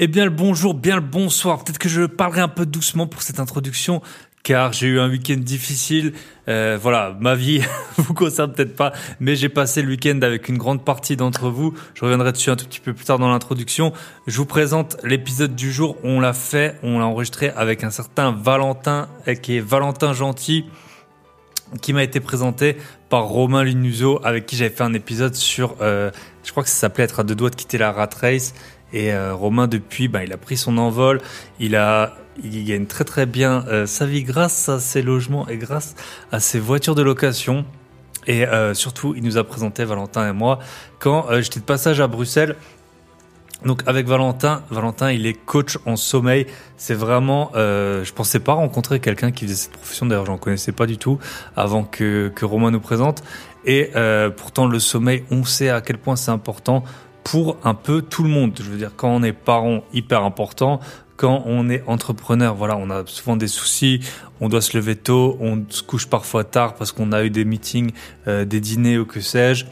Eh bien le bonjour, bien le bonsoir. Peut-être que je parlerai un peu doucement pour cette introduction, car j'ai eu un week-end difficile. Euh, voilà, ma vie vous concerne peut-être pas, mais j'ai passé le week-end avec une grande partie d'entre vous. Je reviendrai dessus un tout petit peu plus tard dans l'introduction. Je vous présente l'épisode du jour. On l'a fait, on l'a enregistré avec un certain Valentin, euh, qui est Valentin Gentil qui m'a été présenté par Romain Linuso, avec qui j'avais fait un épisode sur, euh, je crois que ça s'appelait être à deux doigts de quitter la rat race. Et euh, Romain, depuis, bah, il a pris son envol. Il a, il gagne très très bien euh, sa vie grâce à ses logements et grâce à ses voitures de location. Et euh, surtout, il nous a présenté Valentin et moi quand j'étais de passage à Bruxelles. Donc avec Valentin, Valentin, il est coach en sommeil. C'est vraiment, euh, je pensais pas rencontrer quelqu'un qui faisait cette profession. D'ailleurs, j'en connaissais pas du tout avant que que Romain nous présente. Et euh, pourtant, le sommeil, on sait à quel point c'est important pour un peu tout le monde. Je veux dire, quand on est parent, hyper important. Quand on est entrepreneur, voilà, on a souvent des soucis. On doit se lever tôt, on se couche parfois tard parce qu'on a eu des meetings, euh, des dîners ou que sais-je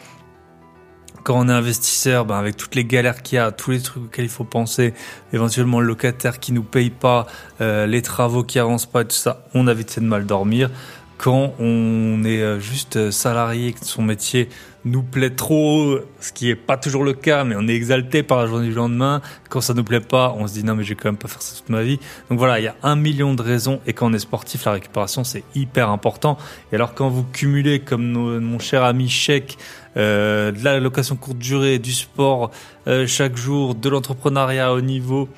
quand on est investisseur, ben avec toutes les galères qu'il y a, tous les trucs auxquels il faut penser, éventuellement le locataire qui nous paye pas, euh, les travaux qui avancent pas, tout ça, on a vite de mal dormir. Quand on est euh, juste salarié, que son métier nous plaît trop, ce qui est pas toujours le cas, mais on est exalté par la journée du lendemain. Quand ça nous plaît pas, on se dit non mais je vais quand même pas faire ça toute ma vie. Donc voilà, il y a un million de raisons et quand on est sportif, la récupération c'est hyper important. Et alors quand vous cumulez comme mon cher ami Cheikh, euh, de la location courte durée, du sport euh, chaque jour, de l'entrepreneuriat au niveau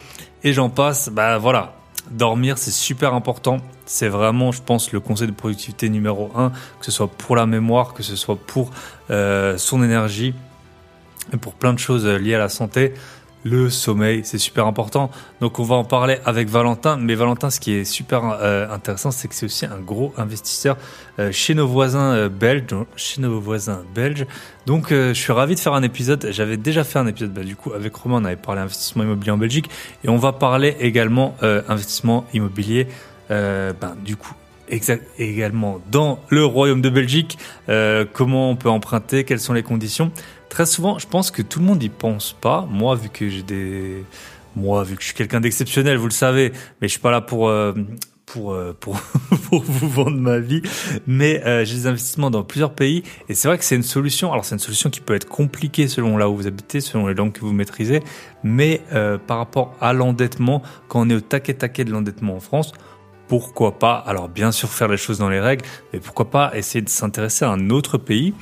et j'en passe, bah voilà, dormir c'est super important c'est vraiment, je pense, le conseil de productivité numéro un, que ce soit pour la mémoire, que ce soit pour son énergie, pour plein de choses liées à la santé. Le sommeil, c'est super important. Donc on va en parler avec Valentin. Mais Valentin, ce qui est super euh, intéressant, c'est que c'est aussi un gros investisseur euh, chez nos voisins euh, belges. Chez nos voisins belges. Donc je suis ravi de faire un épisode. J'avais déjà fait un épisode, bah, du coup, avec Romain, on avait parlé investissement immobilier en Belgique. Et on va parler également investissement immobilier euh, ben, du coup, exact, également dans le royaume de Belgique, euh, comment on peut emprunter, quelles sont les conditions? Très souvent, je pense que tout le monde y pense pas. Moi, vu que j'ai des, moi, vu que je suis quelqu'un d'exceptionnel, vous le savez, mais je suis pas là pour euh, pour, euh, pour, pour vous vendre ma vie, mais euh, j'ai des investissements dans plusieurs pays et c'est vrai que c'est une solution. Alors c'est une solution qui peut être compliquée selon là où vous habitez, selon les langues que vous maîtrisez, mais euh, par rapport à l'endettement, quand on est au taquet taquet de l'endettement en France, pourquoi pas, alors bien sûr faire les choses dans les règles, mais pourquoi pas essayer de s'intéresser à un autre pays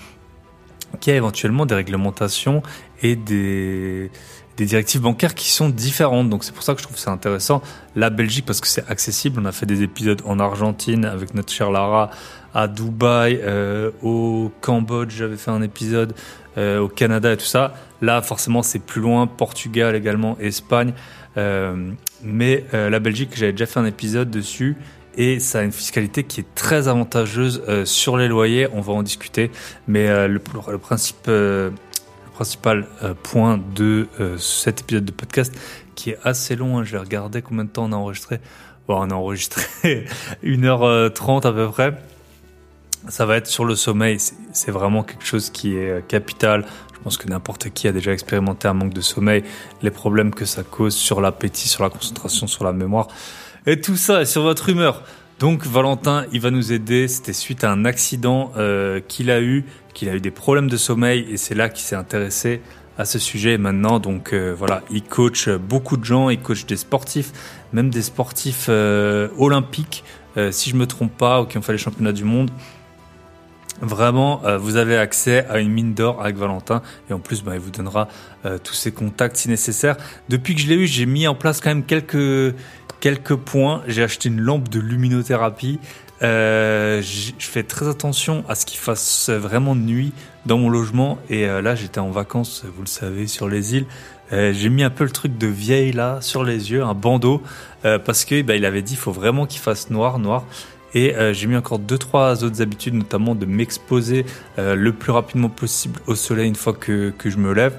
qui a éventuellement des réglementations et des, directives bancaires qui sont différentes. Donc c'est pour ça que je trouve c'est intéressant. La Belgique parce que c'est accessible. On a fait des épisodes en Argentine avec notre chère Lara, à Dubaï, euh, au Cambodge, j'avais fait un épisode, euh, au Canada et tout ça. Là forcément c'est plus loin, Portugal également, Espagne. Euh, mais euh, la Belgique, j'avais déjà fait un épisode dessus et ça a une fiscalité qui est très avantageuse euh, sur les loyers. On va en discuter, mais le, le, principe, principal point de cet épisode de podcast qui est assez long. Hein, je vais regarder combien de temps on a enregistré. Bon, on a enregistré 1h30 à peu près. Ça va être sur le sommeil. C'est vraiment quelque chose qui est capital. Je pense que n'importe qui a déjà expérimenté un manque de sommeil, les problèmes que ça cause sur l'appétit, sur la concentration, sur la mémoire, et tout ça, et sur votre humeur. Donc Valentin, il va nous aider. C'était suite à un accident euh, qu'il a eu, qu'il a eu des problèmes de sommeil, et c'est là qu'il s'est intéressé à ce sujet maintenant. Donc euh, voilà, il coach beaucoup de gens, il coach des sportifs, même des sportifs euh, olympiques, euh, si je me trompe pas, ou qui ont fait les championnats du monde. Vraiment, euh, vous avez accès à une mine d'or avec Valentin et en plus, bah, il vous donnera euh, tous ses contacts si nécessaire. Depuis que je l'ai eu, j'ai mis en place quand même quelques quelques points. J'ai acheté une lampe de luminothérapie. Euh, je fais très attention à ce qu'il fasse vraiment nuit dans mon logement et euh, là, j'étais en vacances, vous le savez, sur les îles. j'ai mis un peu le truc de vieille là sur les yeux, un bandeau, parce que bah, il avait dit, il faut vraiment qu'il fasse noir, noir. Et euh, j'ai mis encore deux trois autres habitudes, notamment de m'exposer euh, le plus rapidement possible au soleil une fois que, que je me lève.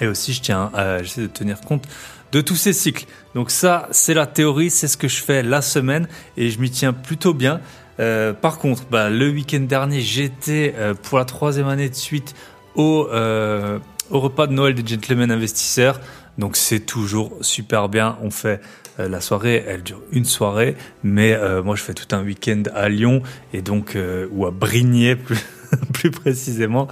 Et aussi, je tiens à j'essaie de tenir compte de tous ces cycles. Donc ça, c'est la théorie, c'est ce que je fais la semaine et je m'y tiens plutôt bien. Euh, par contre, bah, le week-end dernier, j'étais euh, pour la troisième année de suite au, euh, au repas de Noël des gentlemen investisseurs. Donc c'est toujours super bien. On fait euh, la soirée, elle dure une soirée, mais euh, moi je fais tout un week-end à Lyon et donc euh, ou à Brignais plus, plus précisément.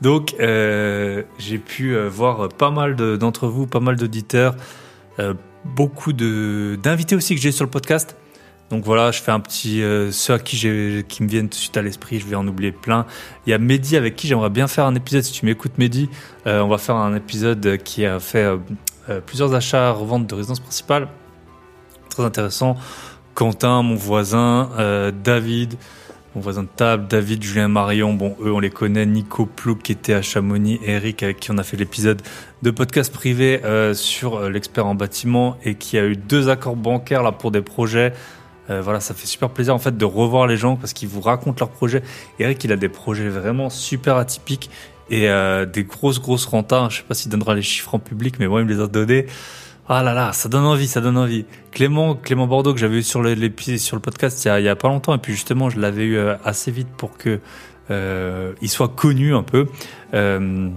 Donc j'ai pu voir pas mal d'entre vous, pas mal d'auditeurs, beaucoup de d'invités aussi que j'ai sur le podcast. Donc voilà, je fais un petit ceux à qui me viennent tout de suite à l'esprit, je vais en oublier plein. Il y a Mehdi avec qui j'aimerais bien faire un épisode. Si tu m'écoutes Mehdi, on va faire un épisode qui a fait plusieurs achats à revente de résidence principale très intéressant. Quentin, mon voisin, euh, David, mon voisin de table, David, Julien, Marion, bon, eux, on les connaît, Nico Plouk qui était à Chamonix, Eric avec qui on a fait l'épisode de podcast privé euh, sur euh, l'expert en bâtiment et qui a eu deux accords bancaires là pour des projets. Voilà, ça fait super plaisir en fait de revoir les gens parce qu'ils vous racontent leurs projets. Eric, il a des projets vraiment super atypiques et des grosses grosses rentas. Je sais pas s'il donnera les chiffres en public, mais moi il me les a donnés. Ah là là, ça donne envie, ça donne envie. Clément, Clément Bordeaux que j'avais eu sur le, sur le podcast il y, a, pas longtemps et puis justement je l'avais eu euh, assez vite pour que euh, il soit connu un peu. Euh,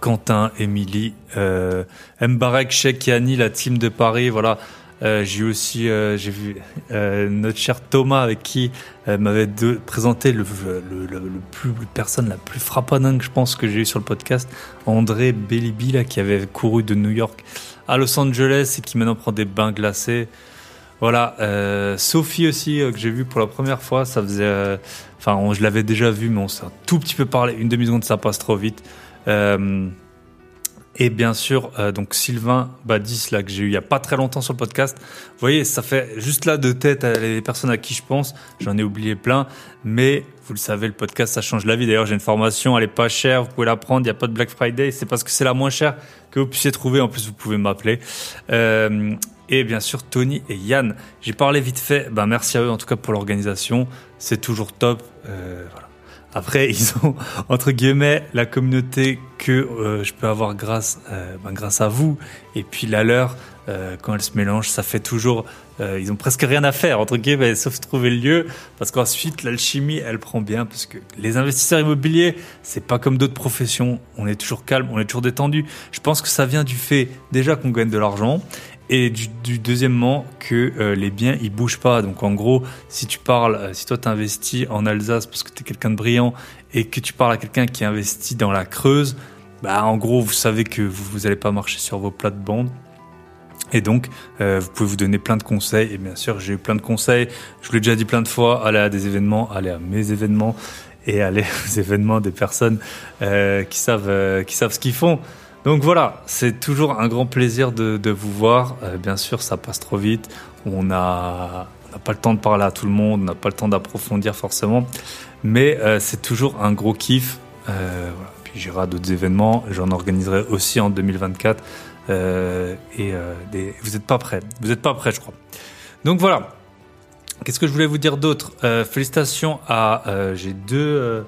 Quentin, Émilie, euh, Mbarek, Sheikh, Yanni, la team de Paris, voilà. Euh, j'ai aussi euh, vu euh, notre cher Thomas avec qui m'avait présenté le, plus la personne la plus frappante je pense que j'ai eu sur le podcast André Bellibi qui avait couru de New York à Los Angeles et qui maintenant prend des bains glacés. Voilà, Sophie aussi que j'ai vu pour la première fois, ça faisait, enfin je l'avais déjà vu, mais on s'est un tout petit peu parlé, une demi seconde ça passe trop vite. Et bien sûr, donc Sylvain Badis là que j'ai eu il y a pas très longtemps sur le podcast. Vous voyez, ça fait juste là de tête les personnes à qui je pense. J'en ai oublié plein, mais vous le savez, le podcast ça change la vie. D'ailleurs, j'ai une formation, elle est pas chère, vous pouvez la prendre. Il y a pas de Black Friday, c'est parce que c'est la moins chère que vous puissiez trouver. En plus, vous pouvez m'appeler. Euh, et bien sûr, Tony et Yann. J'ai parlé vite fait. Ben, merci à eux en tout cas pour l'organisation. C'est toujours top. Euh, voilà. Après, ils ont entre guillemets la communauté que euh, je peux avoir grâce, euh, ben, grâce à vous. Et puis la leur, euh, quand elle se mélange, ça fait toujours. Euh, ils ont presque rien à faire entre guillemets, sauf trouver le lieu, parce qu'ensuite l'alchimie, elle prend bien, parce que les investisseurs immobiliers, c'est pas comme d'autres professions. On est toujours calme, on est toujours détendu. Je pense que ça vient du fait déjà qu'on gagne de l'argent. Et du, du, deuxièmement que euh, les biens ils bougent pas. Donc en gros, si tu parles, si toi tu investis en Alsace parce que tu es quelqu'un de brillant et que tu parles à quelqu'un qui investit dans la Creuse, bah en gros vous savez que vous vous allez pas marcher sur vos plates-bandes. Et donc, euh, vous pouvez vous donner plein de conseils. Et bien sûr, j'ai eu plein de conseils. Je vous l'ai déjà dit plein de fois. Allez à des événements, allez à mes événements et allez aux événements des personnes euh, qui savent euh, qui savent ce qu'ils font. Donc voilà, c'est toujours un grand plaisir de, vous voir. Euh, bien sûr, ça passe trop vite. On n'a pas le temps de parler à tout le monde, on n'a pas le temps d'approfondir forcément, mais euh, c'est toujours un gros kiff. Voilà. Puis j'irai à d'autres événements. J'en organiserai aussi en 2024. Euh, et euh, vous n'êtes pas prêt. Vous n'êtes pas prêt, je crois. Donc voilà. Qu'est-ce que je voulais vous dire d'autre? Euh, Félicitations à j'ai deux,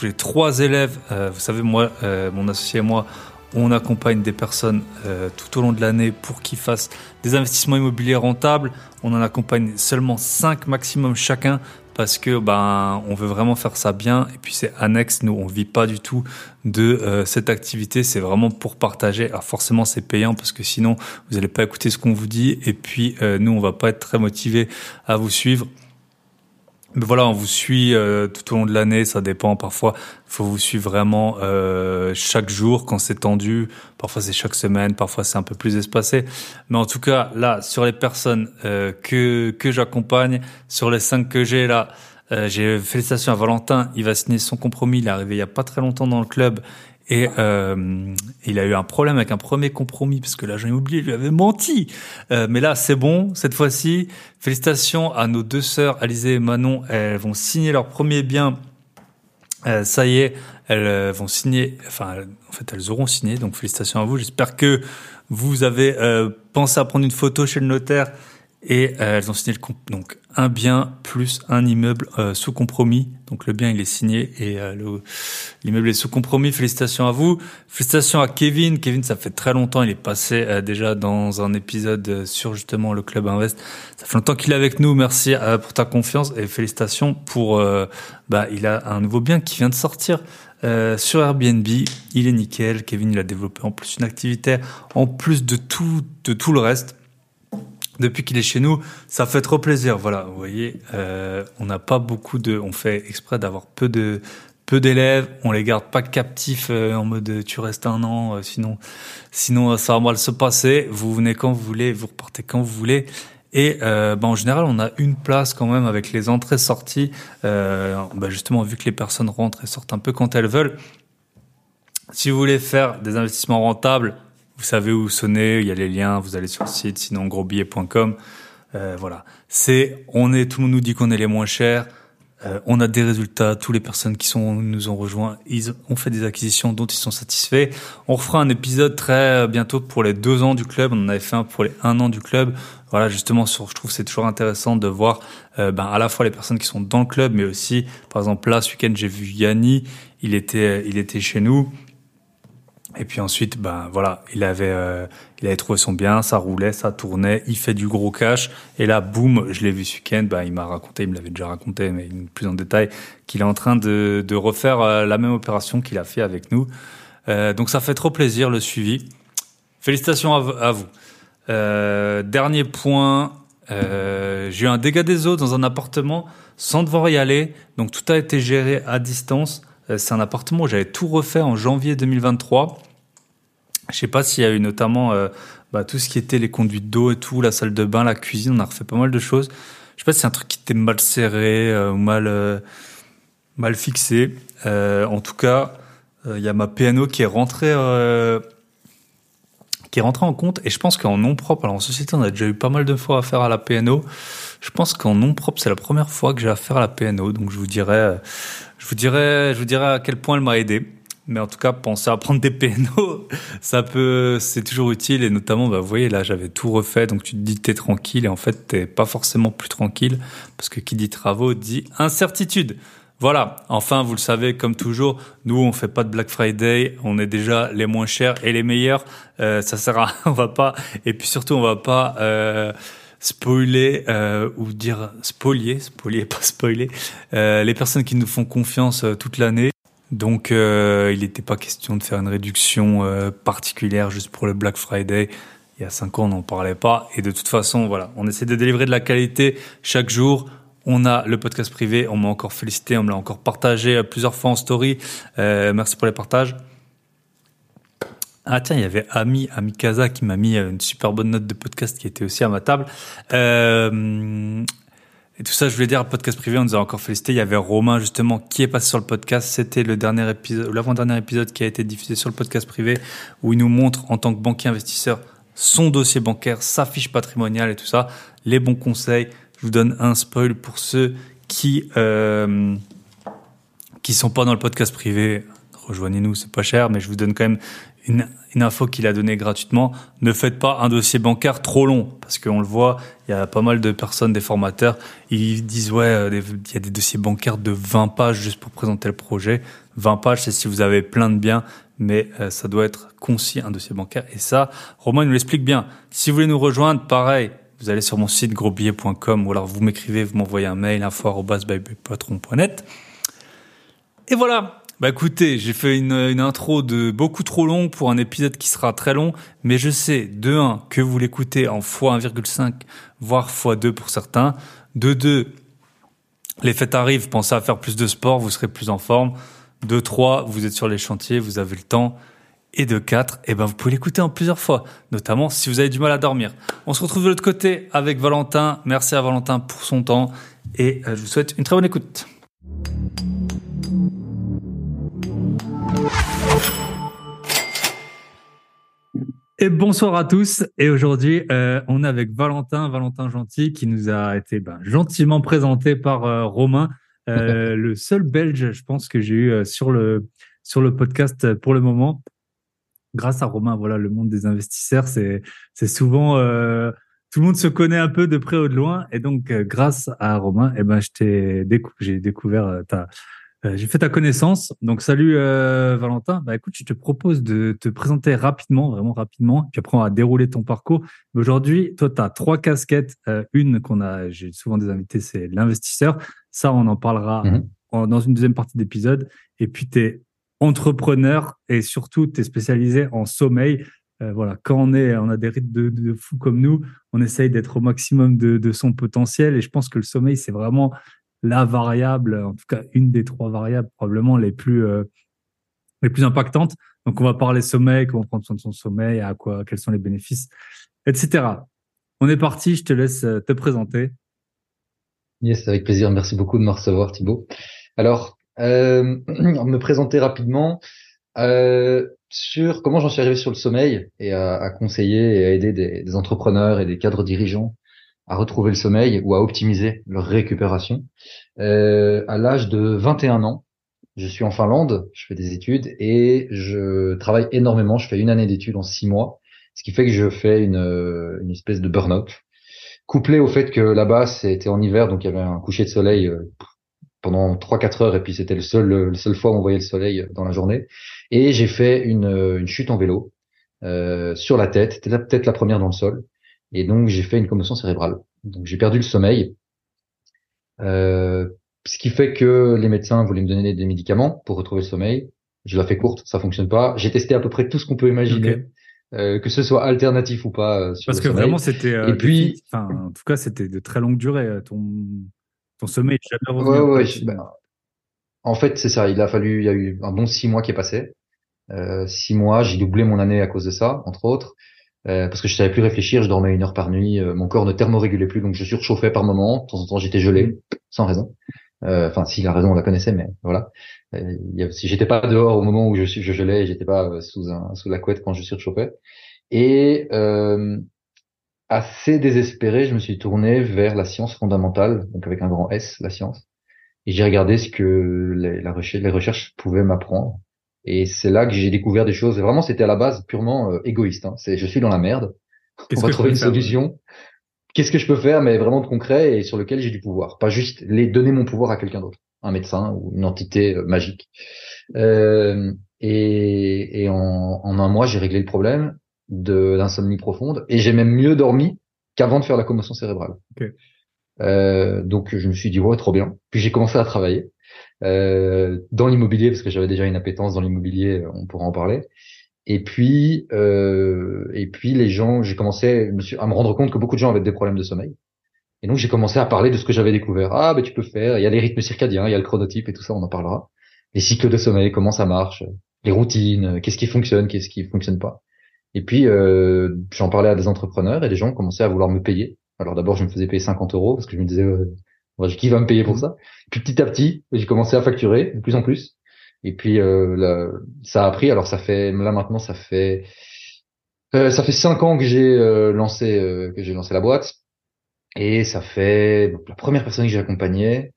j'ai trois élèves. vous savez, moi, mon associé et moi, on accompagne des personnes tout au long de l'année pour qu'ils fassent des investissements immobiliers rentables. On en accompagne seulement cinq maximum chacun parce que ben on veut vraiment faire ça bien. Et puis c'est annexe. Nous on vit pas du tout de euh, cette activité. C'est vraiment pour partager. Alors forcément c'est payant parce que sinon vous n'allez pas écouter ce qu'on vous dit. Et puis euh, nous on va pas être très motivé à vous suivre voilà, on vous suit euh, tout au long de l'année, ça dépend. Parfois, faut vous suivre vraiment euh, chaque jour quand c'est tendu. Parfois, c'est chaque semaine. Parfois, c'est un peu plus espacé. Mais en tout cas, là, sur les personnes euh, que que j'accompagne, sur les cinq que j'ai là, j'ai félicitations à Valentin. Il va signer son compromis. Il est arrivé il y a pas très longtemps dans le club. Et euh, il a eu un problème avec un premier compromis parce que l'agent immobilier lui avait menti. Euh, mais là, c'est bon cette fois-ci. Félicitations à nos deux sœurs, Alizé et Manon. Elles vont signer leur premier bien. Euh, ça y est, elles euh, vont signer. Enfin, en fait, elles auront signé. Donc, félicitations à vous. J'espère que vous avez euh, pensé à prendre une photo chez le notaire et euh, elles ont signé le donc un bien plus un immeuble euh, sous compromis. Donc le bien il est signé et euh, l'immeuble est sous compromis. Félicitations à vous. Félicitations à Kevin. Kevin, ça fait très longtemps, il est passé déjà dans un épisode sur justement le club Invest. Ça fait longtemps qu'il est avec nous. Merci pour ta confiance et félicitations pour bah il a un nouveau bien qui vient de sortir. sur Airbnb, il est nickel. Kevin, il a développé en plus une activité, en plus de tout, de tout le reste depuis qu'il est chez nous, ça fait trop plaisir. Voilà, vous voyez, euh, on n'a pas beaucoup de, on fait exprès d'avoir peu de peu d'élèves, on les garde pas captifs euh, en mode tu restes un an, euh, sinon sinon ça va mal se passer. Vous venez quand vous voulez, vous repartez quand vous voulez. Et euh, ben, en général, on a une place quand même avec les entrées-sorties. Euh, ben, justement, vu que les personnes rentrent et sortent un peu quand elles veulent. Si vous voulez faire des investissements rentables, vous savez où sonner, il y a les liens, vous allez sur le site, sinon grosbillet.com. Euh, voilà. C'est, on est, tout le monde nous dit qu'on est les moins chers. Euh, on a des résultats. Toutes les personnes qui sont nous ont rejoints, ils ont fait des acquisitions dont ils sont satisfaits. On refera un épisode très bientôt pour les deux ans du club. On en avait fait un pour les un an du club. Voilà, justement, sur, je trouve c'est toujours intéressant de voir euh, ben, à la fois les personnes qui sont dans le club, mais aussi, par exemple, là, ce week-end, j'ai vu Yanni. Il était, il était chez nous. Et puis ensuite, ben voilà, il avait, euh, il avait trouvé son bien, ça roulait, ça tournait, il fait du gros cash. Et là, boum, je l'ai vu ce week-end. Ben, il m'a raconté, il me l'avait déjà raconté, mais plus en détail, qu'il est en train de, refaire euh, la même opération qu'il a fait avec nous. Euh, donc ça fait trop plaisir le suivi. Félicitations à, vous. Dernier point, j'ai eu un dégât des eaux dans un appartement sans devoir y aller. Donc tout a été géré à distance. Euh, c'est un appartement où j'avais tout refait en janvier 2023. Je sais pas s'il y a eu notamment euh, bah, tout ce qui était les conduites d'eau et tout, la salle de bain, la cuisine. On a refait pas mal de choses. Je sais pas si c'est un truc qui était mal serré euh, ou mal mal fixé. en tout cas, il y a ma PNO qui est rentrée qui est rentrée en compte et je pense qu'en nom propre, alors en société on a déjà eu pas mal de fois à faire à la PNO. Je pense qu'en nom propre c'est la première fois que j'ai affaire à la PNO, donc je vous dirais je vous dirais, je vous dirais à quel point elle m'a aidé. Mais en tout cas, penser à prendre des PNO, ça peut, c'est toujours utile. Et notamment, bah, vous voyez, là, j'avais tout refait. Donc, tu te dis, t'es tranquille. Et en fait, t'es pas forcément plus tranquille. Parce que qui dit travaux dit incertitude. Voilà. Enfin, vous le savez, comme toujours, nous, on fait pas de Black Friday. On est déjà les moins chers et les meilleurs. Euh, ça sert à, on va pas, et puis surtout, on va pas, euh, spoiler euh, ou dire spolier, spolier pas spoiler, euh, les personnes qui nous font confiance euh, toute l'année. Donc euh, il n'était pas question de faire une réduction euh, particulière juste pour le Black Friday. Il y a cinq ans, on n'en parlait pas. Et de toute façon, voilà, on essaie de délivrer de la qualité chaque jour. On a le podcast privé, on m'a encore félicité, on me l'a encore partagé plusieurs fois en story. merci pour les partages. Ah tiens, il y avait Ami, Ami Kaza qui m'a mis une super bonne note de podcast qui était aussi à ma table. Euh, et tout ça, je voulais dire, podcast privé, on nous a encore félicité. Il y avait Romain, justement, qui est passé sur le podcast. C'était le dernier épisode, l'avant-dernier épisode qui a été diffusé sur le podcast privé, où il nous montre, en tant que banquier investisseur, son dossier bancaire, sa fiche patrimoniale et tout ça, les bons conseils. Je vous donne un spoil pour ceux qui, euh, qui sont pas dans le podcast privé. Rejoignez-nous, c'est pas cher, mais je vous donne quand même une, une info qu'il a donnée gratuitement, ne faites pas un dossier bancaire trop long, parce qu'on le voit, il y a pas mal de personnes, des formateurs, ils disent ouais, euh, il y a des dossiers bancaires de 20 pages juste pour présenter le projet. 20 pages, c'est si vous avez plein de biens, mais euh, ça doit être concis un dossier bancaire. Et ça, Romain nous l'explique bien. Si vous voulez nous rejoindre, pareil, vous allez sur mon site grosbillet.com ou alors vous m'écrivez, vous m'envoyez un mail info@bypatron.net. Et voilà, bah écoutez, j'ai fait une, intro de beaucoup trop longue pour un épisode qui sera très long, mais je sais, de 1, que vous l'écoutez en x1,5, voire x2 pour certains. De 2, les fêtes arrivent, pensez à faire plus de sport, vous serez plus en forme. De 3, vous êtes sur les chantiers, vous avez le temps. Et de 4, eh ben vous pouvez l'écouter en plusieurs fois, notamment si vous avez du mal à dormir. On se retrouve de l'autre côté avec Valentin. Merci à Valentin pour son temps et euh, je vous souhaite une très bonne écoute. Et bonsoir à tous. Et aujourd'hui, euh, on est avec Valentin, Valentin Gentil, qui nous a été ben, gentiment présenté par euh, Romain, euh, le seul Belge, je pense que j'ai eu sur le sur le podcast pour le moment. Grâce à Romain, voilà, le monde des investisseurs, c'est c'est souvent tout le monde se connaît un peu de près ou de loin. Et donc, grâce à Romain, eh ben, je t'ai j'ai découvert ta, j'ai fait ta connaissance. Donc, salut Valentin. Bah, écoute, je te propose de te présenter rapidement, vraiment rapidement, puis après on va dérouler ton parcours. Aujourd'hui, toi, tu as trois casquettes. une qu'on a, j'ai souvent des invités, c'est l'investisseur. Ça, on en parlera mmh dans une deuxième partie d'épisode. Et puis, tu es entrepreneur et surtout, tu es spécialisé en sommeil. Euh, voilà, quand on est, on a des rythmes de, de fous comme nous, on essaye d'être au maximum de, de, son potentiel. Et je pense que le sommeil, c'est vraiment la variable, en tout cas une des trois variables probablement les plus euh, les plus impactantes. Donc, on va parler sommeil, comment prendre soin de son sommeil, à quoi, quels sont les bénéfices, etc. On est parti. Je te laisse euh, te présenter. Yes, avec plaisir. Merci beaucoup de me recevoir, Thibaut. Alors, euh, me présenter rapidement euh, sur comment j'en suis arrivé sur le sommeil et à, conseiller et à aider des, entrepreneurs et des cadres dirigeants à retrouver le sommeil ou à optimiser leur récupération. Euh, à l'âge de 21 ans, je suis en Finlande, je fais des études et je travaille énormément. Je fais une année d'études en six mois, ce qui fait que je fais une, une espèce de burn-out, couplé au fait que là-bas c'était en hiver, donc il y avait un coucher de soleil euh, pendant 3-4 heures et puis c'était le seul le seule fois où on voyait le soleil dans la journée et j'ai fait une, une, chute en vélo euh, sur la tête c'était peut-être la première dans le sol et donc j'ai fait une commotion cérébrale donc j'ai perdu le sommeil euh, ce qui fait que les médecins voulaient me donner des médicaments pour retrouver le sommeil je la fais courte ça fonctionne pas j'ai testé à peu près tout ce qu'on peut imaginer Euh, que ce soit alternatif ou pas. Euh, Parce que vraiment, c'était. Euh, et puis, enfin, en tout cas, c'était de très longue durée. Euh, ton ton sommeil jamais revenu. Ouais, ouais, ben, en fait, c'est ça. Il a fallu, il y a eu un bon six mois qui est passé. Euh, six mois, j'ai doublé mon année à cause de ça, entre autres, euh, parce que je savais plus réfléchir. Je dormais une heure par nuit. Euh, mon corps ne thermorégulait plus, donc je surchauffais par moment. De temps en temps, j'étais gelé, sans raison. Euh, enfin, si la raison, on la connaissait, mais voilà. si j'étais pas dehors au moment où je, je gelais, j'étais pas sous un sous la couette quand je surchauffais. Et assez désespéré, je me suis tourné vers la science fondamentale, donc avec un grand S, la science. Et j'ai regardé ce que la recherche, les recherches pouvaient m'apprendre. Et c'est là que j'ai découvert des choses. Et vraiment, c'était à la base purement euh, égoïste. Hein. C'est, je suis dans la merde. On va trouver une solution. Qu'est-ce que je peux faire, mais vraiment de concret et sur lequel j'ai du pouvoir. Pas juste les donner mon pouvoir à quelqu'un d'autre, un médecin ou une entité euh, magique. Euh, et, et en, en, un mois, j'ai réglé le problème de d'insomnie profonde et j'ai même mieux dormi qu'avant de faire la commotion cérébrale. Euh, donc je me suis dit ouais trop bien. Puis j'ai commencé à travailler euh, dans l'immobilier parce que j'avais déjà une appétence dans l'immobilier, on pourra en parler. Et puis euh, et puis les gens, j'ai commencé à me rendre compte que beaucoup de gens avaient des problèmes de sommeil. Et donc j'ai commencé à parler de ce que j'avais découvert. Ah ben tu peux faire, il y a les rythmes circadiens, il y a le chronotype et tout ça, on en parlera. Les cycles de sommeil, comment ça marche, les routines, qu'est-ce qui fonctionne, qu'est-ce qui fonctionne pas. Et puis, euh, j'en parlais à des entrepreneurs et des gens commençaient à vouloir me payer. Alors d'abord, je me faisais payer 50 euros parce que je me disais, euh, qui va me payer pour ça Puis petit à petit, j'ai commencé à facturer de plus en plus. Et puis, euh, là, ça a pris. Alors ça fait, là maintenant, ça fait, euh, ça fait cinq ans que j'ai euh, lancé, euh, que j'ai lancé la boîte. Et ça fait la première personne que j'ai accompagnée,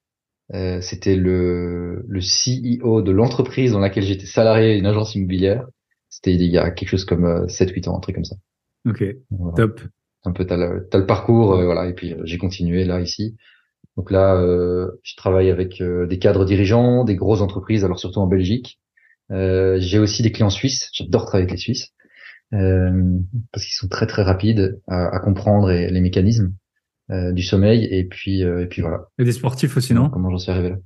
c'était le, le CEO de l'entreprise dans laquelle j'étais salarié, une agence immobilière. C'était il y a quelque chose comme 7-8 euh, ans, un truc comme ça. Ok, top. Un peu, t'as le, as le parcours, euh, voilà, et puis euh, j'ai continué là, ici. Donc là, euh, je travaille avec des cadres dirigeants, des grosses entreprises, alors surtout en Belgique. Euh, j'ai aussi des clients suisses. J'adore travailler avec les Suisses euh, parce qu'ils sont très très rapides à, à comprendre et, les mécanismes du sommeil. Et puis et puis voilà. Et des sportifs aussi, non? Comment j'en suis arrivé là?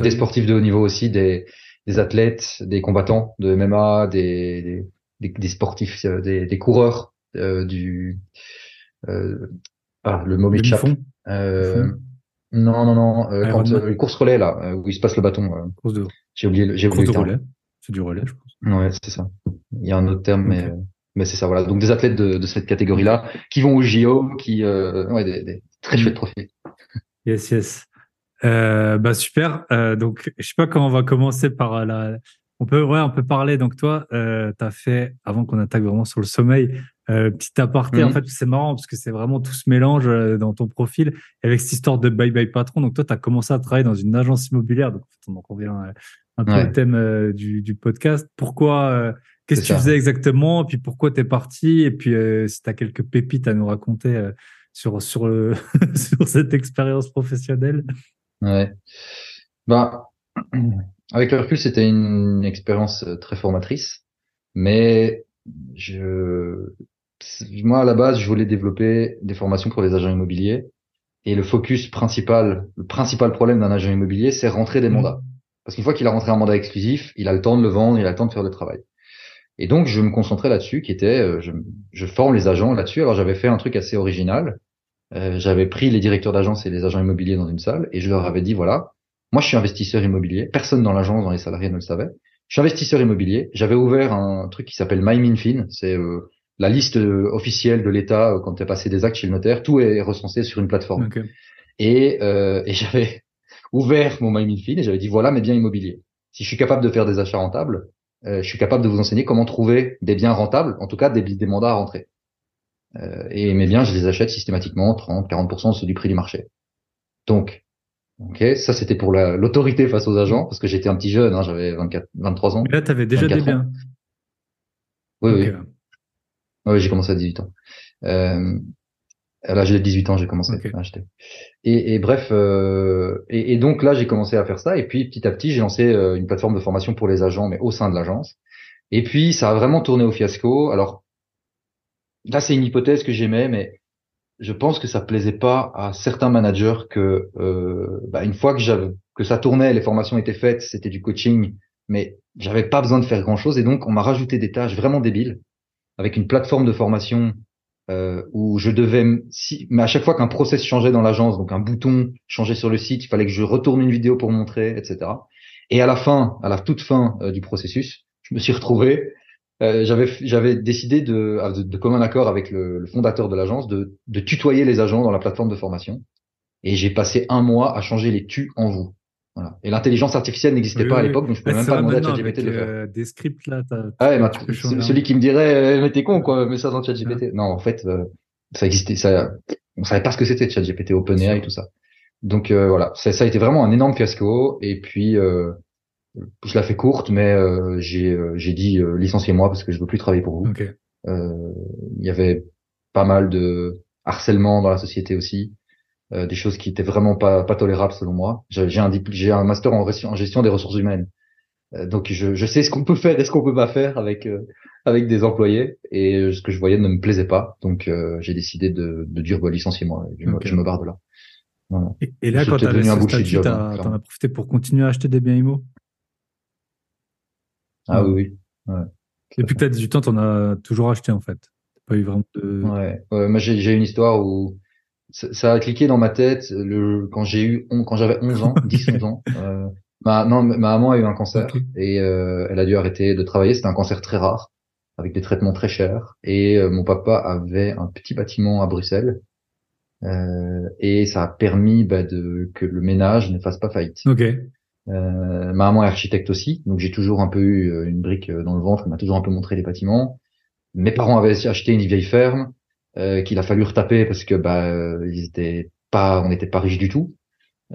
Des sportifs de haut niveau aussi, des des athlètes, des combattants de MMA, des, des, des sportifs, euh, des, des coureurs euh, du euh, ah le mot m'échappe. Euh, non non non euh, quand euh, course relais là où il se passe le bâton. course de. J'ai oublié j'ai oublié le relais. C'est du relais je pense. Ouais c'est ça. Il y a un autre terme mais mais c'est ça voilà donc des athlètes de, de cette catégorie là qui vont au JO qui ouais des, des très chouettes trophées. Yes yes. Euh, bah super. Euh, donc je sais pas comment on va commencer par la. On peut ouais on peut parler. Donc toi euh, tu as fait avant qu'on attaque vraiment sur le sommeil. Euh, petit aparté en mhm. fait c'est marrant parce que c'est vraiment tout ce mélange euh, dans ton profil avec cette histoire de bye bye patron. Donc toi tu as commencé à travailler dans une agence immobilière. Donc on en revient euh, un peu au thème du, du podcast. Pourquoi Qu'est-ce que tu faisais exactement? Et puis pourquoi t'es parti? Et puis si tu as quelques pépites à nous raconter sur sur le sur cette expérience professionnelle Ouais. Bah, avec le recul, c'était une expérience très formatrice, mais je, moi à la base, je voulais développer des formations pour les agents immobiliers, et le focus principal, le principal problème d'un agent immobilier, c'est rentrer des mmh. mandats. Parce qu'une fois qu'il a rentré un mandat exclusif, il a le temps de le vendre, il a le temps de faire le travail. Et donc, je me concentrais là-dessus, qui était, euh, je, je forme les agents là-dessus. Alors, j'avais fait un truc assez original. Euh, j'avais pris les directeurs d'agence et les agents immobiliers dans une salle et je leur avais dit voilà, moi je suis investisseur immobilier, personne dans l'agence, dans les salariés ne le savait. Je suis investisseur immobilier. J'avais ouvert un truc qui s'appelle MyMinFin, c'est euh, la liste euh, officielle de l'État quand tu as passé des actes chez le notaire. Tout est recensé sur une plateforme. Et, et j'avais ouvert mon MyMinFin et j'avais dit voilà mes biens immobiliers. Si je suis capable de faire des achats rentables, je suis capable de vous enseigner comment trouver des biens rentables, en tout cas des, des mandats à rentrer. Euh, et mes biens, je les achète systématiquement 30, 40% de ceux du prix du marché. Donc, ok, ça c'était pour l'autorité face aux agents, parce que j'étais un petit jeune, hein, j'avais 24, 23 ans. Mais là, tu avais déjà des biens. Oui, oui. Oui, j'ai commencé à 18 ans. Euh, à l'âge de 18 ans, j'ai commencé à acheter. Et, et bref, euh, et, et, donc là, j'ai commencé à faire ça. Et puis petit à petit, j'ai lancé euh, une plateforme de formation pour les agents, mais au sein de l'agence. Et puis ça a vraiment tourné au fiasco. Alors là c'est une hypothèse que j'aimais, mais je pense que ça plaisait pas à certains managers que euh, bah, une fois que j'avais que ça tournait, les formations étaient faites, c'était du coaching, mais j'avais pas besoin de faire grand chose et donc on m'a rajouté des tâches vraiment débiles avec une plateforme de formation euh, où je devais, si, mais à chaque fois qu'un process changeait dans l'agence, donc un bouton changeait sur le site, il fallait que je retourne une vidéo pour montrer, etc. Et à la fin, à la toute fin euh, du processus, je me suis retrouvé euh, j'avais j'avais décidé de, de, de, commun accord avec le, le fondateur de l'agence de, de, tutoyer les agents dans la plateforme de formation. Et j'ai passé un mois à changer les tu en vous. Voilà. Et l'intelligence artificielle n'existait pas à l'époque, donc je pouvais même pas demander à ChatGPT de le faire. Euh, des scripts là. Ah ouais, bah, celui qui me dirait, euh, mais t'es con quoi, mets ça dans ChatGPT. Non, en fait, euh, ça existait, ça, on savait pas ce que c'était ChatGPT, OpenAI et tout ça. Donc voilà, ça, ça, a été vraiment un énorme fiasco. Et puis je la fais courte, mais euh, j'ai euh, j'ai dit euh, licenciez-moi parce que je veux plus travailler pour vous. Il y avait pas mal de harcèlement dans la société aussi, des choses qui étaient vraiment pas pas tolérables selon moi. J'ai un j'ai un master en, en, gestion des ressources humaines, donc je, je sais ce qu'on peut faire et ce qu'on peut pas faire avec avec des employés. Et ce que je voyais ne me plaisait pas, donc j'ai décidé de, de dire bah, licenciez-moi, je, je, me barre de là. Et, là, quand tu as t'en as profité pour continuer à acheter des biens immo? Ah oui, oui. Ouais, Depuis que tu as 18 ans, tu en as toujours acheté en fait. Pas eu vraiment de... Ouais, ouais moi j'ai une histoire où ça, a cliqué dans ma tête le, quand j'ai eu quand j'avais 11 ans, 10 11 ans. Euh, ma non, ma maman a eu un cancer et euh, elle a dû arrêter de travailler, c'était un cancer très rare avec des traitements très chers et euh, mon papa avait un petit bâtiment à Bruxelles euh, et ça a permis bah, de que le ménage ne fasse pas faillite. OK. Euh, ma maman est architecte aussi, donc j'ai toujours un peu eu euh, une brique euh, dans le ventre, elle m'a toujours un peu montré les bâtiments. Mes parents avaient acheté une vieille ferme euh, qu'il a fallu retaper parce que bah ils étaient pas, on n'était pas riches du tout.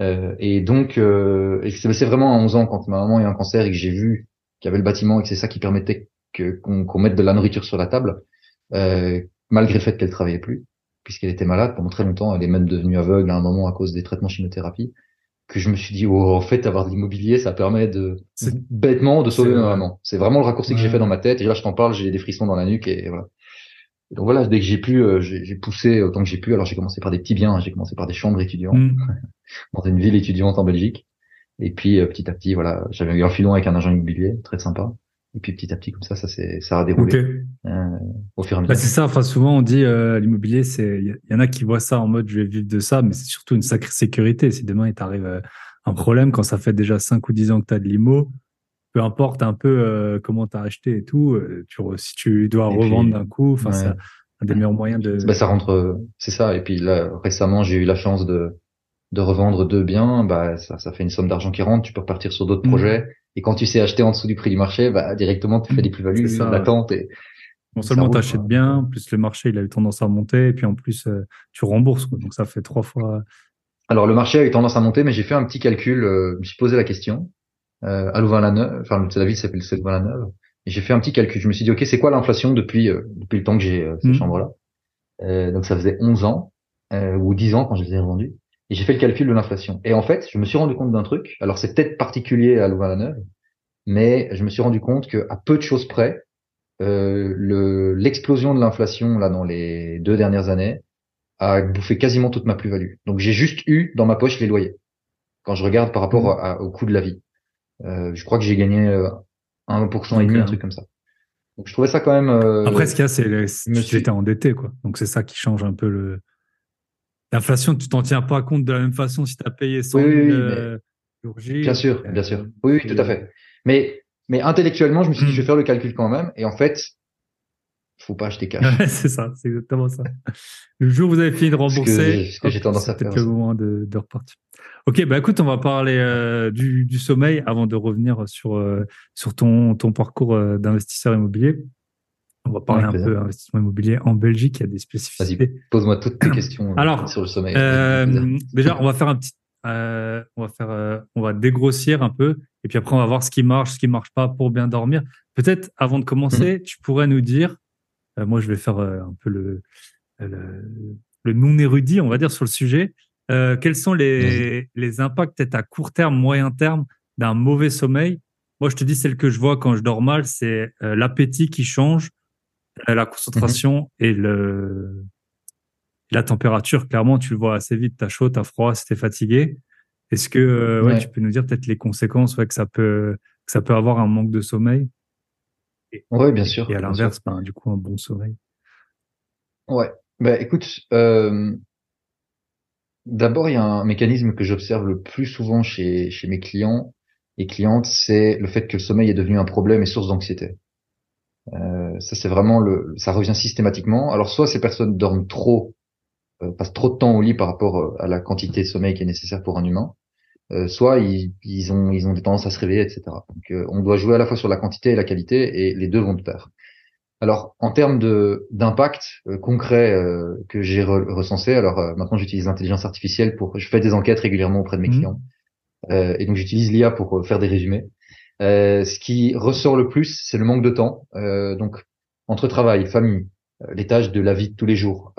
Euh, et donc c'est vraiment à 11 ans quand ma maman a eu un cancer et que j'ai vu qu'il y avait le bâtiment et que c'est ça qui permettait que qu'on mette de la nourriture sur la table, malgré le fait qu'elle travaillait plus, puisqu'elle était malade pendant très longtemps. Elle est même devenue aveugle à un moment à cause des traitements chimiothérapie que je me suis dit, oh, en fait, avoir de l'immobilier, ça permet de bêtement de sauver ma maman. C'est vraiment le raccourci que j'ai fait dans ma tête. Et là, je t'en parle, j'ai des frissons dans la nuque et voilà. Donc voilà, dès que j'ai pu, euh, j'ai poussé autant que j'ai pu. Alors j'ai commencé par des petits biens, j'ai commencé par des chambres étudiants mm. dans une ville étudiante en Belgique. Et puis euh, petit à petit, voilà, j'avais eu un filon avec un agent immobilier très sympa. Et puis petit à petit, comme ça, ça c'est ça a déroulé euh, au fur et à mesure. Bah, c'est ça. Enfin, souvent on dit euh, l'immobilier, c'est il y, en a qui voient ça en mode je vais vivre de ça, mais c'est surtout une sacrée sécurité. Si demain il t'arrive euh, un problème, quand ça fait déjà 5 ou 10 ans que tu as de l'immo, peu importe un peu euh, comment tu as acheté et tout, tu, si tu dois revendre d'un coup, enfin, c'est un des meilleurs moyens de. Bah, ça rentre, c'est ça. Et puis là, récemment, j'ai eu la chance de de revendre deux biens, bah ça, ça fait une somme d'argent qui rentre. Tu peux repartir sur d'autres mmh. projets et quand tu sais acheter en dessous du prix du marché, bah, directement, tu fais des plus-values latentes et non seulement tu achètes bien, plus le marché il a eu tendance à monter, et puis en plus euh, tu rembourses. Quoi. Donc ça fait trois fois. Alors le marché a eu tendance à monter, mais j'ai fait un petit calcul. Euh, je me suis posé la question euh, à Louvain-la-Neuve. Enfin, la ville s'appelle Louvain-la-Neuve. Et j'ai fait un petit calcul. Je me suis dit, ok, c'est quoi l'inflation depuis depuis le temps que j'ai ces mmh. chambres-là Donc ça faisait 11 ans. euh, ou 10 ans quand je les ai revendus. Et j'ai fait le calcul de l'inflation. Et en fait, je me suis rendu compte d'un truc. Alors c'est peut-être particulier à Louvain-la-Neuve, mais je me suis rendu compte que à peu de choses près, euh, le l'explosion de l'inflation là dans les deux dernières années a bouffé quasiment toute ma plus-value. Donc j'ai juste eu dans ma poche les loyers. Quand je regarde par rapport mmh. au coût de la vie, euh, je crois que j'ai gagné euh, 1% et demi, un truc comme ça. Donc je trouvais ça quand même. Euh, Après, ce qu'il y a, c'est que tu étais endetté, quoi. Donc c'est ça qui change un peu le. L'inflation, tu t'en tiens pas compte de la même façon si tu as payé 100 000 euh, Bien sûr, bien sûr. Oui, oui, tout à fait. Mais mais intellectuellement, je me suis dit, je vais hmm. faire le calcul quand même. Et en fait, faut pas acheter cash. c'est ça, c'est exactement ça. Le jour où vous avez fini de rembourser, ce que, j'ai tendance à faire. peut le moment de, de, repartir. Ok, bah écoute, on va parler euh, du, du, sommeil avant de revenir sur euh, sur ton ton parcours euh, d'investisseur immobilier. On va parler un peu d'investissement immobilier en Belgique. Il y a des spécificités. Pose-moi toutes tes questions Alors, sur le sommeil. déjà, on va faire un petit, on va faire, on va dégrossir un peu, et puis après on va voir ce qui marche, ce qui marche pas pour bien dormir. Peut-être avant de commencer, mhm. tu pourrais nous dire moi, je vais faire euh, un peu le, le, non érudit, on va dire, sur le sujet. Euh, quels sont les, les impacts peut-être à court terme, moyen terme d'un mauvais sommeil? Moi, je te dis, celle que je vois quand je dors mal, c'est l'appétit qui change, la concentration et le la température. Clairement, tu le vois assez vite. T'as chaud, t'as froid, si t'es fatigué. Est-ce que ouais, tu peux nous dire peut-être les conséquences ouais, que ça peut que ça peut avoir un manque de sommeil? Oui, bien sûr. Et à l'inverse, ben, du coup, un bon sommeil. Ouais. Bah, écoute, euh, d'abord, il y a un mécanisme que j'observe le plus souvent chez, chez mes clients et clientes, c'est le fait que le sommeil est devenu un problème et source d'anxiété. Euh, ça, c'est vraiment le, ça revient systématiquement. Alors, soit ces personnes dorment trop, euh, passent trop de temps au lit par rapport à la quantité de sommeil qui est nécessaire pour un humain, euh, soit ils, ils, ont ils ont des tendances à se réveiller, etc. Donc euh, on doit jouer à la fois sur la quantité et la qualité, et les deux vont de pair. Alors en termes de d'impact euh, concret que j'ai recensé, alors maintenant j'utilise l'intelligence artificielle pour, je fais des enquêtes régulièrement auprès de mes mmh. clients, et donc j'utilise l'IA pour faire des résumés. ce qui ressort le plus, c'est le manque de temps. donc entre travail, famille, les tâches de la vie de tous les jours,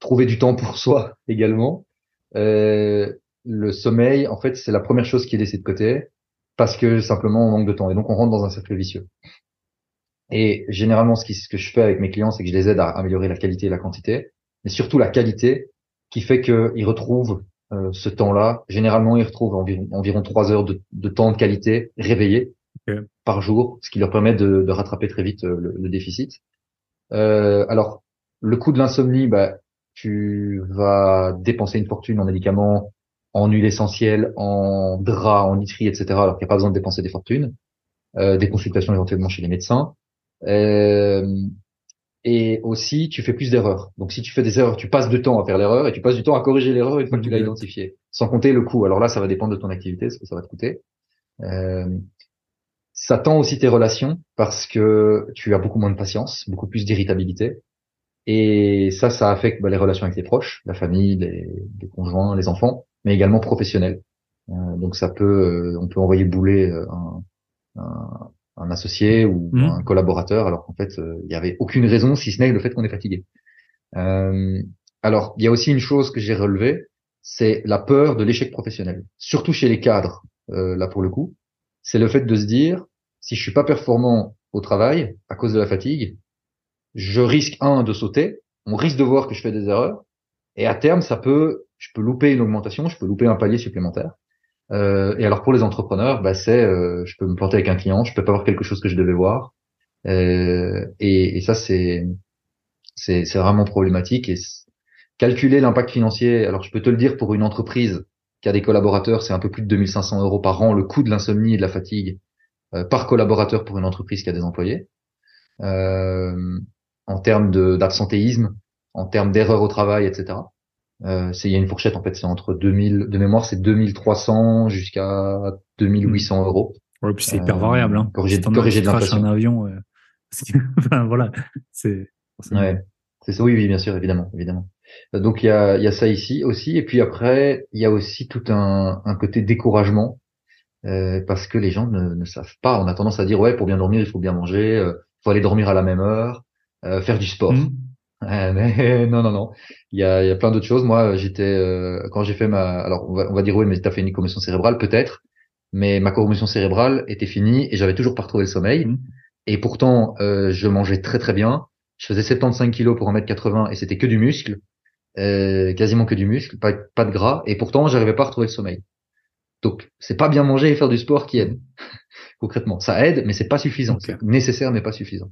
trouver du temps pour soi également. Euh, le sommeil, en fait, c'est la première chose qui est laissée de côté parce que simplement on manque de temps. Et donc on rentre dans un cercle vicieux. Et généralement, ce, qui, ce que je fais avec mes clients, c'est que je les aide à améliorer la qualité et la quantité, mais surtout la qualité qui fait qu'ils retrouvent euh, ce temps-là. Généralement, ils retrouvent environ, environ trois heures de, de, temps de qualité réveillé par jour, ce qui leur permet de, de rattraper très vite euh, le, le déficit. Euh, alors, le coût de l'insomnie, bah, tu vas dépenser une fortune en médicaments, en huile essentielle, en drap, en literie, etc. Alors qu'il n'y a pas besoin de dépenser des fortunes, euh, des consultations éventuellement chez les médecins. Euh, et aussi, tu fais plus d'erreurs. Donc, si tu fais des erreurs, tu passes du temps à faire l'erreur et tu passes du temps à corriger l'erreur une fois que tu l'as identifié. Sans compter le coût. Alors là, ça va dépendre de ton activité, ce que ça va te coûter. Euh, ça tend aussi tes relations parce que tu as beaucoup moins de patience, beaucoup plus d'irritabilité. Et ça, ça affecte bah, les relations avec tes proches, la famille, les, les conjoints, les enfants mais également professionnel. Euh, donc ça peut, euh, on peut envoyer bouler euh, un, un, un associé ou mmh. un collaborateur, alors qu'en fait il n'y avait aucune raison si ce n'est le fait qu'on est fatigué. alors il y a aussi une chose que j'ai relevée, c'est la peur de l'échec professionnel, surtout chez les cadres. là pour le coup, c'est le fait de se dire si je suis pas performant au travail à cause de la fatigue, je risque un de sauter, on risque de voir que je fais des erreurs, et à terme ça peut je peux louper une augmentation, je peux louper un palier supplémentaire. Euh, et alors pour les entrepreneurs, bah c'est, euh, je peux me planter avec un client, je peux pas voir quelque chose que je devais voir. Euh, et, et, ça c'est, c'est, c'est vraiment problématique. Et calculer l'impact financier, alors je peux te le dire pour une entreprise qui a des collaborateurs, c'est un peu plus de 2500 euros par an le coût de l'insomnie et de la fatigue euh, par collaborateur pour une entreprise qui a des employés. Euh, en termes d'absentéisme, en termes d'erreurs au travail, etc. Euh, c'est il y a une fourchette en fait, c'est entre 2000 de mémoire, c'est 2300 jusqu'à 2800 euros. Ouais, puis c'est hyper variable. Hein. Corriger, corriger de un avion, euh, enfin, voilà, c'est. Ouais, c'est ça. Oui, oui, bien sûr, évidemment, évidemment. Euh, donc il y a, il y a ça ici aussi, et puis après il y a aussi tout un, un côté découragement euh, parce que les gens ne, ne, savent pas. On a tendance à dire ouais, pour bien dormir, il faut bien manger, il faut aller dormir à la même heure, faire du sport. Mmh. Euh, non, non, non. Il y a, il y a plein d'autres choses. Moi, j'étais euh, quand j'ai fait ma, alors on va, on va dire oui, mais t'as fait une commotion cérébrale, peut-être. Mais ma commotion cérébrale était finie et j'avais toujours pas retrouvé le sommeil. Mhm. Et pourtant, euh, je mangeais très très bien. Je faisais 75 kilos pour 1m80 et c'était que du muscle, euh, quasiment que du muscle, pas, pas de gras. Et pourtant, j'arrivais pas à retrouver le sommeil. Donc, c'est pas bien manger et faire du sport qui aide. Concrètement, ça aide, mais c'est pas suffisant. C'est nécessaire, mais pas suffisant.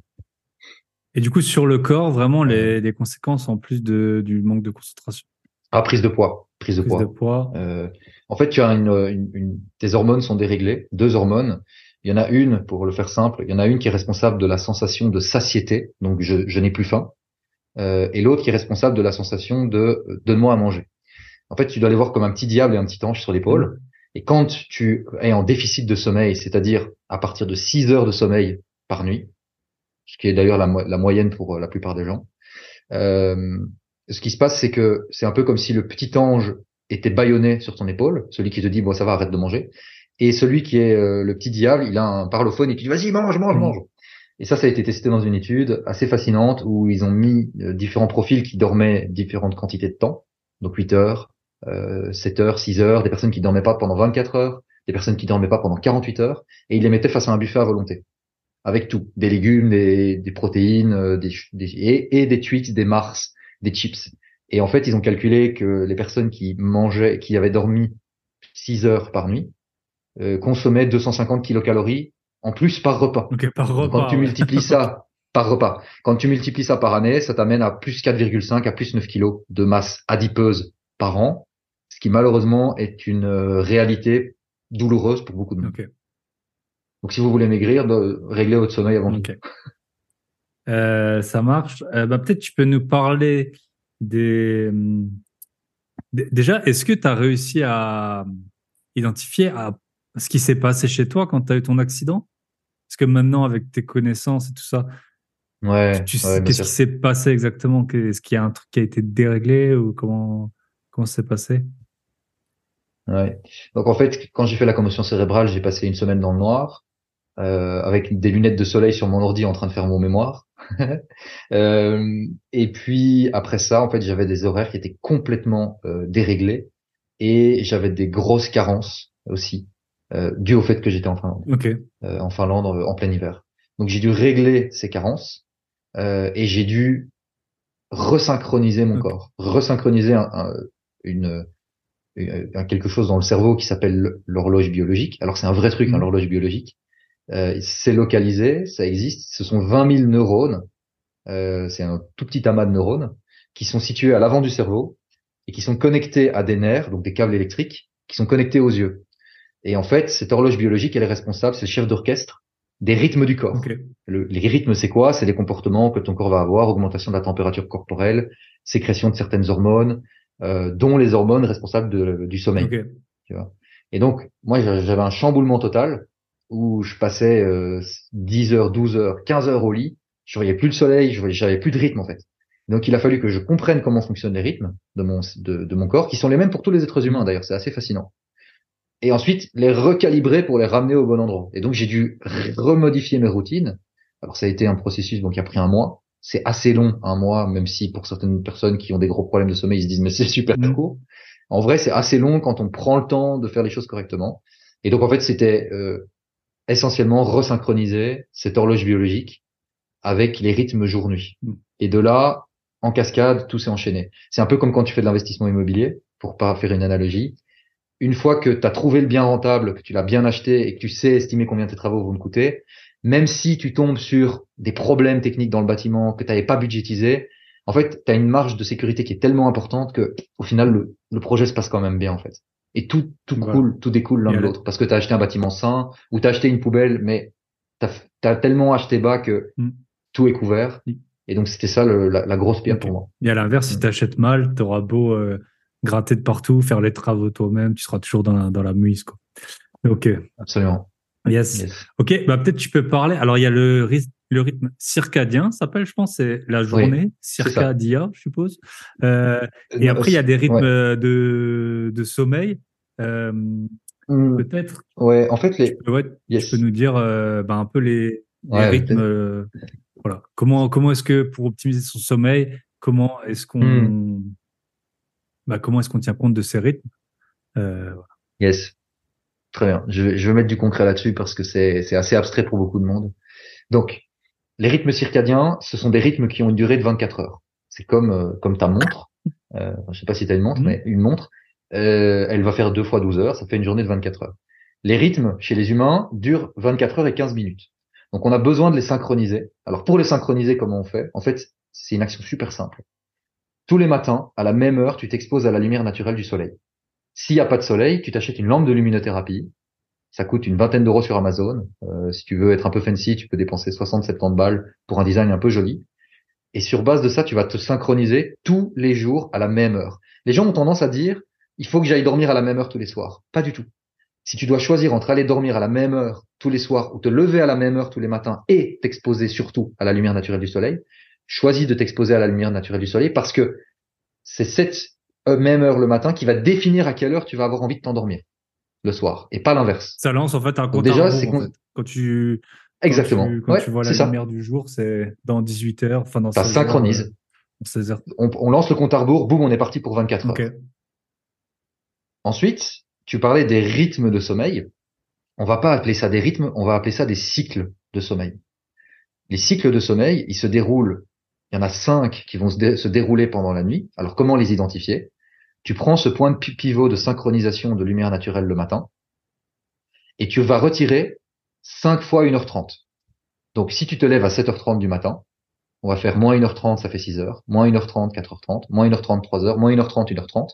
Et du coup, sur le corps, vraiment, les, les conséquences en plus de, du manque de concentration, Ah, prise de poids, prise de prise poids. de poids. Euh, en fait, tu as une, une, une- tes hormones sont déréglées, deux hormones. Il y en a une, pour le faire simple, il y en a une qui est responsable de la sensation de satiété, donc je, je n'ai plus faim, euh, et l'autre qui est responsable de la sensation de euh, donne-moi à manger. En fait, tu dois les voir comme un petit diable et un petit ange sur l'épaule. Et quand tu es en déficit de sommeil, c'est-à-dire à partir de 6 heures de sommeil par nuit, ce qui est d'ailleurs la, mo- la moyenne pour euh, la plupart des gens, euh, ce qui se passe, c'est que c'est un peu comme si le petit ange était bâillonné sur ton épaule, celui qui te dit bon ça va arrête de manger, et celui qui est euh, le petit diable, il a un parlophone et qui dit vas-y mange mange Mhm. mange. Et ça, ça a été testé dans une étude assez fascinante où ils ont mis différents profils qui dormaient différentes quantités de temps, donc 8 heures, euh, 7 heures, 6 heures, des personnes qui dormaient pas pendant 24 heures, des personnes qui dormaient pas pendant 48 heures, et ils les mettaient face à un buffet à volonté, avec tout, des légumes, des, des protéines, euh, des, des- et, et des tweets, des mars, des chips. Et en fait, ils ont calculé que les personnes qui mangeaient, qui avaient dormi 6 heures par nuit, euh, consommaient 250 kilocalories en plus par repas. Ok, par repas. quand tu ouais. multiplies ça par repas, quand tu multiplies ça par année, ça t'amène à plus 4,5 à plus 9 kilos de masse adipeuse par an, ce qui malheureusement est une euh, réalité douloureuse pour beaucoup de monde. Ok. Donc si vous voulez maigrir, de- réglez votre sommeil avant tout. Euh, ça marche. Euh, bah, peut-être tu peux nous parler des. hum, Déjà, est-ce que tu as réussi à identifier à ce qui s'est passé chez toi quand tu as eu ton accident? Parce que maintenant, avec tes connaissances et tout ça, Ouais, tu ouais, sais bien qu'est-ce qui s'est passé exactement? Est-ce qu'il y a un truc qui a été déréglé ou comment comment ça s'est passé? Ouais. Donc en fait, quand j'ai fait la commotion cérébrale, j'ai passé une semaine dans le noir, euh, avec des lunettes de soleil sur mon ordi en train de faire mon mémoire. Euh, et puis après ça, en fait, j'avais des horaires qui étaient complètement euh, déréglés et j'avais des grosses carences aussi, euh, dues au fait que j'étais en Finlande, Ok. euh, en Finlande en plein hiver. Donc j'ai dû régler ces carences euh, et j'ai dû resynchroniser mon corps, resynchroniser un- un- une un quelque chose dans le cerveau qui s'appelle l'horloge biologique. Alors c'est un vrai truc, hein, Mhm. l'horloge biologique. Euh, c'est localisé, ça existe. Ce sont 20 000 neurones. Euh, c'est un tout petit amas de neurones qui sont situés à l'avant du cerveau et qui sont connectés à des nerfs, donc des câbles électriques, qui sont connectés aux yeux. Et en fait, cette horloge biologique, elle est responsable, c'est le chef d'orchestre des rythmes du corps. Le- les rythmes, c'est quoi? C'est les comportements que ton corps va avoir, augmentation de la température corporelle, sécrétion de certaines hormones, euh, dont les hormones responsables de- du sommeil. Et donc, moi, j'a- j'avais un chamboulement total où je passais euh, 10 heures, 12 heures, 15 heures au lit. Je voyais plus le soleil, je voyais- j'avais plus de rythme en fait. Donc, il a fallu que je comprenne comment fonctionnent les rythmes de mon de, de mon corps, qui sont les mêmes pour tous les êtres humains d'ailleurs. C'est assez fascinant. Et ensuite, les recalibrer pour les ramener au bon endroit. Et donc, j'ai dû remodifier mes routines. Alors, ça a été un processus donc qui a pris un mois. C'est assez long, un mois, même si pour certaines personnes qui ont des gros problèmes de sommeil, ils se disent mais c'est super Mhm. court. En vrai, c'est assez long quand on prend le temps de faire les choses correctement. Et donc, en fait, c'était euh, essentiellement resynchroniser cette horloge biologique avec les rythmes jour-nuit. Mm. Et de là, en cascade, tout s'est enchaîné. C'est un peu comme quand tu fais de l'investissement immobilier, pour pas faire une analogie. Une fois que tu as trouvé le bien rentable, que tu l'as bien acheté et que tu sais estimer combien tes travaux vont te coûter, même si tu tombes sur des problèmes techniques dans le bâtiment que tu n'avais pas budgétisé, en fait, tu as une marge de sécurité qui est tellement importante que au final, le, le projet se passe quand même bien, en fait. Et tout, tout Voilà. coule, tout découle l'un de l'autre. Parce que tu as acheté un bâtiment sain ou tu as acheté une poubelle, mais tu as, tellement acheté bas que Mm. tout est couvert. Mm. Et donc, c'était ça le- la, la grosse pierre pour moi. Et à l'inverse, si Mm. tu achètes mal, tu auras beau euh, gratter de partout, faire les travaux toi-même, tu seras toujours dans la, dans la mouise. Quoi. Ok, Absolument. yes. Yes. Ok, bah peut-être tu peux parler. Alors, il y a le, ryth- le rythme circadien, ça s'appelle, je pense, c'est la journée, circadia, je suppose. Euh, et après, il y a des rythmes Ouais. euh, de, de sommeil. Euh, Mm, peut-être, ouais, en fait, les, ouais, yes. tu peux nous dire euh, bah, un peu les, les Ouais, rythmes. euh, voilà. Comment, comment est-ce que pour optimiser son sommeil, comment est-ce qu'on Hmm. bah, comment est-ce qu'on tient compte de ces rythmes euh, Yes. Très bien. Je vais, je vais mettre du concret là-dessus parce que c'est, c'est assez abstrait pour beaucoup de monde. Donc, les rythmes circadiens, ce sont des rythmes qui ont une durée de 24 heures. C'est comme, euh, comme ta montre. Euh, je sais pas si tu as une montre, Mhm. mais une montre, euh, elle va faire deux fois 12 heures. Ça fait une journée de 24 heures. Les rythmes chez les humains durent 24 heures et 15 minutes. Donc, on a besoin de les synchroniser. Alors, pour les synchroniser, comment on fait? En fait, c'est une action super simple. Tous les matins, à la même heure, tu t'exposes à la lumière naturelle du soleil. S'il n'y a pas de soleil, tu t'achètes une lampe de luminothérapie. Ça coûte une vingtaine d'euros sur Amazon. Euh, si tu veux être un peu fancy, tu peux dépenser 60-70 balles pour un design un peu joli. Et sur base de ça, tu vas te synchroniser tous les jours à la même heure. Les gens ont tendance à dire, il faut que j'aille dormir à la même heure tous les soirs. Pas du tout. Si tu dois choisir entre aller dormir à la même heure tous les soirs ou te lever à la même heure tous les matins et t'exposer surtout à la lumière naturelle du soleil, choisis de t'exposer à la lumière naturelle du soleil parce que c'est cette euh, même heure le matin qui va définir à quelle heure tu vas avoir envie de t'endormir le soir et pas l'inverse. Ça lance en fait un compte déjà, à rebours, c'est en qu'on- fait. Quand tu quand Exactement. tu, quand Ouais, tu vois la ça. lumière du jour, c'est dans 18 heures, enfin dans Ça 16 heures, synchronise. euh, dans 16 heures. On, on lance le compte à rebours, boum, on est parti pour 24 heures. Ensuite, tu parlais des rythmes de sommeil. On va pas appeler ça des rythmes, on va appeler ça des cycles de sommeil. Les cycles de sommeil, ils se déroulent. Il y en a cinq qui vont se, dé- se dérouler pendant la nuit. Alors comment les identifier? Tu prends ce point de pi- pivot de synchronisation de lumière naturelle le matin et tu vas retirer 5 fois 1h30. Donc si tu te lèves à 7h30 du matin, on va faire moins 1h30, ça fait 6h, moins 1h30, 4h30, moins 1h30, 3h, moins 1h30, 1h30,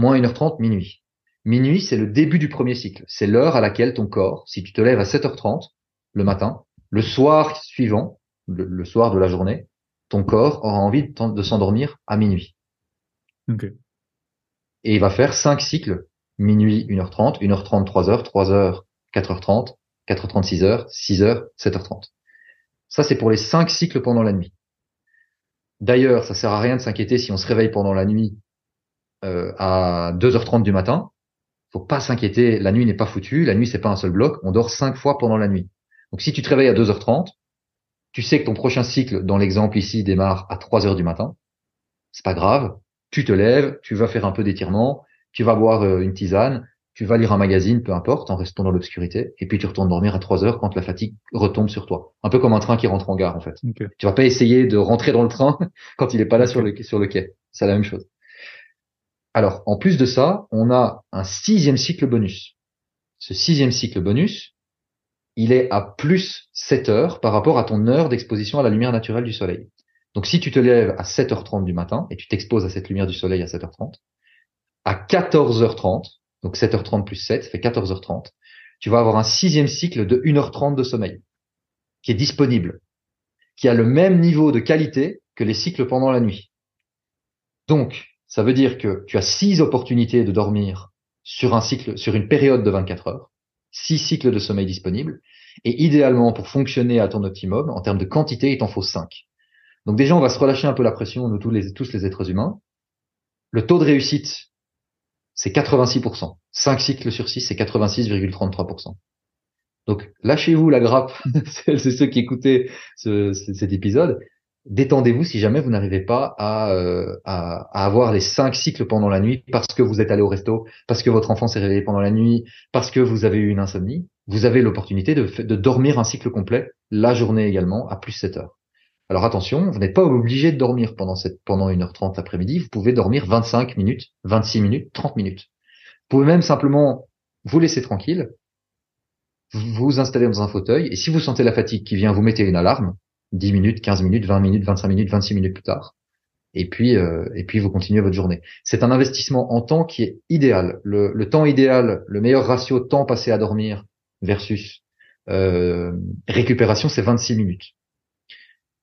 moins 1h30, minuit. Minuit, c'est le début du premier cycle. C'est l'heure à laquelle ton corps, si tu te lèves à 7h30 le matin, le soir suivant, le, le soir de la journée, ton corps aura envie de, de s'endormir à minuit. Ok. Et il va faire 5 cycles. Minuit, 1h30, 1h30, 3h, 3h, 4h30, 4h30, 6h, 6h, 7h30. Ça, c'est pour les 5 cycles pendant la nuit. D'ailleurs, ça sert à rien de s'inquiéter si on se réveille pendant la nuit euh, à 2h30 du matin. Faut pas s'inquiéter, la nuit n'est pas foutue, la nuit c'est pas un seul bloc, on dort 5 fois pendant la nuit. Donc si tu te réveilles à 2h30, tu sais que ton prochain cycle, dans l'exemple ici, démarre à 3h du matin. C'est pas grave, tu te lèves, tu vas faire un peu d'étirement, tu vas boire euh, une tisane, tu vas lire un magazine, peu importe, en restant dans l'obscurité, et puis tu retournes dormir à 3 heures quand la fatigue retombe sur toi. Un peu comme un train qui rentre en gare, en fait. Ok. Tu vas pas essayer de rentrer dans le train quand il est pas là sur le, sur le quai. C'est la même chose. Alors, en plus de ça, on a un sixième cycle bonus. Ce sixième cycle bonus, il est à plus 7 heures par rapport à ton heure d'exposition à la lumière naturelle du soleil. Donc, si tu te lèves à 7h30 du matin et tu t'exposes à cette lumière du soleil à 7h30, à 14h30, donc 7h30 plus 7, ça fait 14h30, tu vas avoir un sixième cycle de 1h30 de sommeil qui est disponible, qui a le même niveau de qualité que les cycles pendant la nuit. Donc, ça veut dire que tu as six opportunités de dormir sur un cycle, sur une période de 24 heures, six cycles de sommeil disponibles, et idéalement pour fonctionner à ton optimum, en termes de quantité, il t'en faut cinq. Donc déjà, on va se relâcher un peu la pression, nous tous les, tous les êtres humains. Le taux de réussite, c'est 86%. Cinq cycles sur six, c'est 86,33%. Donc, lâchez-vous la grappe, celles et ceux qui écoutaient ce- cet épisode. Détendez-vous si jamais vous n'arrivez pas à, euh, à, avoir les cinq cycles pendant la nuit parce que vous êtes allé au resto, parce que votre enfant s'est réveillé pendant la nuit, parce que vous avez eu une insomnie. Vous avez l'opportunité de, dormir un cycle complet, la journée également, à plus 7 heures. Alors attention, vous n'êtes pas obligé de dormir pendant cette, pendant 1h30 l'après-midi. Vous pouvez dormir 25 minutes, 26 minutes, 30 minutes. Vous pouvez même simplement vous laisser tranquille, vous vous installez dans un fauteuil, et si vous sentez la fatigue qui vient, vous mettez une alarme, 10 minutes, 15 minutes, 20 minutes, 25 minutes, 26 minutes plus tard. Et puis, euh, et puis vous continuez votre journée. C'est un investissement en temps qui est idéal. Le, le temps idéal, le meilleur ratio temps passé à dormir versus euh, récupération, c'est 26 minutes.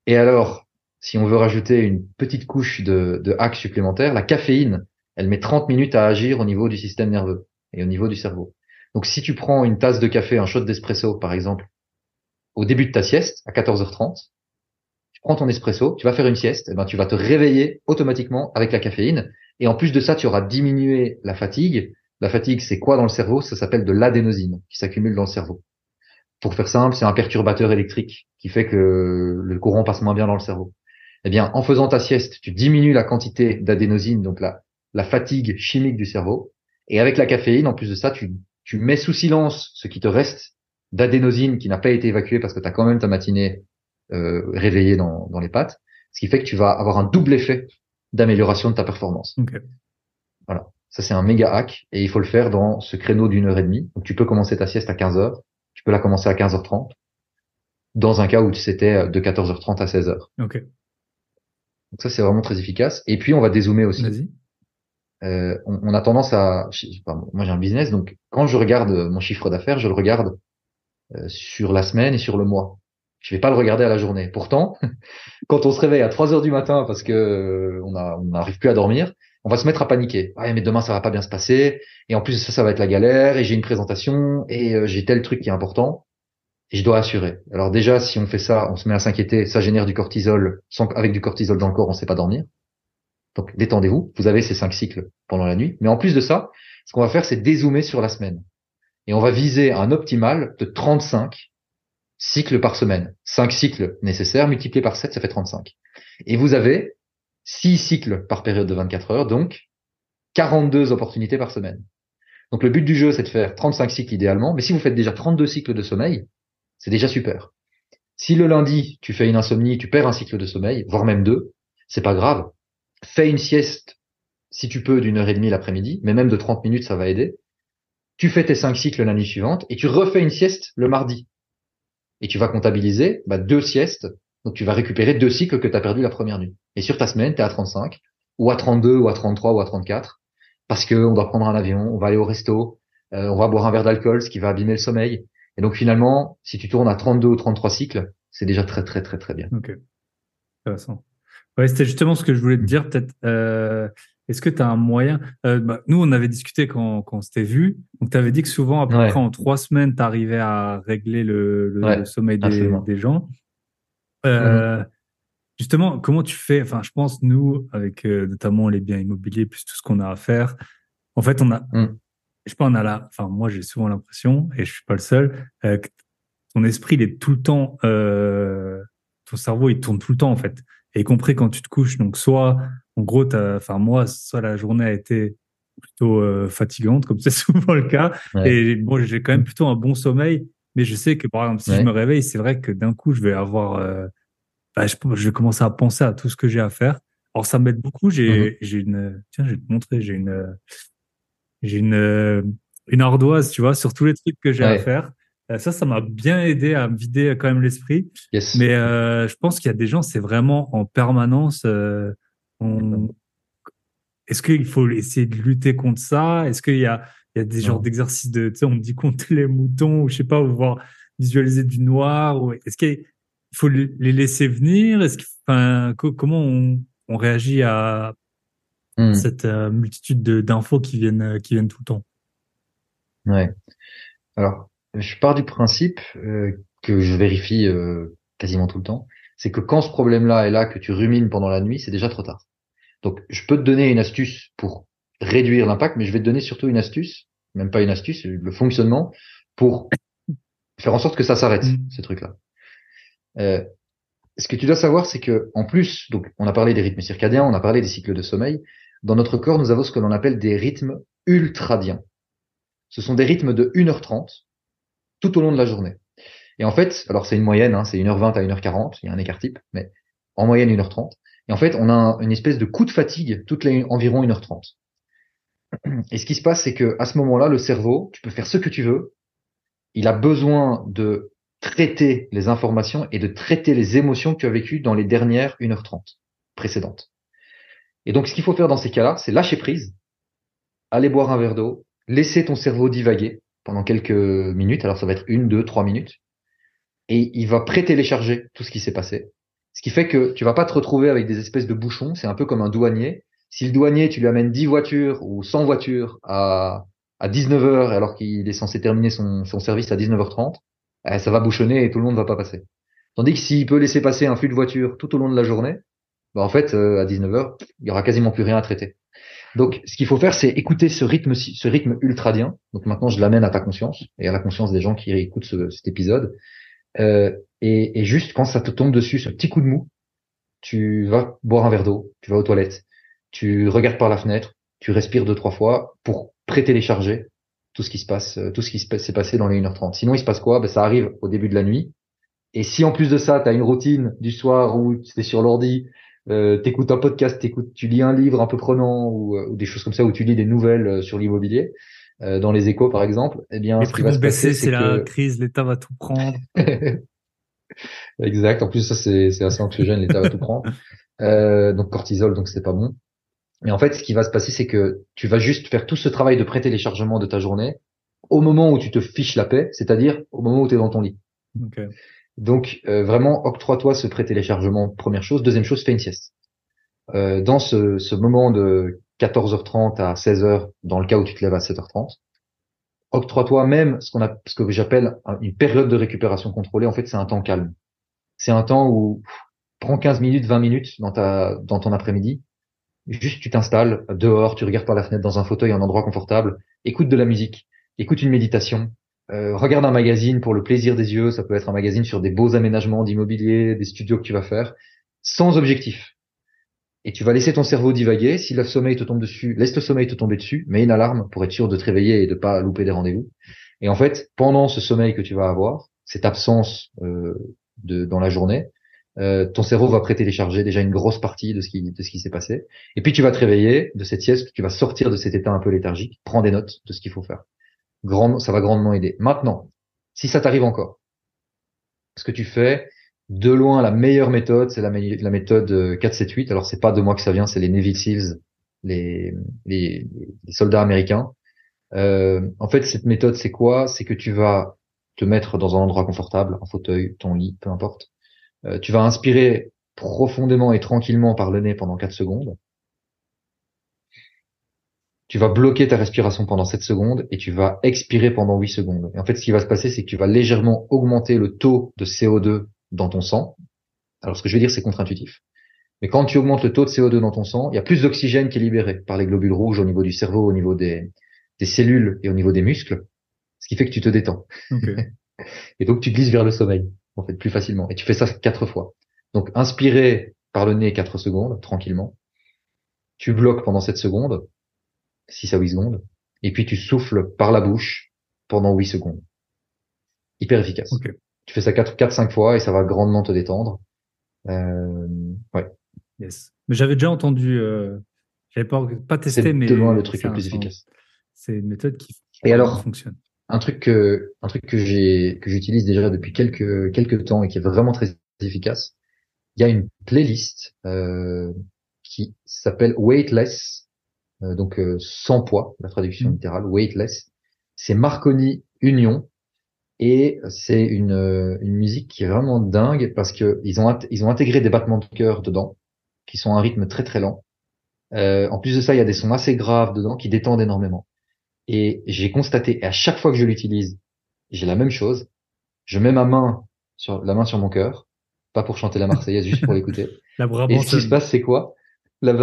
Et alors, si on veut rajouter une petite couche de, de hack supplémentaire, la caféine, elle met 30 minutes à agir au niveau du système nerveux et au niveau du cerveau. Donc si tu prends une tasse de café, un shot d'espresso par exemple, au début de ta sieste, à 14h30, tu prends ton espresso, tu vas faire une sieste, et ben tu vas te réveiller automatiquement avec la caféine. Et en plus de ça, tu auras diminué la fatigue. La fatigue, c'est quoi dans le cerveau? Ça s'appelle de l'adénosine qui s'accumule dans le cerveau. Pour faire simple, c'est un perturbateur électrique qui fait que le courant passe moins bien dans le cerveau. Eh bien, en faisant ta sieste, tu diminues la quantité d'adénosine, donc la, fatigue chimique du cerveau. Et avec la caféine, en plus de ça, tu, tu mets sous silence ce qui te reste d'adénosine qui n'a pas été évacué parce que tu as quand même ta matinée euh, réveillée dans, dans les pattes. Ce qui fait que tu vas avoir un double effet d'amélioration de ta performance. Voilà. Ça, c'est un méga hack et il faut le faire dans ce créneau d'une heure et demie. Donc, tu peux commencer ta sieste à 15 heures. Tu peux la commencer à 15h30 dans un cas où c'était de 14h30 à 16h. Ok. Donc ça, c'est vraiment très efficace. Et puis, on va dézoomer aussi. Vas-y. Euh, on, on a tendance à... je sais pas, moi, j'ai un business, donc quand je regarde mon chiffre d'affaires, je le regarde euh, sur la semaine et sur le mois. Je vais pas le regarder à la journée. Pourtant, quand on se réveille à 3 heures du matin parce que euh, on n'arrive plus à dormir, on va se mettre à paniquer. Ouais, mais demain ça va pas bien se passer. Et en plus ça, ça va être la galère. Et j'ai une présentation et euh, j'ai tel truc qui est important. Et je dois assurer. Alors déjà, si on fait ça, on se met à s'inquiéter. Ça génère du cortisol. Sans, avec du cortisol dans le corps, on sait pas dormir. Donc détendez-vous. Vous avez ces cinq cycles pendant la nuit. Mais en plus de ça, ce qu'on va faire, c'est dézoomer sur la semaine. Et on va viser un optimal de 35 cycles par semaine. 5 cycles nécessaires multipliés par 7, ça fait 35. Et vous avez 6 cycles par période de 24 heures, donc 42 opportunités par semaine. Donc le but du jeu, c'est de faire 35 cycles idéalement, mais si vous faites déjà 32 cycles de sommeil, c'est déjà super. Si le lundi, tu fais une insomnie, tu perds un cycle de sommeil, voire même deux, c'est pas grave. Fais une sieste, si tu peux, d'une heure et demie l'après-midi, mais même de 30 minutes, ça va aider. Tu fais tes 5 cycles la nuit suivante et tu refais une sieste le mardi et tu vas comptabiliser bah, deux siestes. Donc tu vas récupérer deux cycles que tu as perdu la première nuit. Et sur ta semaine, tu es à 35, ou à 32, ou à 33, ou à 34, parce que on doit prendre un avion, on va aller au resto, euh, on va boire un verre d'alcool, ce qui va abîmer le sommeil. Et donc finalement, si tu tournes à 32 ou 33 cycles, c'est déjà très très très très bien. Ok. Ouais, c'était justement ce que je voulais te dire. Peut-être, euh, est-ce que tu as un moyen euh, bah, Nous, on avait discuté quand, quand on s'était vu. Donc, tu avais dit que souvent, à peu Ouais. près en trois semaines, tu arrivais à régler le, le, Ouais, le sommeil des, gens. Euh, Justement, comment tu fais Enfin, je pense, nous, avec euh, notamment les biens immobiliers, plus tout ce qu'on a à faire, en fait, on a, Mm. je sais pas, on a la, enfin, moi, j'ai souvent l'impression, et je suis pas le seul, euh, que ton esprit, il est tout le temps, euh, ton cerveau, il tourne tout le temps, en fait. Et y compris quand tu te couches. Donc, soit, en gros, t'as, enfin, moi, soit la journée a été plutôt euh, fatigante, comme c'est souvent le cas. Ouais. Et bon, j'ai quand même plutôt un bon sommeil. Mais je sais que, par exemple, si Ouais. je me réveille, c'est vrai que d'un coup, je vais avoir, euh, bah, je, je vais commencer à penser à tout ce que j'ai à faire. Alors, ça m'aide beaucoup. J'ai, j'ai une, tiens, je vais te montrer, j'ai une, j'ai une, euh, une ardoise, tu vois, sur tous les trucs que j'ai à faire. Ça, ça m'a bien aidé à me vider quand même l'esprit. Yes. Mais euh, je pense qu'il y a des gens, c'est vraiment en permanence. euh, on- Est-ce qu'il faut essayer de lutter contre ça? Est-ce qu'il y a, il y a des genres d'exercices de, tu sais, on me dit compter les moutons ou je sais pas, ou voir visualiser du noir ou est-ce qu'il faut les laisser venir? Est-ce qu'il- enfin, co- comment on, on réagit à Hmm. cette euh, multitude de- d'infos qui viennent, euh, qui viennent tout le temps? Ouais. Alors, je pars du principe euh, que je vérifie euh, quasiment tout le temps, c'est que quand ce problème-là est là, que tu rumines pendant la nuit, c'est déjà trop tard. Donc, je peux te donner une astuce pour réduire l'impact, mais je vais te donner surtout une astuce, même pas une astuce, le fonctionnement pour faire en sorte que ça s'arrête, Mm. ce truc-là. Euh, ce que tu dois savoir, c'est que en plus, donc, on a parlé des rythmes circadiens, on a parlé des cycles de sommeil. Dans notre corps, nous avons ce que l'on appelle des rythmes ultradiens. Ce sont des rythmes de 1h30 tout au long de la journée. Et en fait, alors c'est une moyenne, hein, c'est 1h20 à 1h40, il y a un écart type, mais en moyenne 1h30. Et en fait, on a un- une espèce de coup de fatigue toutes les environ 1h30. Et ce qui se passe, c'est que à ce moment-là, le cerveau, tu peux faire ce que tu veux, il a besoin de traiter les informations et de traiter les émotions que tu as vécues dans les dernières 1h30 précédentes. Et donc, ce qu'il faut faire dans ces cas-là, c'est lâcher prise, aller boire un verre d'eau, laisser ton cerveau divaguer pendant quelques minutes. Alors, ça va être une, deux, trois minutes. Et il va pré-télécharger tout ce qui s'est passé. Ce qui fait que tu vas pas te retrouver avec des espèces de bouchons. C'est un peu comme un douanier. Si le douanier, tu lui amènes 10 voitures ou 100 voitures à, à 19h alors qu'il est censé terminer son, service à 19h30, eh, ça va bouchonner et tout le monde va pas passer. Tandis que s'il peut laisser passer un flux de voitures tout au long de la journée, bah en fait, euh, à 19h, il y aura quasiment plus rien à traiter. Donc, ce qu'il faut faire, c'est écouter ce rythme, ce rythme ultradien. Donc maintenant, je l'amène à ta conscience et à la conscience des gens qui écoutent ce- cet épisode. Euh, et, et juste quand ça te tombe dessus, ce petit coup de mou, tu vas boire un verre d'eau, tu vas aux toilettes, tu regardes par la fenêtre, tu respires deux trois fois pour pré-télécharger tout ce qui se passe, euh, tout ce qui s'est passé dans les 1h30. Sinon, il se passe quoi? Ben, Ça arrive au début de la nuit. Et si en plus de ça, tu as une routine du soir où tu es sur l'ordi, euh, t'écoutes un podcast, tu lis un livre un peu prenant ou, euh, ou, des choses comme ça, où tu lis des nouvelles sur l'immobilier, euh, dans les échos par exemple, eh bien, les ce qui va se passer, c'est la crise, l'État va tout prendre. exact. En plus, ça c'est assez anxiogène, l'État va tout prendre. Euh, donc cortisol, donc c'est pas bon. Mais en fait, ce qui va se passer, c'est que tu vas juste faire tout ce travail de pré-téléchargement de ta journée au moment où tu te fiches la paix, c'est-à-dire au moment où tu es dans ton lit. Okay. Donc euh, vraiment, octroie-toi ce pré-téléchargement, première chose. Deuxième chose, fais une sieste. Euh, dans ce, ce, moment de 14h30 à 16h, dans le cas où tu te lèves à 7h30, octroie-toi même ce qu'on a, ce que j'appelle une période de récupération contrôlée. En fait, c'est un temps calme. C'est un temps où prends 15 minutes, 20 minutes dans ta, dans ton après-midi. Juste, tu t'installes dehors, tu regardes par la fenêtre dans un fauteuil, un endroit confortable, écoute de la musique, écoute une méditation, euh, regarde un magazine pour le plaisir des yeux. Ça peut être un magazine sur des beaux aménagements d'immobilier, des studios que tu vas faire, sans objectif. Et tu vas laisser ton cerveau divaguer. Si le sommeil te tombe dessus, laisse le sommeil te tomber dessus, mets une alarme pour être sûr de te réveiller et de pas louper des rendez-vous. Et en fait, pendant ce sommeil que tu vas avoir, cette absence euh, de dans la journée, euh, ton cerveau va pré-télécharger déjà une grosse partie de ce qui s'est passé. Et puis tu vas te réveiller de cette sieste, tu vas sortir de cet état un peu léthargique, prends des notes de ce qu'il faut faire. Ça va grandement aider. Maintenant, si ça t'arrive encore, ce que tu fais, de loin, la meilleure méthode, c'est la, méthode 4-7-8. Alors, c'est pas de moi que ça vient, c'est les Navy SEALs, les, les, les soldats américains. Euh, en fait, cette méthode, c'est quoi? C'est que tu vas te mettre dans un endroit confortable, un fauteuil, ton lit, peu importe. Euh, tu vas inspirer profondément et tranquillement par le nez pendant 4 secondes tu vas bloquer ta respiration pendant 7 secondes et tu vas expirer pendant 8 secondes. Et en fait, ce qui va se passer, c'est que tu vas légèrement augmenter le taux de CO2 dans ton sang. Alors, ce que je vais dire, c'est contre-intuitif. Mais quand tu augmentes le taux de CO2 dans ton sang, il y a plus d'oxygène qui est libéré par les globules rouges au niveau du cerveau, au niveau des, des cellules et au niveau des muscles, ce qui fait que tu te détends. Okay. et donc, tu glisses vers le sommeil, en fait, plus facilement. Et tu fais ça quatre fois. Donc, inspirer par le nez 4 secondes, tranquillement. Tu bloques pendant 7 secondes 6 à 8 secondes, et puis tu souffles par la bouche pendant 8 secondes. Hyper efficace. Okay. Tu fais ça 4-5 fois et ça va grandement te détendre. Euh, ouais. Yes. Mais j'avais déjà entendu, euh, j'avais pas, pas testé, mais. C'est de loin le truc le plus efficace. C'est une méthode qui et alors, fonctionne. Un truc que, un truc que j'ai, que j'utilise déjà depuis quelques, quelques temps et qui est vraiment très efficace. Il y a une playlist, euh, qui s'appelle Weightless euh, donc euh, sans poids, la traduction Mm. littérale, weightless. C'est Marconi Union et c'est une, une musique qui est vraiment dingue parce que ils ont ils ont intégré des battements de cœur dedans qui sont à un rythme très très lent. Euh, en plus de ça, il y a des sons assez graves dedans qui détendent énormément. Et j'ai constaté, et à chaque fois que je l'utilise, j'ai la même chose. Je mets ma main sur la main sur mon cœur, pas pour chanter la Marseillaise, juste pour l'écouter. La Et ce qui se passe, c'est quoi? La.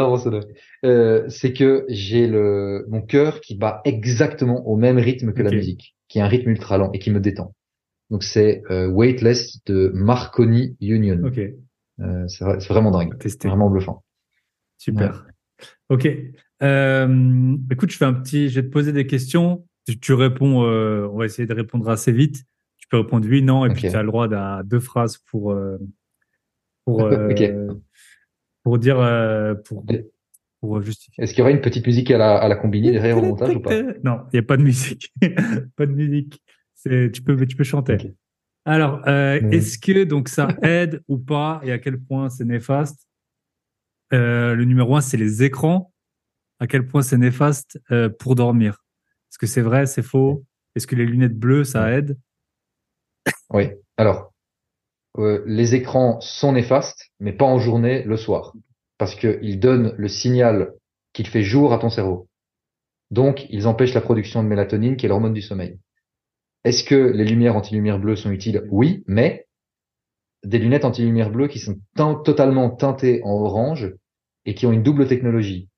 Euh, c'est que j'ai le mon cœur qui bat exactement au même rythme que la musique, qui est un rythme ultra lent et qui me détend. Donc c'est euh, Weightless de Marconi Union. Ok, Euh, c'est vrai- c'est vraiment dingue, testé. vraiment bluffant. Super. Ok. Euh, écoute, je fais un petit, je vais te poser des questions. Tu, tu réponds, euh, on va essayer de répondre assez vite. Tu peux répondre oui, non, et puis tu as le droit à deux phrases pour, pour, pour dire, pour, pour justifier. Est-ce qu'il y aura une petite musique à la, à la combiner derrière au montage ou pas? Non, il n'y a pas de musique. pas de musique. Tu peux, tu peux chanter. Alors, euh, Mhm. est-ce que donc ça aide ou pas et à quel point c'est néfaste? Euh, Le numéro un, c'est les écrans. À quel point c'est néfaste euh, pour dormir? Est-ce que c'est vrai, c'est faux? Est-ce que les lunettes bleues, ça aide? Oui. Alors, euh, les écrans sont néfastes, mais pas en journée, le soir, parce qu'ils donnent le signal qu'il fait jour à ton cerveau. Donc, ils empêchent la production de mélatonine, qui est l'hormone du sommeil. Est-ce que les lumières anti-lumière bleue sont utiles? Oui, mais des lunettes anti-lumière bleue qui sont teint- totalement teintées en orange et qui ont une double technologie,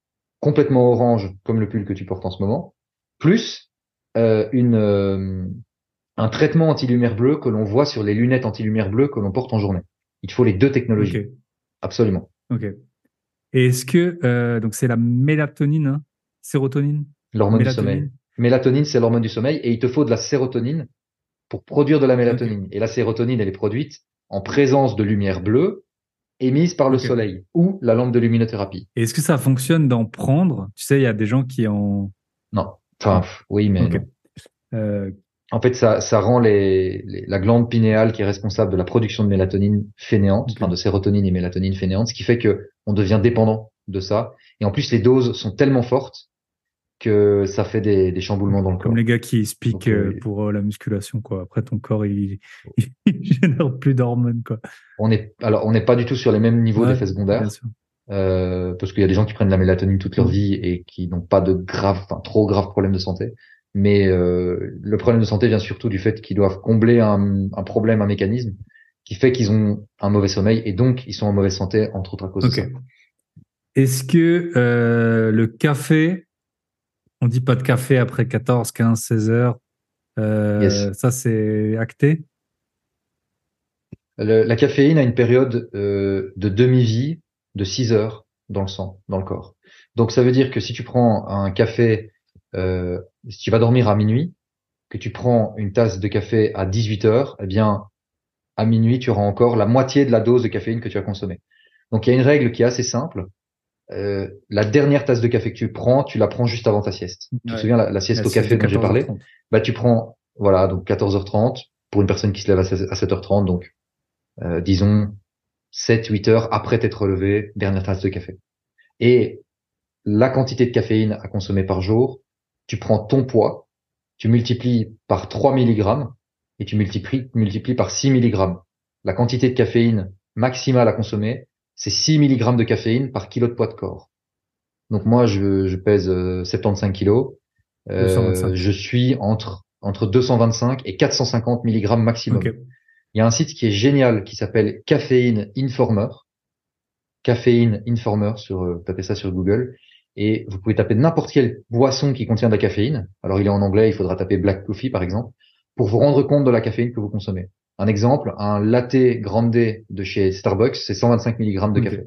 complètement orange, comme le pull que tu portes en ce moment, plus euh, une euh, un traitement anti-lumière bleue que l'on voit sur les lunettes anti-lumière bleue que l'on porte en journée. Il faut les deux technologies. Absolument. Ok. Et est-ce que euh, donc c'est la mélatonine, hein sérotonine? L'hormone du sommeil. Mélatonine, c'est l'hormone du sommeil et il te faut de la sérotonine pour produire de la mélatonine. Et la sérotonine, elle est produite en présence de lumière bleue émise par le soleil ou la lampe de luminothérapie. Et est-ce que ça fonctionne d'en prendre? Tu sais, il y a des gens qui en... Non. Enfin, oui, mais euh... En fait, ça, ça rend les, la glande pinéale qui est responsable de la production de mélatonine fainéante, enfin de sérotonine et mélatonine fainéante, ce qui fait que on devient dépendant de ça. Et en plus, les doses sont tellement fortes que ça fait des, des chamboulements dans le corps. Comme les gars qui expliquent euh, pour euh, la musculation, quoi. Après, ton corps, il, il génère plus d'hormones, quoi. On est, alors, on n'est pas du tout sur les mêmes niveaux d'effets secondaires. Euh, parce qu'il y a des gens qui prennent de la mélatonine toute leur mm. vie et qui n'ont pas de graves, enfin, trop graves problèmes de santé. Mais euh, le problème de santé vient surtout du fait qu'ils doivent combler un, un, problème, un mécanisme qui fait qu'ils ont un mauvais sommeil et donc ils sont en mauvaise santé, entre autres à cause de ça. Est-ce que euh, le café on dit pas de café après 14, 15, 16 heures. Euh, ça, c'est acté? La caféine a une période de demi-vie de 6 heures dans le sang, dans le corps. Donc, ça veut dire que si tu prends un café, euh, si tu vas dormir à minuit, que tu prends une tasse de café à 18 heures, eh bien, à minuit, tu auras encore la moitié de la dose de caféine que tu as consommée. Donc, il y a une règle qui est assez simple euh, la dernière tasse de café que tu prends, tu la prends juste avant ta sieste. Tu te souviens la, sieste au café dont j'ai parlé? Bah tu prends voilà donc 14h30 pour une personne qui se lève à 7h30 donc euh, disons 7 8 heures après t'être relevé, dernière tasse de café. Et la quantité de caféine à consommer par jour, tu prends ton poids, tu multiplies par 3 mg et tu multiplies, multiplies par 6 mg. La quantité de caféine maximale à consommer, c'est 6 mg de caféine par kilo de poids de corps. Donc moi, je, je pèse 75 euh, kilos. Euh, je suis entre entre 225 et 450 mg maximum. Il y a un site qui est génial qui s'appelle Caféine Informer. Caféine Informer sur euh, tapez ça sur Google et vous pouvez taper n'importe quelle boisson qui contient de la caféine. Alors il est en anglais, il faudra taper black coffee par exemple pour vous rendre compte de la caféine que vous consommez. Un exemple, un latte grande de chez Starbucks, c'est 125 mg de café.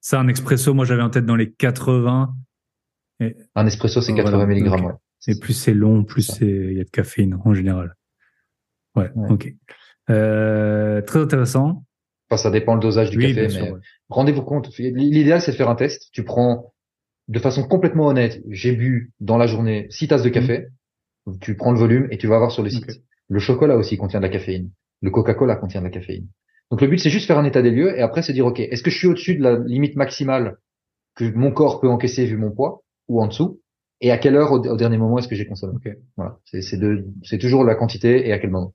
Ça, un expresso, moi j'avais en tête dans les 80. Un espresso, c'est 80 mg. Ouais. Et plus c'est long, plus il y a de caféine en général. Ouais, ok. Euh, très intéressant. Enfin, ça dépend le dosage du café, mais rendez-vous compte. L'idéal, c'est de faire un test. Tu prends de façon complètement honnête. J'ai bu dans la journée 6 tasses de café. Tu prends le volume et tu vas voir sur le site. Le chocolat aussi contient de la caféine. Le Coca-Cola contient de la caféine. Donc le but, c'est juste faire un état des lieux et après se dire, OK, est-ce que je suis au-dessus de la limite maximale que mon corps peut encaisser vu mon poids ou en dessous? Et à quelle heure au, dernier moment est-ce que j'ai consommé? Voilà, c'est toujours la quantité et à quel moment.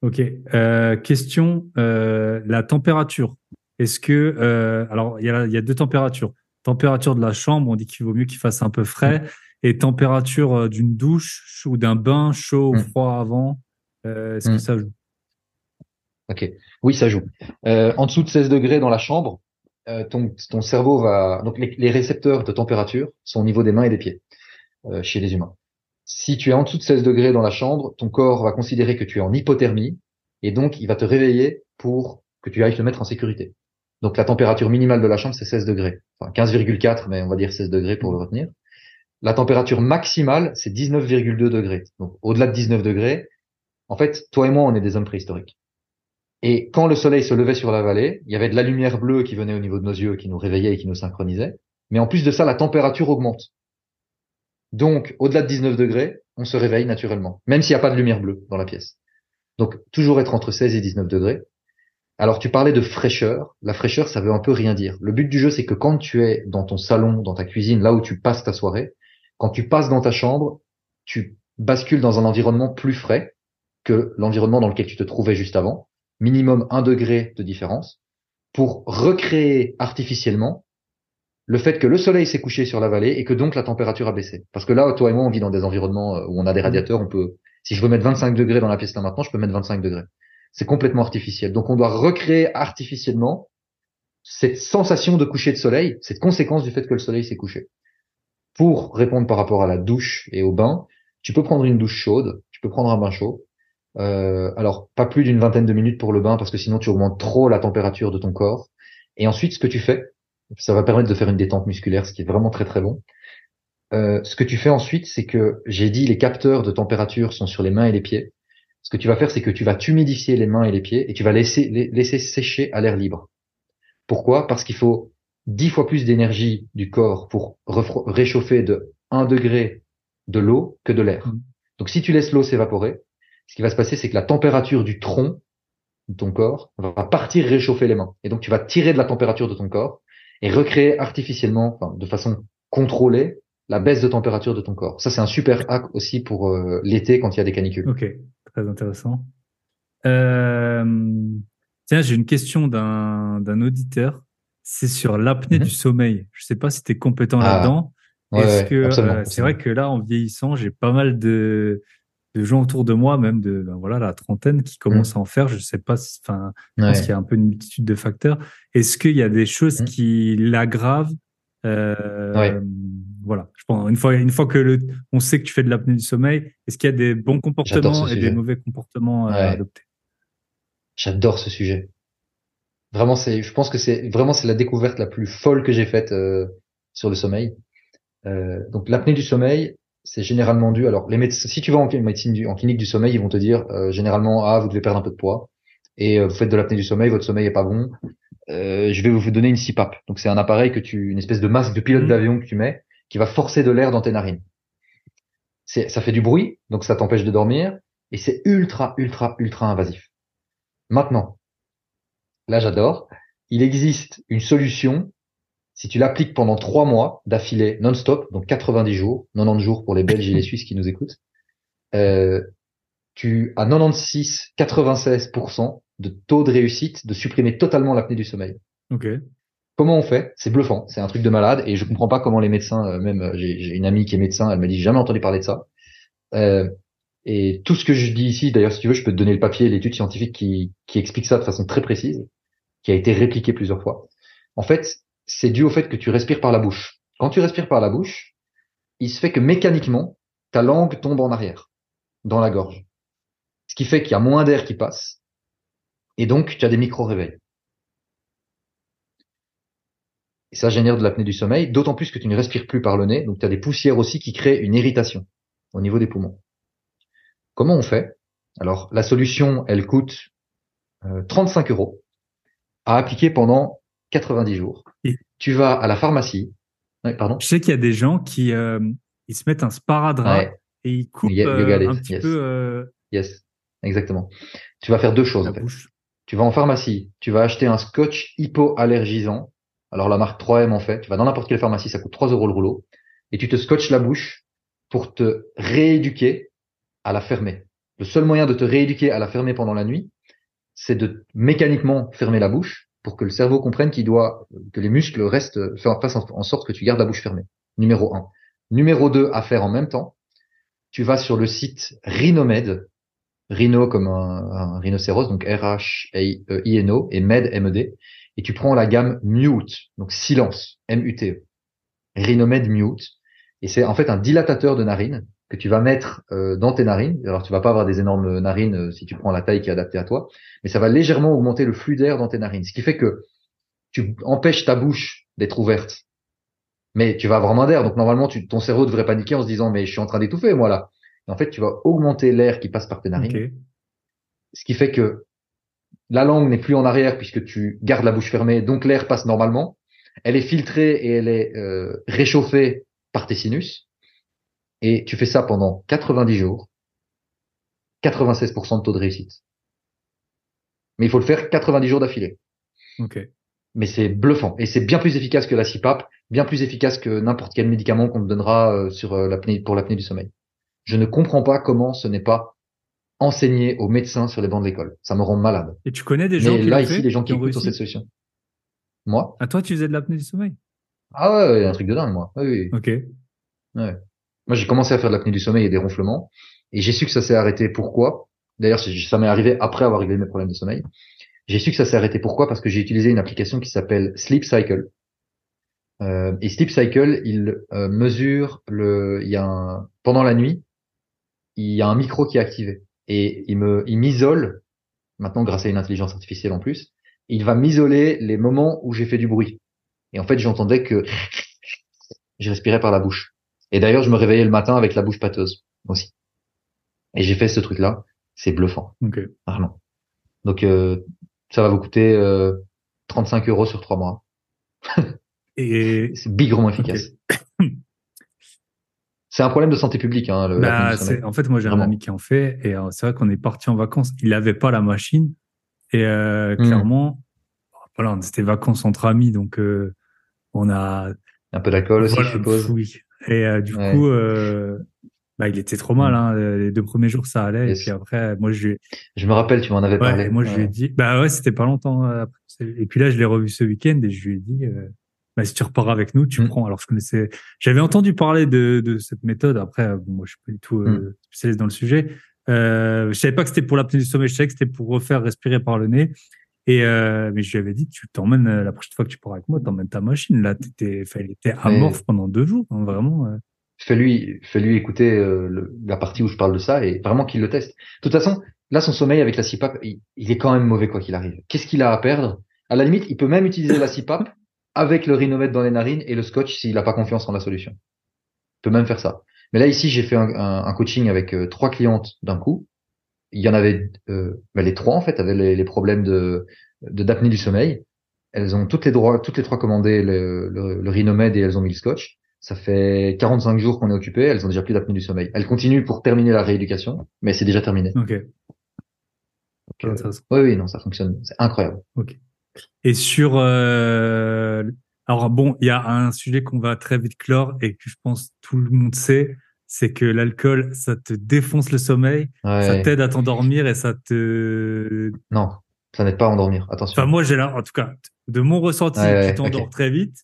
Ok. Euh, question, euh, la température. Est-ce que euh, alors il y a, y a deux températures. Température de la chambre, on dit qu'il vaut mieux qu'il fasse un peu frais, et température d'une douche ou d'un bain chaud ou mmh. froid avant. Est-ce que mmh. ça joue? Ok. Oui, ça joue. Euh, en dessous de 16 degrés dans la chambre, euh, ton, ton cerveau va. Donc les, récepteurs de température sont au niveau des mains et des pieds euh, chez les humains. Si tu es en dessous de 16 degrés dans la chambre, ton corps va considérer que tu es en hypothermie et donc il va te réveiller pour que tu ailles te mettre en sécurité. Donc la température minimale de la chambre c'est 16 degrés, enfin 15,4 mais on va dire 16 degrés pour le retenir. La température maximale c'est 19,2 degrés. Donc au-delà de 19 degrés, en fait toi et moi on est des hommes préhistoriques. Et quand le soleil se levait sur la vallée, il y avait de la lumière bleue qui venait au niveau de nos yeux, qui nous réveillait et qui nous synchronisait. Mais en plus de ça, la température augmente. Donc, au-delà de 19 degrés, on se réveille naturellement, même s'il n'y a pas de lumière bleue dans la pièce. Donc, toujours être entre 16 et 19 degrés. Alors, tu parlais de fraîcheur. La fraîcheur, ça veut un peu rien dire. Le but du jeu, c'est que quand tu es dans ton salon, dans ta cuisine, là où tu passes ta soirée, quand tu passes dans ta chambre, tu bascules dans un environnement plus frais que l'environnement dans lequel tu te trouvais juste avant minimum un degré de différence, pour recréer artificiellement le fait que le soleil s'est couché sur la vallée et que donc la température a baissé. Parce que là, toi et moi, on vit dans des environnements où on a des mmh. radiateurs, on peut, si je veux mettre 25 degrés dans la pièce là maintenant, je peux mettre 25 degrés. C'est complètement artificiel. Donc on doit recréer artificiellement cette sensation de coucher de soleil, cette conséquence du fait que le soleil s'est couché. Pour répondre par rapport à la douche et au bain, tu peux prendre une douche chaude, tu peux prendre un bain chaud, euh, alors, pas plus d'une vingtaine de minutes pour le bain parce que sinon tu augmentes trop la température de ton corps. Et ensuite, ce que tu fais, ça va permettre de faire une détente musculaire, ce qui est vraiment très très bon. Euh, ce que tu fais ensuite, c'est que j'ai dit les capteurs de température sont sur les mains et les pieds. Ce que tu vas faire, c'est que tu vas t'humidifier les mains et les pieds et tu vas laisser laisser sécher à l'air libre. Pourquoi? Parce qu'il faut dix fois plus d'énergie du corps pour réchauffer de 1 degré de l'eau que de l'air. Mmh. Donc si tu laisses l'eau s'évaporer, ce qui va se passer, c'est que la température du tronc de ton corps va partir réchauffer les mains. Et donc tu vas tirer de la température de ton corps et recréer artificiellement, enfin, de façon contrôlée, la baisse de température de ton corps. Ça, c'est un super hack aussi pour euh, l'été quand il y a des canicules. Ok, très intéressant. Euh... Tiens, j'ai une question d'un auditeur. C'est sur l'apnée mhm. du sommeil. Je sais pas si tu es compétent ah. là-dedans. Est-ce que euh, c'est vrai que là, en vieillissant, j'ai pas mal de, de gens autour de moi, même de ben voilà la trentaine, qui commencent mm. à en faire. Je sais pas, enfin, je pense qu'il y a un peu une multitude de facteurs. Est-ce qu'il y a des choses mm. qui l'aggravent euh, Voilà. Je pense une fois une fois que le, on sait que tu fais de l'apnée du sommeil, est-ce qu'il y a des bons comportements et des mauvais comportements à adopter? J'adore ce sujet. Vraiment, c'est, je pense que c'est vraiment c'est la découverte la plus folle que j'ai faite euh, sur le sommeil. Euh, donc l'apnée du sommeil, c'est généralement dû. Alors, les médecins, si tu vas en médecine du, en clinique du sommeil, ils vont te dire euh, généralement ah vous devez perdre un peu de poids et euh, vous faites de l'apnée du sommeil, votre sommeil est pas bon. Euh, je vais vous donner une CPAP. Donc c'est un appareil que tu, une espèce de masque de pilote mmh. d'avion que tu mets, qui va forcer de l'air dans tes narines. Ça fait du bruit, donc ça t'empêche de dormir et c'est ultra ultra ultra invasif. Maintenant, là j'adore. Il existe une solution si tu l'appliques pendant trois mois d'affilée non-stop, donc 90 jours, 90 jours pour les Belges et les Suisses qui nous écoutent, euh, tu as 96, 96% de taux de réussite de supprimer totalement l'apnée du sommeil. Comment on fait? C'est bluffant, c'est un truc de malade et je comprends pas comment les médecins, euh, même euh, j'ai une amie qui est médecin, elle m'a dit j'ai jamais entendu parler de ça. Euh, et tout ce que je dis ici, d'ailleurs si tu veux, je peux te donner le papier, l'étude scientifique qui, qui explique ça de façon très précise, qui a été répliquée plusieurs fois. En fait, c'est dû au fait que tu respires par la bouche. Quand tu respires par la bouche, il se fait que mécaniquement, ta langue tombe en arrière, dans la gorge. Ce qui fait qu'il y a moins d'air qui passe, et donc tu as des micro-réveils. Et ça génère de l'apnée du sommeil, d'autant plus que tu ne respires plus par le nez, donc tu as des poussières aussi qui créent une irritation au niveau des poumons. Comment on fait? Alors la solution, elle coûte 35 euh, euros à appliquer pendant 90 jours. Tu vas à la pharmacie. pardon. Je sais qu'il y a des gens qui euh, ils se mettent un sparadrap et ils coupent euh, un petit peu. Euh, yes, exactement. Tu vas faire deux choses. En fait. Tu vas en pharmacie, tu vas acheter un scotch hypoallergisant. Alors la marque 3M en fait. Tu vas dans n'importe quelle pharmacie, ça coûte 3 euros le rouleau, et tu te scotches la bouche pour te rééduquer à la fermer. Le seul moyen de te rééduquer à la fermer pendant la nuit, c'est de mécaniquement fermer la bouche pour que le cerveau comprenne qu'il doit, que les muscles restent, fassent en sorte que tu gardes la bouche fermée. Numéro 1. Numéro 2 à faire en même temps. Tu vas sur le site Rhinomed, Rhino comme un, rhinocéros, donc R-H-I-N-O, et Med, M-E-D, et tu prends la gamme Mute, donc silence, M-U-T-E. Rhinomed Mute. Et c'est en fait un dilatateur de narines que tu vas mettre euh, dans tes narines. Alors tu vas pas avoir des énormes narines euh, si tu prends la taille qui est adaptée à toi, mais ça va légèrement augmenter le flux d'air dans tes narines, ce qui fait que tu empêches ta bouche d'être ouverte, mais tu vas avoir moins d'air. Donc normalement, tu, ton cerveau devrait paniquer en se disant mais je suis en train d'étouffer moi là. en fait, tu vas augmenter l'air qui passe par tes narines, ce qui fait que la langue n'est plus en arrière puisque tu gardes la bouche fermée, donc l'air passe normalement. Elle est filtrée et elle est euh, réchauffée par tes sinus et tu fais ça pendant 90 jours, 96% de taux de réussite. Mais il faut le faire 90 jours d'affilée. Ok. Mais c'est bluffant et c'est bien plus efficace que la CPAP, bien plus efficace que n'importe quel médicament qu'on te donnera euh, sur euh, l'apnée pour l'apnée du sommeil. Je ne comprends pas comment ce n'est pas enseigné aux médecins sur les bancs de l'école. Ça me rend malade. Et tu connais des gens Mais là ici, des gens qui, écoutent sur cette solution. Moi? À toi, tu faisais de l'apnée du sommeil? Ah ouais, un truc de dingue, moi. Oui, oui. Ok. Ouais. Moi, j'ai commencé à faire de l'apnée du sommeil et des ronflements. Et j'ai su que ça s'est arrêté. Pourquoi? D'ailleurs, ça m'est arrivé après avoir réglé mes problèmes de sommeil. J'ai su que ça s'est arrêté. Pourquoi? Parce que j'ai utilisé une application qui s'appelle Sleep Cycle. Euh, et Sleep Cycle, il euh, mesure le. Il y a un pendant la nuit, il y a un micro qui est activé et il me, il m'isole maintenant grâce à une intelligence artificielle en plus. il va m'isoler les moments où j'ai fait du bruit. Et en fait, j'entendais que je respirais par la bouche. Et d'ailleurs, je me réveillais le matin avec la bouche pâteuse aussi. Et j'ai fait ce truc-là. C'est bluffant. Ok. Vraiment. Donc, euh, ça va vous coûter euh, 35 euros sur trois mois. Et C'est bigrement efficace. C'est un problème de santé publique. Hein, le, bah, en fait, moi, j'ai un ami qui en fait, et euh, c'est vrai qu'on est parti en vacances. Il avait pas la machine, et euh, Hmm. clairement, voilà, on était vacances entre amis, donc euh, on a Un peu d'alcool aussi, Voilà, je suppose. Oui. Et euh, du Ouais. coup, euh, bah, il était trop mal. Mm. Hein. Les deux premiers jours, ça allait. Yes. Et puis après, moi, je Je me rappelle, tu m'en avais ouais, parlé. moi, je lui ai dit, bah ouais, c'était pas longtemps. euh, après. Et puis là, je l'ai revu ce week-end et je lui ai dit, euh, bah, si tu repars avec nous, tu Mm. prends. Alors, je connaissais, j'avais entendu parler de, de cette méthode. Après, euh, bon, moi, je suis pas du tout euh, Mm. spécialiste dans le sujet. Euh, je savais pas que c'était pour l'apnée du sommeil. Je savais que c'était pour refaire respirer par le nez. Et euh, mais je lui avais dit, tu t'emmènes euh, la prochaine fois que tu pars avec moi, t'emmènes ta machine. Là, t'étais, enfin, il était amorphe pendant deux jours, hein, vraiment. euh. Fais-lui, fais-lui écouter euh, le- la partie où je parle de ça et vraiment qu'il le teste. De toute façon, là, son sommeil avec la CPAP, il, il est quand même mauvais quoi qu'il arrive. Qu'est-ce qu'il a à perdre? À la limite, il peut même utiliser la CPAP avec le rhinomètre dans les narines et le scotch s'il n'a pas confiance en la solution. Peut même faire ça. Mais là, ici, j'ai fait un, un- un coaching avec euh, trois clientes d'un coup. Il y en avait, euh, bah, les trois en fait avaient les, les problèmes de de- d'apnée du sommeil. Elles ont toutes les droits, toutes les trois commandé le, le, le rhinomède et elles ont mis le scotch. Ça fait 45 jours qu'on est occupé, elles ont déjà plus d'apnée du sommeil. Elles continuent pour terminer la rééducation, mais c'est déjà terminé. Ok. Donc, euh, oui, oui, non, ça fonctionne. C'est incroyable. Et sur, euh, alors bon, il y a un sujet qu'on va très vite clore et que je pense tout le monde sait, c'est que l'alcool, ça te défonce le sommeil, Ouais. ça t'aide à t'endormir et ça te. Non, ça n'aide pas à endormir. Attention. Enfin, moi, j'ai là, en tout cas, de mon ressenti, Ouais, ouais, tu t'endors très vite,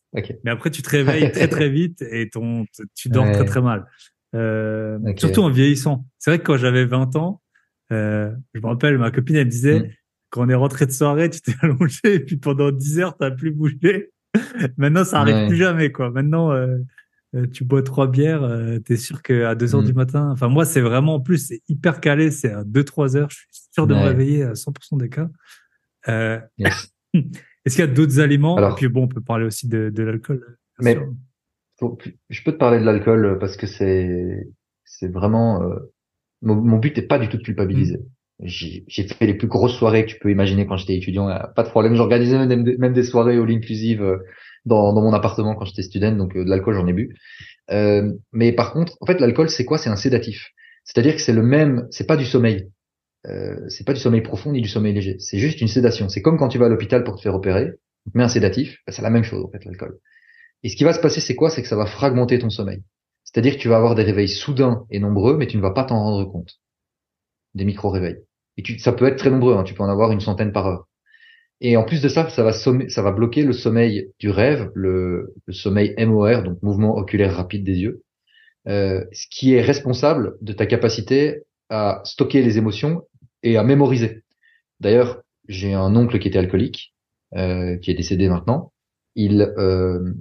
mais après tu te réveilles très très vite et ton, tu dors très très mal. Euh. Surtout en vieillissant. C'est vrai que quand j'avais 20 ans, euh, je me rappelle, ma copine elle me disait, Mm. Quand on est rentré de soirée, tu t'es allongé et puis pendant 10 heures t'as plus bougé. Maintenant ça arrive Ouais. plus jamais quoi. Maintenant euh, euh, tu bois trois bières, euh, t'es sûr que à 2 heures Mm. du matin. Enfin moi c'est vraiment en plus c'est hyper calé, c'est à 2-3 heures. Je suis sûr de me réveiller à 100% des cas. Euh, Yes. Est-ce qu'il y a d'autres aliments? Alors- Et puis bon, on peut parler aussi de, de l'alcool. Mais- je peux te parler de l'alcool parce que c'est c'est vraiment euh, mon, mon but n'est pas du tout de culpabiliser. J'ai fait les plus grosses soirées que tu peux imaginer quand j'étais étudiant, euh, pas de problème. J'organisais même, des- soirées all inclusive euh, dans, dans mon appartement quand j'étais student, donc euh, de l'alcool j'en ai bu. Euh, mais par contre, en fait, l'alcool c'est quoi? C'est un sédatif. C'est-à-dire que c'est le même, c'est pas du sommeil. Euh, c'est pas du sommeil profond ni du sommeil léger. C'est juste une sédation. C'est comme quand tu vas à l'hôpital pour te faire opérer, met un sédatif, ben, c'est la même chose en fait l'alcool. Et ce qui va se passer, c'est quoi? C'est que ça va fragmenter ton sommeil. C'est-à-dire que tu vas avoir des réveils soudains et nombreux, mais tu ne vas pas t'en rendre compte. Des micro-réveils. Et tu, ça peut être très nombreux, hein, tu peux en avoir une centaine par heure. Et en plus de ça, ça va, ça va bloquer le sommeil du rêve, le, le sommeil MOR, donc mouvement oculaire rapide des yeux, euh, ce qui est responsable de ta capacité à stocker les émotions et à mémoriser. D'ailleurs, j'ai un oncle qui était alcoolique, euh, qui est décédé maintenant. Il, euh,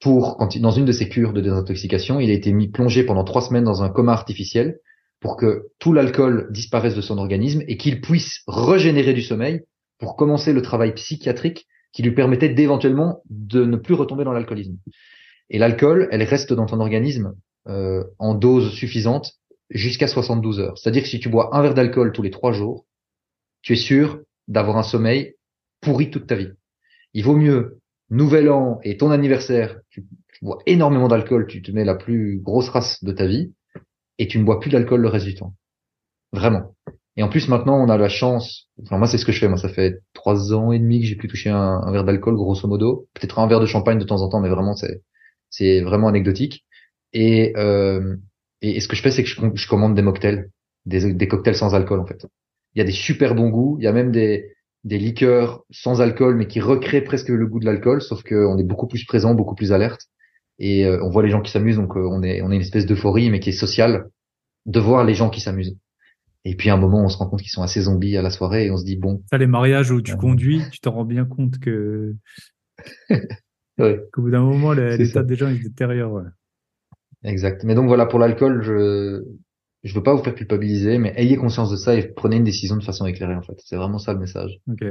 pour quand il- dans une de ses cures de désintoxication, il a été mis plongé pendant trois semaines dans un coma artificiel pour que tout l'alcool disparaisse de son organisme et qu'il puisse régénérer du sommeil pour commencer le travail psychiatrique qui lui permettait d'éventuellement de ne plus retomber dans l'alcoolisme. Et l'alcool, elle reste dans ton organisme euh, en dose suffisante jusqu'à 72 heures. C'est-à-dire que si tu bois un verre d'alcool tous les trois jours, tu es sûr d'avoir un sommeil pourri toute ta vie. Il vaut mieux Nouvel An et ton anniversaire, tu, tu bois énormément d'alcool, tu te mets la plus grosse race de ta vie et tu ne bois plus d'alcool le reste du temps. Vraiment. Et en plus maintenant on a la chance, moi c'est ce que je fais, moi ça fait trois ans et demi que j'ai plus touché un, verre d'alcool grosso modo, peut-être un verre de champagne de temps en temps, mais vraiment c'est c'est vraiment anecdotique. Et, euh, et ce que je fais c'est que je, je commande des mocktails, des, des cocktails sans alcool en fait. Il y a des super bons goûts, il y a même des des liqueurs sans alcool mais qui recréent presque le goût de l'alcool, sauf qu'on est beaucoup plus présent, beaucoup plus alerte et euh, on voit les gens qui s'amusent, donc euh, on est on est une espèce d'euphorie mais qui est sociale de voir les gens qui s'amusent. Et puis à un moment, on se rend compte qu'ils sont assez zombies à la soirée et on se dit bon, Ça, les mariages où tu Ouais. conduis, tu t'en rends bien compte que ouais, qu'au bout d'un moment, l'état des gens il se détériore. ouais. exact. Mais donc voilà pour l'alcool, je je veux pas vous faire culpabiliser, mais ayez conscience de ça et prenez une décision de façon éclairée en fait. C'est vraiment ça le message. Ok.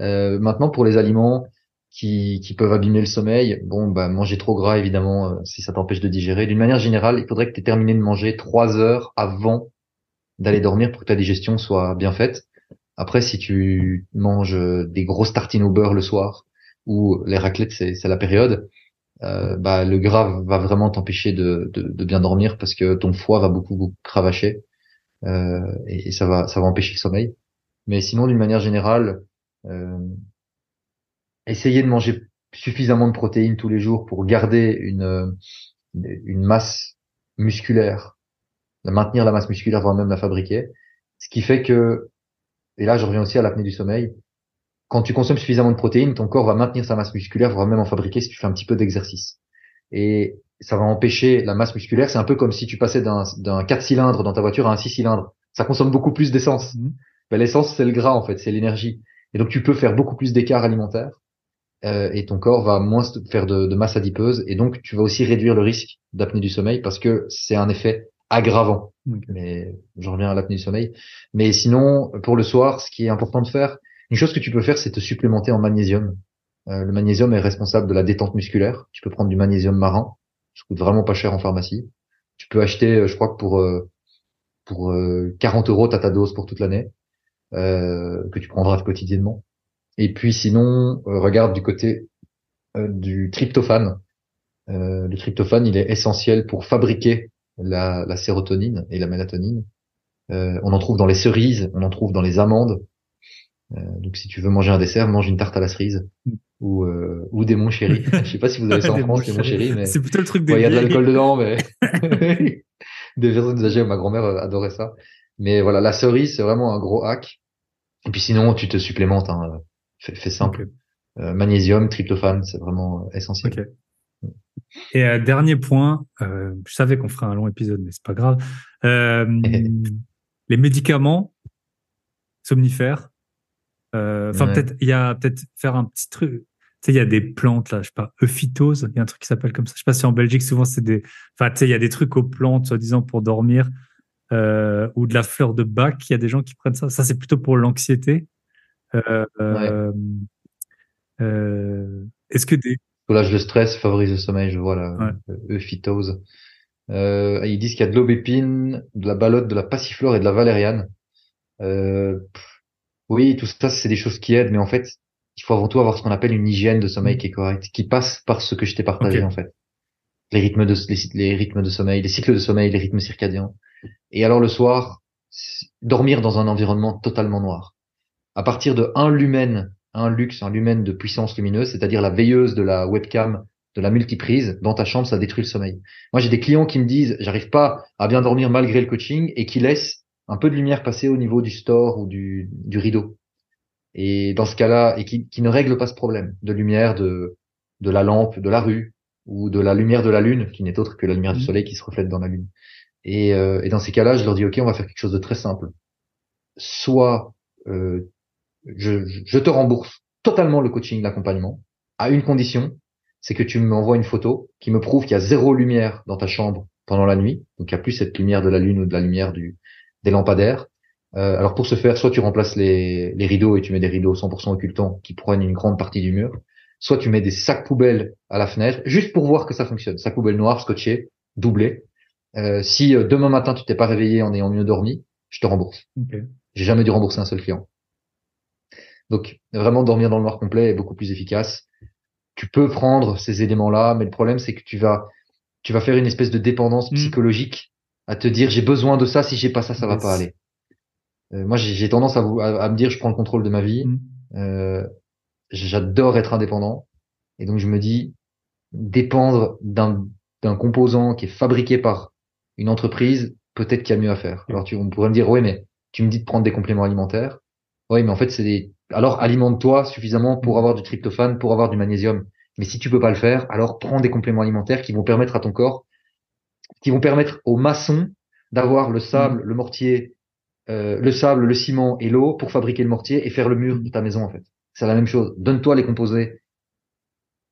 Euh, maintenant, pour les aliments qui, qui peuvent abîmer le sommeil, bon, bah, manger trop gras, évidemment, euh, si ça t'empêche de digérer. D'une manière générale, il faudrait que tu aies terminé de manger trois heures avant d'aller dormir pour que ta digestion soit bien faite. Après, si tu manges des grosses tartines au beurre le soir ou les raclettes, c'est la période, euh, bah, le gras va vraiment t'empêcher de, de, de, bien dormir parce que ton foie va beaucoup, beaucoup cravacher euh, et, ça va ça va empêcher le sommeil. Mais sinon, d'une manière générale, euh, essayez de manger suffisamment de protéines tous les jours pour garder une une masse musculaire, maintenir la masse musculaire, voire même la fabriquer. Ce qui fait que, et là je reviens aussi à l'apnée du sommeil, quand tu consommes suffisamment de protéines, ton corps va maintenir sa masse musculaire, voire même en fabriquer si tu fais un petit peu d'exercice. Et ça va empêcher la masse musculaire. C'est un peu comme si tu passais d'un, d'un 4 cylindres dans ta voiture à un 6 cylindres. Ça consomme beaucoup plus d'essence. Mmh. Ben, l'essence, c'est le gras, en fait, c'est l'énergie. Et donc, tu peux faire beaucoup plus d'écart alimentaire. Euh, et ton corps va moins faire de, masse adipeuse. Et donc, tu vas aussi réduire le risque d'apnée du sommeil parce que c'est un effet aggravant. Mais je reviens à l'apnée du sommeil. Mais sinon, pour le soir, ce qui est important de faire, une chose que tu peux faire, c'est te supplémenter en magnésium. Euh, le magnésium est responsable de la détente musculaire. Tu peux prendre du magnésium marin, ça coûte vraiment pas cher en pharmacie. Tu peux acheter, euh, je crois que pour euh, pour 40 euros, t'as ta dose pour toute l'année que tu prendras quotidiennement. Et puis sinon, regarde du côté du tryptophane. le tryptophane, il est essentiel pour fabriquer la, la sérotonine et la mélatonine. on en trouve dans les cerises, on en trouve dans les amandes, euh, donc si tu veux manger un dessert, mange une tarte à la cerise ou euh, ou des monts chéris. Je sais pas si vous avez ça en France, des monts chéris, mais c'est plutôt le truc des. Il y a de l'alcool dedans, mais des personnes âgées. Ma grand-mère euh, adorait ça. Mais voilà, la cerise, c'est vraiment un gros hack. Et puis sinon, tu te supplémentes. Hein. Fais, simple. Euh, magnésium, tryptophane, c'est vraiment essentiel. Okay. Et euh, dernier point, euh, je savais qu'on ferait un long épisode, mais c'est pas grave. les médicaments somnifères, euh, enfin, peut-être, il y a peut-être faire un petit truc. Tu sais, il y a des plantes, là, je sais pas, euphytose, il y a un truc qui s'appelle comme ça. Je sais pas si en Belgique, souvent, c'est des, enfin, tu sais, il y a des trucs aux plantes, soi-disant, pour dormir, euh, ou de la fleur de bac. Il y a des gens qui prennent ça. Ça, c'est plutôt pour l'anxiété. Euh, euh, euh Est-ce que des. Soulage le stress, favorise le sommeil, je vois là. Euphytose. Euh, ils disent qu'il y a de l'aubépine, de la balotte, de la passiflore et de la valériane. Euh, oui, tout ça, c'est des choses qui aident, mais en fait, il faut avant tout avoir ce qu'on appelle une hygiène de sommeil qui est correcte, qui passe par ce que je t'ai partagé en fait. Les rythmes de les, rythmes de sommeil, les cycles de sommeil, les rythmes circadiens. Et alors le soir, dormir dans un environnement totalement noir. À partir de un lumen, un lux, un lumen de puissance lumineuse, c'est-à-dire la veilleuse de la webcam, de la multiprise dans ta chambre, ça détruit le sommeil. Moi, j'ai des clients qui me disent, j'arrive pas à bien dormir malgré le coaching et qui laissent un peu de lumière passer au niveau du store ou du, du rideau. Et dans ce cas-là, et qui, qui, ne règle pas ce problème de lumière de, de la lampe, de la rue, ou de la lumière de la lune, qui n'est autre que la lumière du mmh. soleil qui se reflète dans la lune. Et, euh, et dans ces cas-là, je leur dis, OK, on va faire quelque chose de très simple. Soit euh, je, je te rembourse totalement le coaching, l'accompagnement, à une condition, c'est que tu m'envoies une photo qui me prouve qu'il y a zéro lumière dans ta chambre pendant la nuit. Donc il n'y a plus cette lumière de la lune ou de la lumière du, des lampadaires. Euh, alors pour ce faire, soit tu remplaces les, les, rideaux et tu mets des rideaux 100% occultants qui prennent une grande partie du mur, soit tu mets des sacs poubelles à la fenêtre, juste pour voir que ça fonctionne. Sacs poubelles noirs, scotchés, doublés. Euh, si euh, demain matin tu t'es pas réveillé en ayant mieux dormi, je te rembourse. Okay. J'ai jamais dû rembourser un seul client. Donc vraiment dormir dans le noir complet est beaucoup plus efficace. Tu peux prendre ces éléments-là, mais le problème c'est que tu vas tu vas faire une espèce de dépendance mmh. psychologique à te dire j'ai besoin de ça, si j'ai pas ça, ça va pas aller. Euh, moi, j'ai tendance à, vous, à, me dire je prends le contrôle de ma vie. Mm. Euh, J'adore être indépendant. Et donc, je me dis dépendre d'un composant qui est fabriqué par une entreprise, peut-être qu'il y a mieux à faire. Alors, tu, on pourrait me dire, ouais, mais tu me dis de prendre des compléments alimentaires. Oui, mais en fait, c'est des. Alors, alimente-toi suffisamment pour avoir du tryptophane, pour avoir du magnésium. Mais si tu peux pas le faire, alors prends des compléments alimentaires qui vont permettre à ton corps qui vont permettre aux maçons d'avoir le sable, mm. le mortier, euh, le sable, le ciment et l'eau pour fabriquer le mortier et faire le mur de ta maison en fait. C'est la même chose. Donne-toi les composés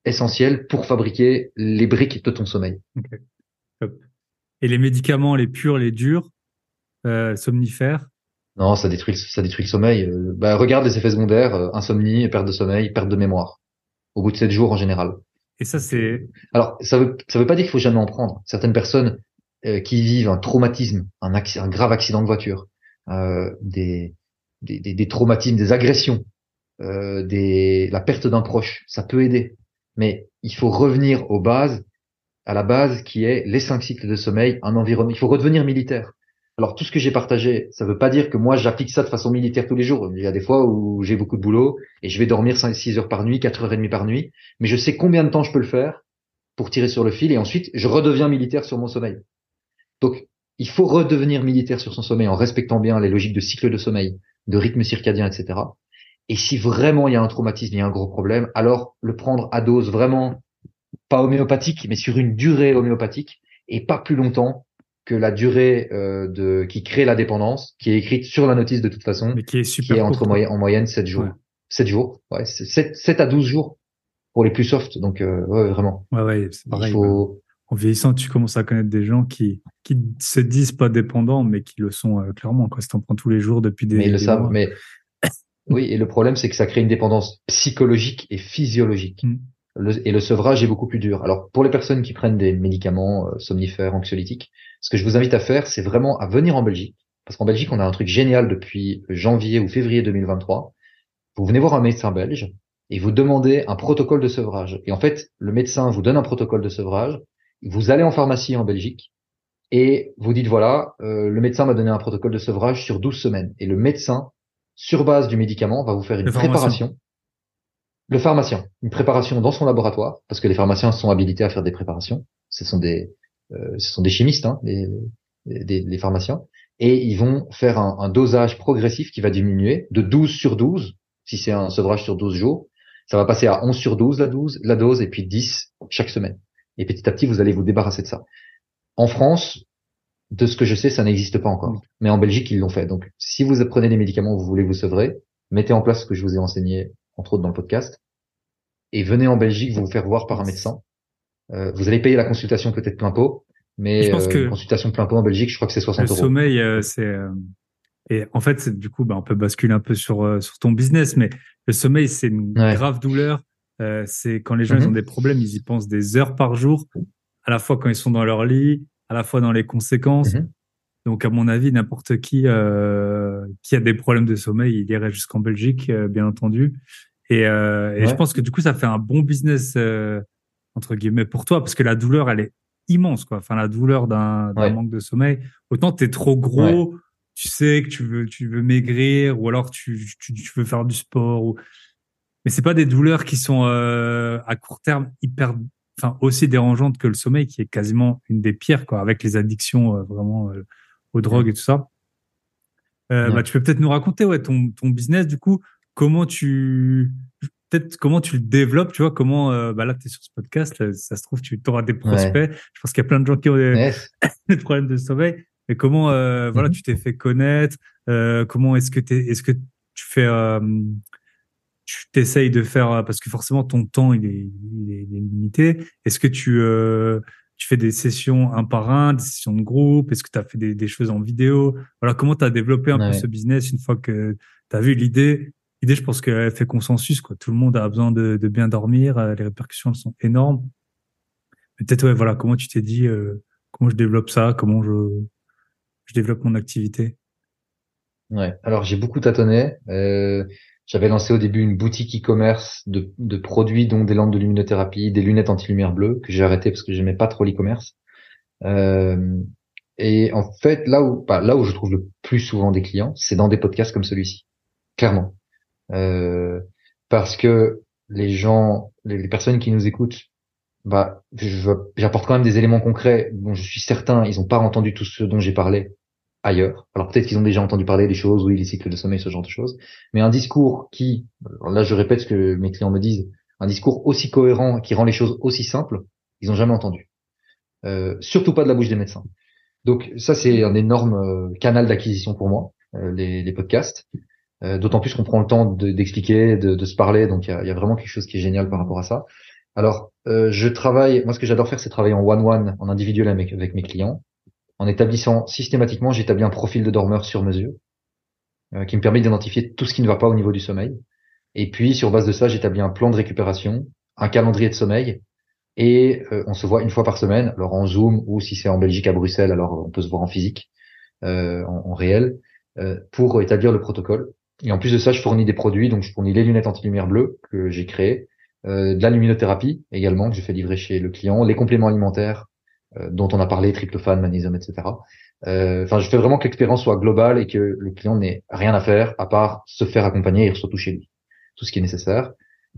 essentiels pour fabriquer les briques de ton sommeil. Et les médicaments, les purs, les durs, euh, somnifères, Non, ça détruit, ça détruit le sommeil. Euh, bah, regarde les effets secondaires, euh, insomnie, perte de sommeil, perte de mémoire. Au bout de sept jours en général. Et ça, c'est. Alors, ça veut, ça veut pas dire qu'il faut jamais en prendre. Certaines personnes euh, qui vivent un traumatisme, un, un grave accident de voiture, euh, des, des, des, des, traumatismes, des agressions, euh, des, la perte d'un proche, ça peut aider. Mais il faut revenir aux bases, à la base qui est les cinq cycles de sommeil, un environnement. Il faut redevenir militaire. Alors tout ce que j'ai partagé, ça veut pas dire que moi j'applique ça de façon militaire tous les jours. Il y a des fois où j'ai beaucoup de boulot et je vais dormir 5 6 heures par nuit, 4 heures et demie par nuit, mais je sais combien de temps je peux le faire pour tirer sur le fil et ensuite je redeviens militaire sur mon sommeil. Donc il faut redevenir militaire sur son sommeil en respectant bien les logiques de cycle de sommeil, de rythme circadien, etc. Et si vraiment il y a un traumatisme, il y a un gros problème, alors le prendre à dose vraiment pas homéopathique, mais sur une durée homéopathique et pas plus longtemps que la durée euh, de qui crée la dépendance, qui est écrite sur la notice de toute façon, Mais qui est super qui est entre moyenne, en moyenne 7 jours. Ouais. 7 jours, ouais, 7, 7 à 12 jours pour les plus soft. Donc euh, ouais, vraiment. Ouais, ouais, c'est pareil. Il faut... En vieillissant, tu commences à connaître des gens qui qui se disent pas dépendants, mais qui le sont euh, clairement. Quoi, si t'en prends tous les jours depuis des. Mais ils le savent. Mais oui, et le problème c'est que ça crée une dépendance psychologique et physiologique. Mm. Le- et le sevrage est beaucoup plus dur. Alors pour les personnes qui prennent des médicaments euh, somnifères, anxiolytiques, ce que je vous invite à faire, c'est vraiment à venir en Belgique, parce qu'en Belgique on a un truc génial depuis janvier ou février 2023. Vous venez voir un médecin belge et vous demandez un protocole de sevrage. Et en fait, le médecin vous donne un protocole de sevrage. Vous allez en pharmacie en Belgique et vous dites voilà, euh, le médecin m'a donné un protocole de sevrage sur 12 semaines. Et le médecin, sur base du médicament, va vous faire une préparation. Le pharmacien, une préparation dans son laboratoire, parce que les pharmaciens sont habilités à faire des préparations. Ce sont des, euh, ce sont des chimistes, hein, les, les, les pharmaciens. Et ils vont faire un, un dosage progressif qui va diminuer de 12 sur 12, si c'est un sevrage sur 12 jours. Ça va passer à 11 sur 12 la dose, la dose, et puis 10 chaque semaine. Et petit à petit, vous allez vous débarrasser de ça. En France, de ce que je sais, ça n'existe pas encore. Mais en Belgique, ils l'ont fait. Donc, si vous prenez des médicaments, vous voulez vous sevrer, mettez en place ce que je vous ai enseigné, entre autres dans le podcast, et venez en Belgique vous faire voir par un médecin. Euh, vous allez payer la consultation peut-être plein pot, mais Je pense euh, que- consultation plein pot en Belgique, je crois que c'est 60 Le euros. sommeil, euh, c'est et en fait, du coup, bah, on peut basculer un peu sur sur ton business, mais le sommeil, c'est une Ouais. grave douleur. Euh, c'est quand les gens ils Mhm. ont des problèmes, ils y pensent des heures par jour, à la fois quand ils sont dans leur lit, à la fois dans les conséquences. Mhm. Donc, à mon avis, n'importe qui euh, qui a des problèmes de sommeil, il irait jusqu'en Belgique, euh, bien entendu. Et, euh, et je pense que du coup, ça fait un bon business euh, entre guillemets pour toi, parce que la douleur, elle est immense, quoi. Enfin, la douleur d'un Ouais. manque de sommeil. Autant t'es trop gros, tu sais que tu veux tu veux maigrir, ou alors tu tu, tu veux faire du sport, ou mais c'est pas des douleurs qui sont euh, à court terme hyper, enfin aussi dérangeantes que le sommeil, qui est quasiment une des pires, quoi, avec les addictions euh, vraiment euh, aux drogues et tout ça. Euh, bah, tu peux peut-être nous raconter ouais ton ton business du coup, comment tu peut-être comment tu le développes, tu vois, comment euh, bah là tu es sur ce podcast, là, ça se trouve tu auras des prospects. Je pense qu'il y a plein de gens qui ont des, problèmes de sommeil. Mais comment euh, voilà, Mhm. tu t'es fait connaître euh, Comment est-ce que est-ce que tu fais, tu t'essayes de faire parce que forcément ton temps il est, il est, il est limité. Est-ce que tu tu fais des sessions un par un, des sessions de groupe? Est-ce que tu as fait des, des choses en vidéo? Voilà, comment tu as développé un peu ce business une fois que tu as vu l'idée L'idée, je pense qu'elle fait consensus. Quoi. Tout le monde a besoin de, de bien dormir. euh, Les répercussions elles sont énormes. Peut-être, ouais, voilà, comment tu t'es dit, euh, comment je développe ça, comment je, je développe mon activité? Ouais. Alors j'ai beaucoup tâtonné. Euh, j'avais lancé au début une boutique e-commerce de, de produits dont des lampes de luminothérapie, des lunettes anti-lumière bleue que j'ai arrêté parce que j'aimais pas trop l'e-commerce. Euh, et en fait là où bah, là où je trouve le plus souvent des clients, c'est dans des podcasts comme celui-ci, clairement, Euh, parce que les gens, les, personnes qui nous écoutent, bah j'apporte quand même des éléments concrets dont je suis certain ils ont pas entendu tout ce dont j'ai parlé ailleurs. Alors peut-être qu'ils ont déjà entendu parler des choses, oui, les cycles de sommeil, ce genre de choses. Mais un discours qui, là je répète ce que mes clients me disent, un discours aussi cohérent qui rend les choses aussi simples, ils ont jamais entendu. Euh, surtout pas de la bouche des médecins. Donc ça c'est un énorme euh, canal d'acquisition pour moi, euh, les podcasts. Euh, D'autant plus qu'on prend le temps de- d'expliquer, de, de se parler, donc il y a, vraiment quelque chose qui est génial par rapport à ça. Alors euh, je travaille, moi ce que j'adore faire c'est travailler en one-one, en individuel avec, mes clients en établissant systématiquement, j'établis un profil de dormeur sur mesure. qui me permet d'identifier tout ce qui ne va pas au niveau du sommeil. Et puis, sur base de ça, j'établis un plan de récupération, un calendrier de sommeil, et on se voit une fois par semaine, alors en Zoom ou si c'est en Belgique à Bruxelles, alors on peut se voir en physique, en, réel, pour établir le protocole. Et en plus de ça, je fournis des produits, donc je fournis les lunettes anti-lumière bleue que j'ai créées, euh, de la luminothérapie également que je fais livrer chez le client, les compléments alimentaires euh, dont on a parlé, tryptophane, magnésium, etc. Euh, enfin, je fais vraiment que l'expérience soit globale et que le client n'ait rien à faire à part se faire accompagner et surtout chez lui, tout ce qui est nécessaire.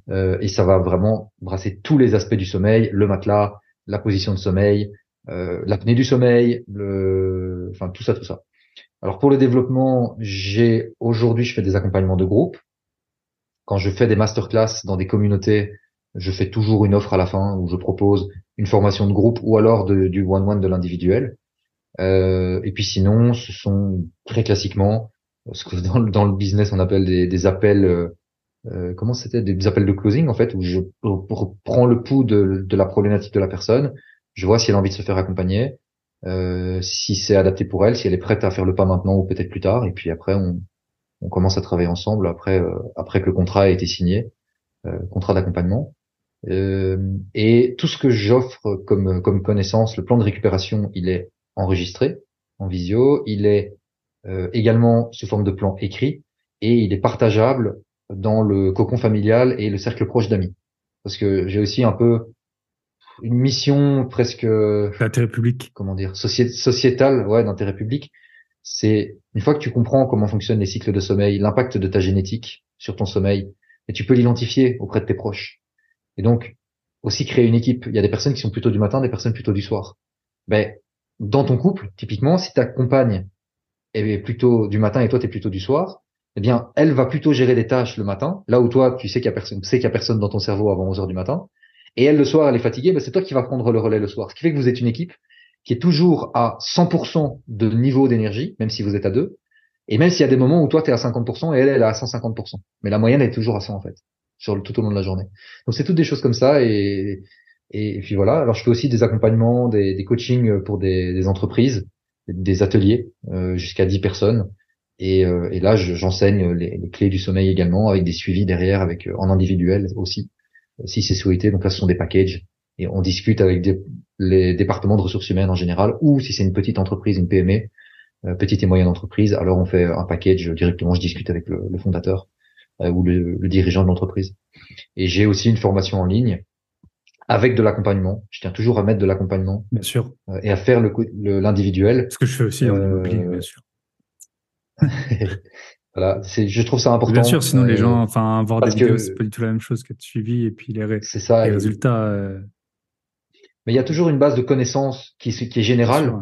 et ça va vraiment brasser tous les aspects du sommeil, le matelas, la position de sommeil, l'apnée du sommeil, le, enfin tout ça, tout ça. Alors pour le développement, j'ai aujourd'hui je fais des accompagnements de groupe. Quand je fais des masterclass dans des communautés, je fais toujours une offre à la fin où je propose une formation de groupe ou alors du one-one de l'individuel. Euh, et puis sinon, ce sont très classiquement ce que dans, le business on appelle des, appels. Euh, euh comment c'était? Des appels de closing en fait où je prends le pouls de, la problématique de la personne, je vois si elle a envie de se faire accompagner, si c'est adapté pour elle, si elle est prête à faire le pas maintenant ou peut-être plus tard. Et puis après, on, on commence à travailler ensemble après euh, après que le contrat a été signé, euh, contrat d'accompagnement. et tout ce que j'offre comme comme connaissance, le plan de récupération, il est enregistré en visio, il est également sous forme de plan écrit et il est partageable dans le cocon familial et le cercle proche d'amis. Parce que j'ai aussi un peu une mission presque d'intérêt public. Comment dire sociétale, ouais, d'intérêt public. C'est une fois que tu comprends comment fonctionnent les cycles de sommeil, l'impact de ta génétique sur ton sommeil, et tu peux l'identifier auprès de tes proches. Et donc aussi créer une équipe. Il y a des personnes qui sont plutôt du matin, des personnes plutôt du soir. Ben dans ton couple, typiquement, si ta compagne est plutôt du matin et toi tu es plutôt du soir, eh bien, elle va plutôt gérer des tâches le matin, là où toi, tu sais qu'il y a personne, sais qu'il y a personne dans ton cerveau avant 11 heures du matin et elle le soir elle est fatiguée, ben c'est toi qui vas prendre le relais le soir. Ce qui fait que vous êtes une équipe qui est toujours à 100% de niveau d'énergie, même si vous êtes à deux, et même s'il y a des moments où toi tu es à 50% et elle elle est à 150%, mais la moyenne est toujours à 100 en fait sur le, tout au long de la journée. Donc c'est toutes des choses comme ça et et, puis voilà. Alors je fais aussi des accompagnements, des, des coachings pour des, des entreprises, des ateliers euh, jusqu'à 10 personnes. Et, euh, et là, j'enseigne les, les, clés du sommeil également, avec des suivis derrière, avec en individuel aussi si c'est souhaité. Donc là, ce sont des packages et on discute avec les départements de ressources humaines en général, ou si c'est une petite entreprise, une PME, euh, petite et moyenne entreprise, alors on fait un package directement. Je discute avec le, fondateur euh, ou le, dirigeant de l'entreprise. Et j'ai aussi une formation en ligne avec de l'accompagnement. Je tiens toujours à mettre de l'accompagnement, bien sûr, euh, et à faire le l'individuel. Ce que je fais aussi en immobilier, bien sûr. Voilà, c'est, je trouve ça important. Bien sûr, sinon les gens, enfin, voir des vidéos, c'est pas du tout la même chose que de suivi et puis les, ça, les résultats. Euh... Mais il y a toujours une base de connaissances qui, qui est générale.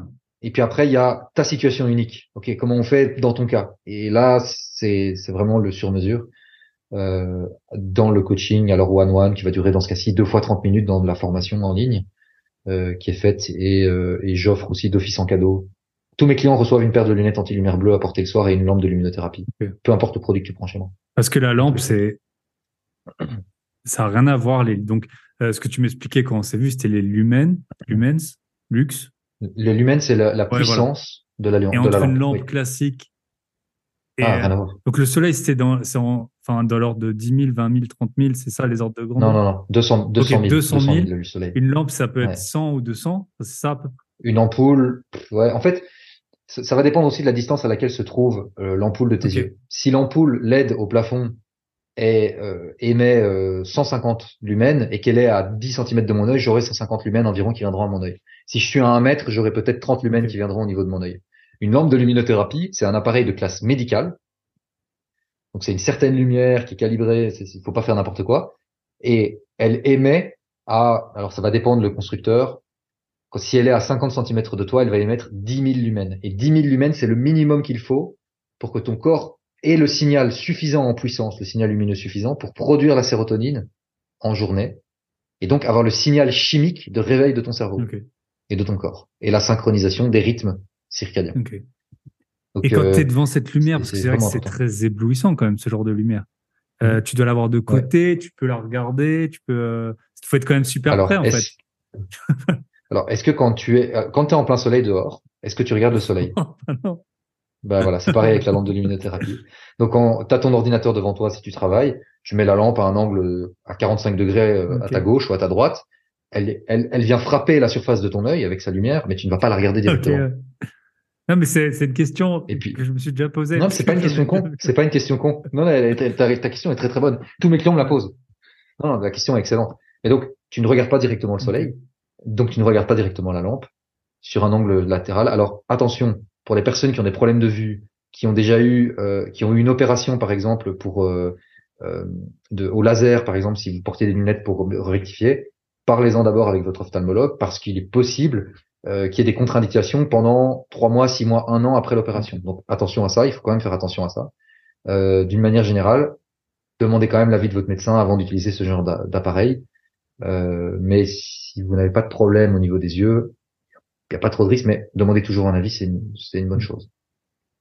Et puis après, il y a ta situation unique. Ok, comment on fait dans ton cas? Et là, c'est, c'est vraiment le sur-mesure. Euh, dans le coaching, alors one-one, qui va durer dans ce cas-ci deux fois 30 minutes dans la formation en ligne, euh, qui est faite, et, euh, et j'offre aussi d'office en cadeau tous mes clients reçoivent une paire de lunettes anti-lumière bleue à porter le soir et une lampe de luminothérapie. Peu importe le produit que tu prends chez moi. Parce que la lampe, c'est, ça n'a rien à voir. Les... Donc, euh, ce que tu m'expliquais quand on s'est vu, c'était les lumens, lumens, lux. Le lumen, c'est la, puissance de la lampe. Et entre une lampe classique et, ah, rien à voir. donc le soleil, c'était dans, enfin, dans l'ordre de 10 000, 20 000, 30 000, c'est ça les ordres de grandeur? Non, non, non, 200, 200 000. 200 000, le soleil. Une lampe, ça peut être 100 ou 200, c'est ça à peu près? Une ampoule, ouais, en fait, ça va dépendre aussi de la distance à laquelle se trouve euh, l'ampoule de tes yeux. Si l'ampoule LED au plafond est, euh, émet 150 euh, lumens et qu'elle est à 10 cm de mon œil, j'aurai 150 lumens environ qui viendront à mon œil. Si je suis à 1 mètre, j'aurai peut-être 30 lumens qui viendront au niveau de mon œil. Une lampe de luminothérapie, c'est un appareil de classe médicale. Donc c'est une certaine lumière qui est calibrée, il faut pas faire n'importe quoi. Et elle émet à, alors ça va dépendre le constructeur, si elle est à 50 cm de toi, elle va émettre 10 000 lumens. Et 10 000 lumens, c'est le minimum qu'il faut pour que ton corps ait le signal suffisant en puissance, le signal lumineux suffisant pour produire la sérotonine en journée. Et donc avoir le signal chimique de réveil de ton cerveau et de ton corps. Et la synchronisation des rythmes circadiens. et quand tu es devant cette lumière, parce que c'est vrai que c'est très éblouissant quand même, ce genre de lumière. Euh, mm. tu dois l'avoir de côté, tu peux la regarder, tu peux. Euh, il faut être quand même super prêt en fait. Alors, est-ce que quand tu es, euh, quand es en plein soleil dehors, est-ce que tu regardes le soleil? Non. Bah voilà, c'est pareil avec la lampe de luminothérapie. Donc, tu as ton ordinateur devant toi si tu travailles, tu mets la lampe à un angle à 45 degrés euh, à ta gauche ou à ta droite. Elle, elle, elle vient frapper la surface de ton œil avec sa lumière, mais tu ne vas pas la regarder directement. Non, mais c'est une question que je me suis déjà posée. Non, c'est pas une question con. C'est pas une question con. Non, ta, ta, question est très très bonne. Tous mes clients me la posent. Non, la question est excellente. Et donc, tu ne regardes pas directement le soleil, donc tu ne regardes pas directement la lampe sur un angle latéral. Alors attention, pour les personnes qui ont des problèmes de vue, qui ont déjà eu, euh, qui ont eu une opération par exemple pour euh, euh, au laser par exemple, si vous portez des lunettes pour rectifier, parlez-en d'abord avec votre ophtalmologue parce qu'il est possible qu'il y ait des contre-indications pendant trois mois, six mois, un an après l'opération. Donc attention à ça, il faut quand même faire attention à ça. D'une manière générale, demandez quand même l'avis de votre médecin avant d'utiliser ce genre d'appareil. Euh, mais si vous n'avez pas de problème au niveau des yeux, il n'y a pas trop de risque, mais demandez toujours un avis, c'est une, une, bonne chose.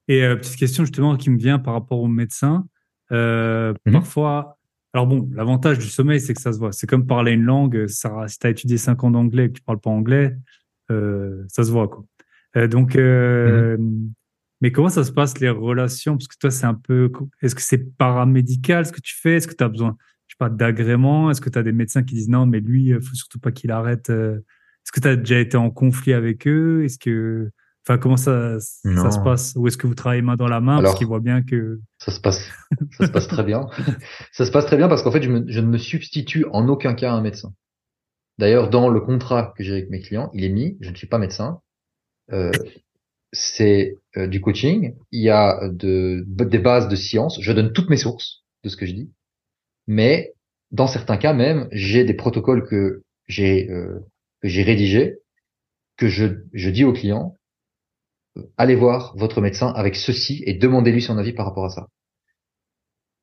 Et euh, petite question justement qui me vient par rapport au médecin. Euh, mhm. Parfois, alors bon, l'avantage du sommeil, c'est que ça se voit. C'est comme parler une langue. Ça, si tu as étudié cinq ans d'anglais et que tu parles pas anglais, euh, ça se voit quoi. Donc, mhm. mais comment ça se passe les relations? Parce que toi, c'est un peu. Est-ce que c'est paramédical ce que tu fais? Est-ce que tu as besoin, je sais pas, d'agrément? Est-ce que tu as des médecins qui disent non, mais lui, faut surtout pas qu'il arrête est-ce que tu as déjà été en conflit avec eux? Est-ce que, enfin, comment ça, ça se passe? Ou est-ce que vous travaillez main dans la main? Parce qu'ils voient bien que ça se passe, ça se passe très bien. ça se passe très bien parce qu'en fait, je, je, ne me substitue en aucun cas à un médecin. D'ailleurs, dans le contrat que j'ai avec mes clients, il est mis, je ne suis pas médecin. Euh, c'est euh, du coaching. Il y a de, des bases de science. Je donne toutes mes sources de ce que je dis, mais dans certains cas même, j'ai des protocoles que j'ai euh, que j'ai rédigé, que je, je dis au client, allez voir votre médecin avec ceci et demandez-lui son avis par rapport à ça.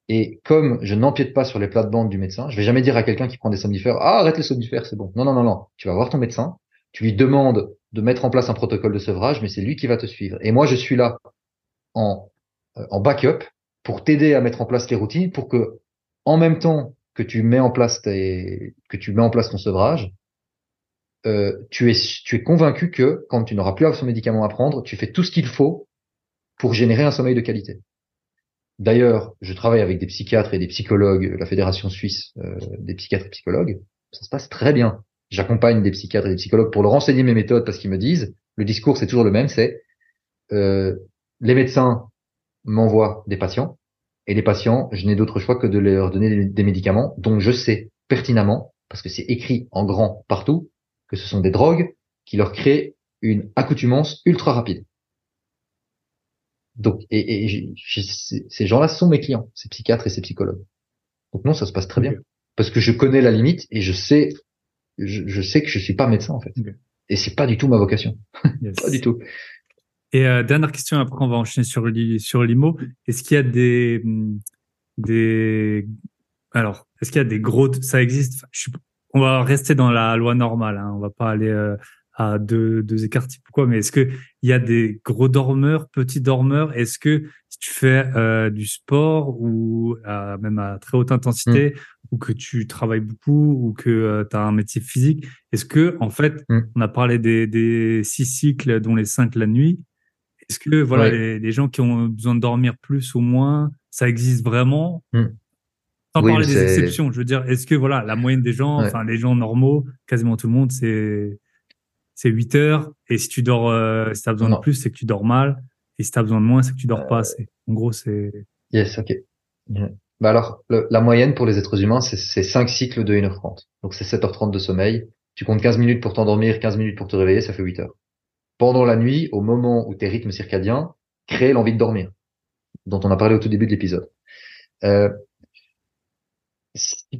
Et comme je n'empiète pas sur les plates-bandes du médecin, je vais jamais dire à quelqu'un qui prend des somnifères, ah, arrête les somnifères, c'est bon. Non, non, non, non. Tu vas voir ton médecin, tu lui demandes de mettre en place un protocole de sevrage, mais c'est lui qui va te suivre. Et moi, je suis là en, euh, en backup pour t'aider à mettre en place les routines pour que, en même temps que tu mets en place tes, que tu mets en place ton sevrage, euh, tu, es, tu es convaincu que quand tu n'auras plus ce médicament à prendre, tu fais tout ce qu'il faut pour générer un sommeil de qualité. D'ailleurs, je travaille avec des psychiatres et des psychologues, la Fédération suisse euh, des psychiatres et psychologues. Ça se passe très bien. J'accompagne des psychiatres et des psychologues pour leur enseigner mes méthodes parce qu'ils me disent, le discours c'est toujours le même, c'est euh, les médecins m'envoient des patients et les patients, je n'ai d'autre choix que de leur donner des médicaments dont je sais pertinemment, parce que c'est écrit en grand partout, que ce sont des drogues qui leur créent une accoutumance ultra rapide. Donc, et, ces gens-là sont mes clients, ces psychiatres et ces psychologues. Donc non, ça se passe très bien parce que je connais la limite et je sais, je, sais que je suis pas médecin en fait. Et c'est pas du tout ma vocation, pas du tout. Et euh, dernière question, après on va enchaîner sur sur l'IMO. Est-ce qu'il y a des des alors est-ce qu'il y a des gros ça existe? Je on va rester dans la loi normale. Hein. On va pas aller euh, à deux, deux écarts pourquoi mais est-ce que il y a des gros dormeurs, petits dormeurs? Est-ce que si tu fais euh, du sport ou même à très haute intensité mm. ou que tu travailles beaucoup ou que euh, tu as un métier physique, est-ce que en fait, mm. on a parlé des, des, six cycles dont les cinq la nuit. Est-ce que voilà les, gens qui ont besoin de dormir plus ou moins, ça existe vraiment? Mm. Sans parler des exceptions, je veux dire, est-ce que voilà, la moyenne des gens, enfin les gens normaux, quasiment tout le monde, c'est c'est 8 heures. Et si tu dors, euh, si t'as besoin de plus, c'est que tu dors mal. Et si t'as besoin de moins, c'est que tu dors pas assez. En gros, c'est. Yes, ok. Bah alors, la moyenne pour les êtres humains, c'est 5 cycles de 1h30. Donc c'est 7h30 de sommeil. Tu comptes 15 minutes pour t'endormir, 15 minutes pour te réveiller, ça fait 8 heures. Pendant la nuit, au moment où tes rythmes circadiens créent l'envie de dormir, dont on a parlé au tout début de l'épisode. Euh,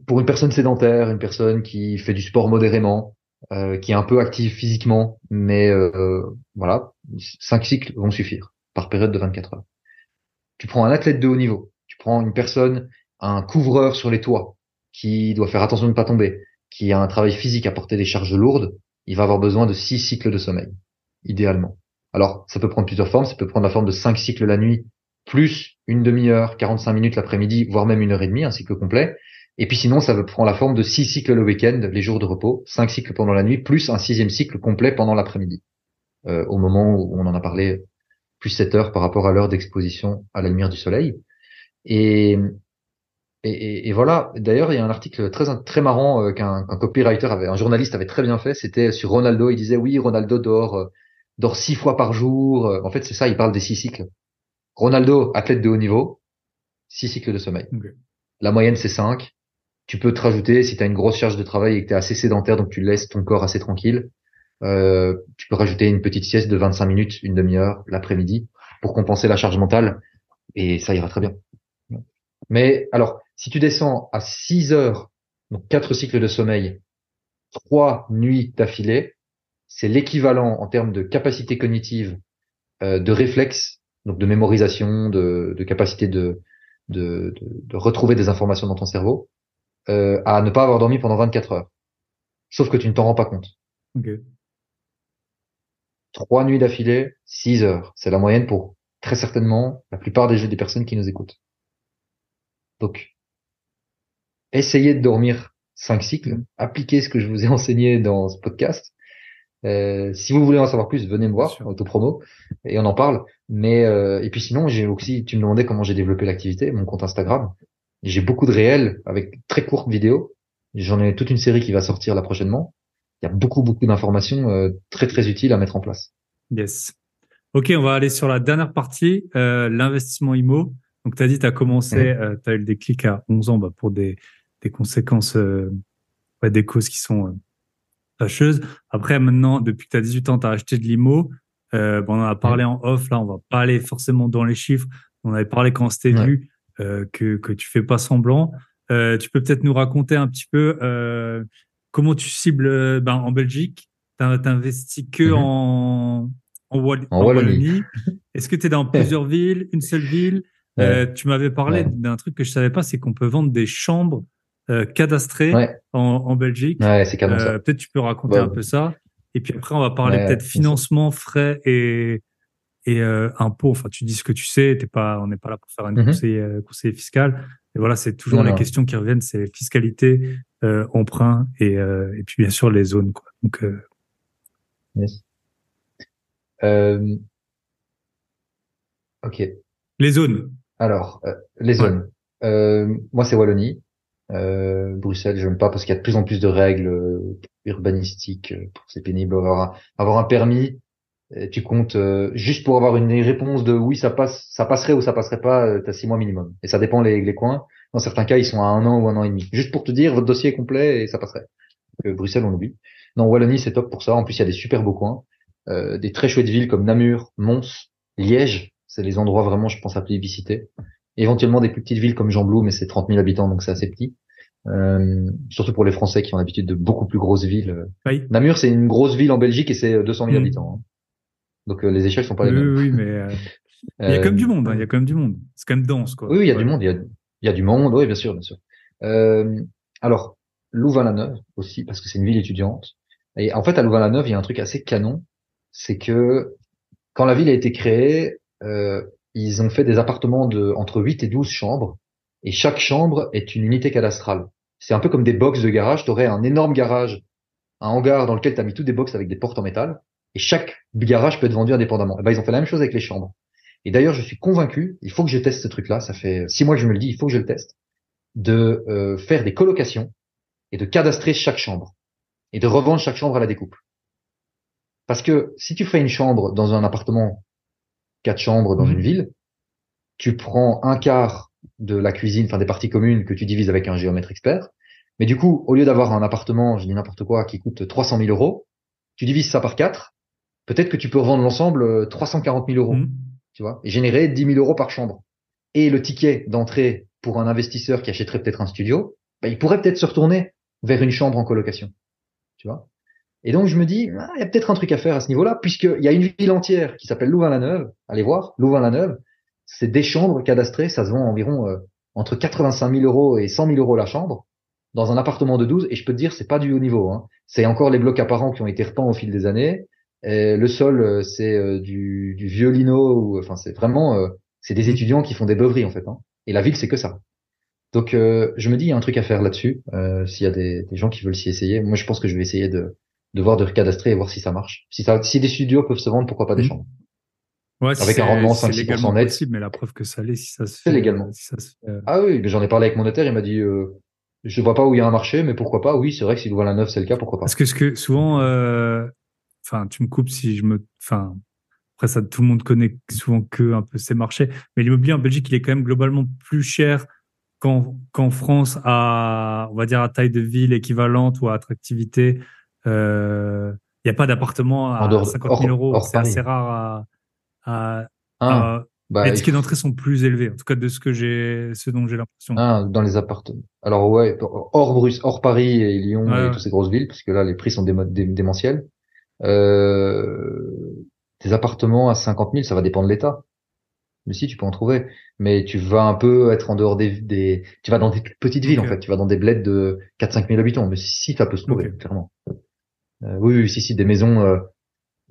pour une personne sédentaire, une personne qui fait du sport modérément, euh, qui est un peu active physiquement, mais euh, voilà, cinq cycles vont suffire par période de 24 heures. Tu prends un athlète de haut niveau, tu prends une personne, un couvreur sur les toits, qui doit faire attention de ne pas tomber, qui a un travail physique à porter des charges lourdes, il va avoir besoin de six cycles de sommeil, idéalement. Alors, ça peut prendre plusieurs formes, ça peut prendre la forme de cinq cycles la nuit, plus une demi-heure, 45 minutes l'après-midi, voire même une heure et demie, un cycle complet. Et puis sinon, ça prend la forme de six cycles le week-end, les jours de repos, cinq cycles pendant la nuit, plus un sixième cycle complet pendant l'après-midi, euh, au moment où on en a parlé plus 7 heures par rapport à l'heure d'exposition à la lumière du soleil. Et, et, et voilà. D'ailleurs, il y a un article très très marrant euh, qu'un copywriter avait, un journaliste avait très bien fait. C'était sur Ronaldo. Il disait oui, Ronaldo dort euh, dort six fois par jour. En fait, c'est ça. Il parle des six cycles. Ronaldo, athlète de haut niveau, six cycles de sommeil. La moyenne, c'est 5. Tu peux te rajouter, si tu as une grosse charge de travail et que tu es assez sédentaire, donc tu laisses ton corps assez tranquille, euh, tu peux rajouter une petite sieste de 25 minutes, une demi-heure l'après-midi pour compenser la charge mentale et ça ira très bien. Mais alors, si tu descends à 6 heures, donc 4 cycles de sommeil, 3 nuits d'affilée, c'est l'équivalent en termes de capacité cognitive, euh, de réflexe, donc de mémorisation, de, de capacité de, de, de, retrouver des informations dans ton cerveau, euh, à ne pas avoir dormi pendant 24 heures. Sauf que tu ne t'en rends pas compte. Okay. Trois nuits d'affilée, 6 heures. C'est la moyenne pour très certainement la plupart des, des personnes qui nous écoutent. Donc, essayez de dormir cinq cycles, appliquez ce que je vous ai enseigné dans ce podcast. Euh, si vous voulez en savoir plus, venez me voir, autopromo, et on en parle. Mais euh, et puis sinon, j'ai aussi, tu me demandais comment j'ai développé l'activité, mon compte Instagram. J'ai beaucoup de réels avec très courtes vidéos. J'en ai toute une série qui va sortir là prochainement. Il y a beaucoup beaucoup d'informations euh, très très utiles à mettre en place. Yes. Ok, on va aller sur la dernière partie, euh, l'investissement IMO. Donc, tu as dit, tu as commencé, mmh. tu as eu le déclic à 11 ans bah, pour des, des conséquences, ouais, des causes qui sont fâcheuse. Après, maintenant, depuis que tu as 18 ans, tu as acheté de l'IMO. Euh, bon, on en a parlé en off, là, on va pas aller forcément dans les chiffres. On avait parlé quand c'était vu euh, que, que tu fais pas semblant. Euh, tu peux peut-être nous raconter un petit peu euh, comment tu cibles euh, ben, en Belgique? Tu investi que mhm. en, en, Wallonie. Est-ce que tu es dans plusieurs villes, une seule ville? Euh, Tu m'avais parlé d'un truc que je savais pas, c'est qu'on peut vendre des chambres euh, cadastré en, en, Belgique. Ouais, c'est euh, Peut-être tu peux raconter un peu ça. Et puis après, on va parler peut-être financement, frais et et euh, impôts. Enfin, tu dis ce que tu sais. T'es pas, on n'est pas là pour faire un mm conseiller, euh, conseiller fiscal. Et voilà, c'est toujours les questions qui reviennent. C'est fiscalité, euh, emprunt et et puis bien sûr les zones. Quoi. Donc. Yes. ok. Les zones. Alors, les zones. moi, c'est Wallonie. Euh, Bruxelles, j'aime pas parce qu'il y a de plus en plus de règles euh, urbanistiques. Euh, c'est pénible. Avoir, avoir un permis, tu comptes juste pour avoir une réponse de oui, ça passe, ça passerait ou ça passerait pas. T'as six mois minimum. Et ça dépend les, les coins. Dans certains cas, ils sont à un an ou un an et demi. Juste pour te dire, votre dossier est complet et ça passerait. Bruxelles, on oublie. Non, Wallonie, c'est top pour ça. En plus, il y a des super beaux coins, des très chouettes villes comme Namur, Mons, Liège. C'est les endroits vraiment, je pense, à plébisciter éventuellement des plus petites villes comme Jamblou, mais c'est 30 000 habitants, donc c'est assez petit. Euh, surtout pour les Français qui ont l'habitude de beaucoup plus grosses villes. Namur, c'est une grosse ville en Belgique et c'est 200 000 mm. habitants. Hein. Donc euh, les échelles sont pas les mêmes. Oui, mais euh, il y a quand même du monde. Hein, il y a quand même du monde. C'est quand même dense, quoi. Oui, il y a du monde. Il y a, il y a du monde. Oui, bien sûr, bien sûr. alors Louvain-la-Neuve aussi, parce que c'est une ville étudiante. Et en fait, à Louvain-la-Neuve, il y a un truc assez canon, c'est que quand la ville a été créée, euh, ils ont fait des appartements de entre 8 et 12 chambres, et chaque chambre est une unité cadastrale. C'est un peu comme des box de garage. Tu aurais un énorme garage, un hangar dans lequel tu as mis toutes des box avec des portes en métal, et chaque garage peut être vendu indépendamment. Et ben, ils ont fait la même chose avec les chambres. Et d'ailleurs, je suis convaincu, il faut que je teste ce truc-là, ça fait six mois que je me le dis, il faut que je le teste, de euh, faire des colocations et de cadastrer chaque chambre et de revendre chaque chambre à la découpe. Parce que si tu fais une chambre dans un appartement quatre chambres dans une mhm. ville, tu prends un quart de la cuisine, enfin des parties communes que tu divises avec un géomètre expert. Mais du coup, au lieu d'avoir un appartement, je dis n'importe quoi, qui coûte 300 000 euros, tu divises ça par quatre. Peut-être que tu peux revendre l'ensemble 340 000 euros, mhm. tu vois, et générer 10 000 euros par chambre. Et le ticket d'entrée pour un investisseur qui achèterait peut-être un studio, bah, il pourrait peut-être se retourner vers une chambre en colocation, tu vois. Et donc je me dis, ah, il y a peut-être un truc à faire à ce niveau-là, puisqu'il y a une ville entière qui s'appelle Louvain-la-Neuve. Allez voir, Louvain-la-Neuve. C'est des chambres cadastrées, ça se vend environ euh, entre 85 000 euros et 100 000 euros la chambre, dans un appartement de 12. Et je peux te dire, c'est pas du haut niveau. Hein. C'est encore les blocs apparents qui ont été repeints au fil des années. Le sol, euh, c'est euh, du, du vieux lino. Enfin, c'est vraiment, c'est des étudiants qui font des beuveries en fait. Hein. Et la ville, c'est que ça. Donc, je me dis, il y a un truc à faire là-dessus. S'il y a des gens qui veulent s'y essayer, moi, je pense que je vais essayer de de voir de recadastrer et voir si ça marche. Si ça, si des studios peuvent se vendre, pourquoi pas des mmh. chambres? Ouais, avec un rendement 5-6% net. Possible, mais la preuve que ça l'est, si ça se fait. légalement. Si ça se fait... euh, Ah oui, mais j'en ai parlé avec mon notaire, il m'a dit, euh, je vois pas où il y a un marché, mais pourquoi pas? Oui, c'est vrai que s'il ouvre la neuf, c'est le cas, pourquoi pas? Parce que ce que souvent, euh, enfin, tu me coupes si je me, enfin, après ça, tout le monde connaît souvent que un peu ces marchés, mais l'immobilier en Belgique, il est quand même globalement plus cher qu'en France à, on va dire à taille de ville équivalente ou à attractivité. Euh, il n'y a pas d'appartement à En dehors- 50 000 hors- euros. C'est assez rare à, à, Ah, à- bah, les tickets d'entrée sont plus élevés, en tout cas de ce que j'ai, ce dont j'ai l'impression. ah, dans les appartements. Alors ouais, hors Bruce, hors Paris et Lyon Ouais, et toutes ces grosses villes, parce que là, les prix sont dé- démentiels. Euh, des appartements à 50 000, ça va dépendre de l'État. Mais si, tu peux en trouver. Mais tu vas un peu être en dehors des, des tu vas dans des petites villes, en fait. Tu vas dans des bleds de 4-5 000 habitants. Mais si, ça peut se trouver, clairement. Euh, oui, oui, si, si, des maisons, euh,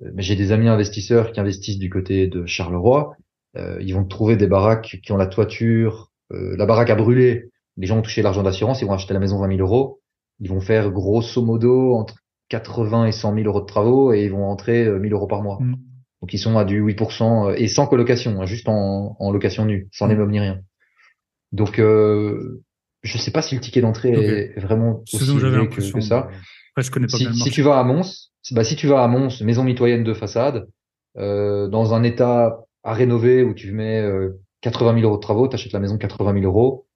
mais j'ai des amis investisseurs qui investissent du côté de Charleroi. Euh, ils vont trouver des baraques qui ont la toiture, euh, la baraque a brûlé. Les gens ont touché l'argent d'assurance, ils vont acheter la maison 20 000 euros. Ils vont faire grosso modo entre 80 et 100 000 euros de travaux et ils vont rentrer euh, 1000 euros par mois. Mm. Donc ils sont à du 8% euh, et sans colocation, hein, juste en, en location nue, sans Mm. les meubles ni rien. Donc euh, je sais pas si le ticket d'entrée est vraiment Ce aussi dont que, l'impression. que ça. Après, je connais pas Si, bien le si marché. tu vas à Mons, bah si tu vas à Mons, maison mitoyenne de façade, euh, dans un état à rénover où tu mets euh, 80 000 euros de travaux, t'achètes la maison 80 000 euros,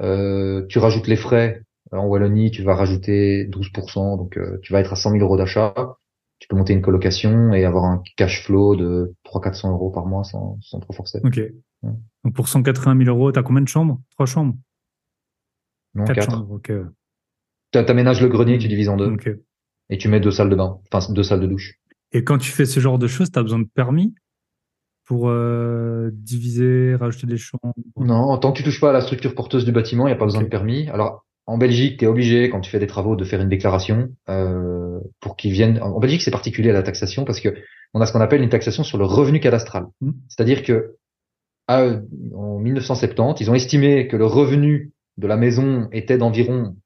euh, tu rajoutes les frais. En Wallonie, tu vas rajouter 12%, donc euh, tu vas être à 100 000 euros d'achat. Tu peux monter une colocation et avoir un cash flow de 300-400 euros par mois sans, sans trop forcer. Ok. Ouais. Donc pour 180 000 euros, t'as combien de chambres? Trois chambres? Non, Quatre 4. chambres, ok. T'a- T'aménages le grenier, tu divises en deux Ok. et tu mets deux salles de bain, enfin deux salles de douche. Et quand tu fais ce genre de choses, t'as besoin de permis pour euh, diviser, rajouter des chambres? Non, tant que tu touches pas à la structure porteuse du bâtiment, il n'y a pas besoin de permis. Alors, en Belgique, tu es obligé, quand tu fais des travaux, de faire une déclaration euh, pour qu'ils viennent. En Belgique, c'est particulier à la taxation parce que on a ce qu'on appelle une taxation sur le revenu cadastral. Hmm. C'est-à-dire que à, en 1970, ils ont estimé que le revenu de la maison était d'environ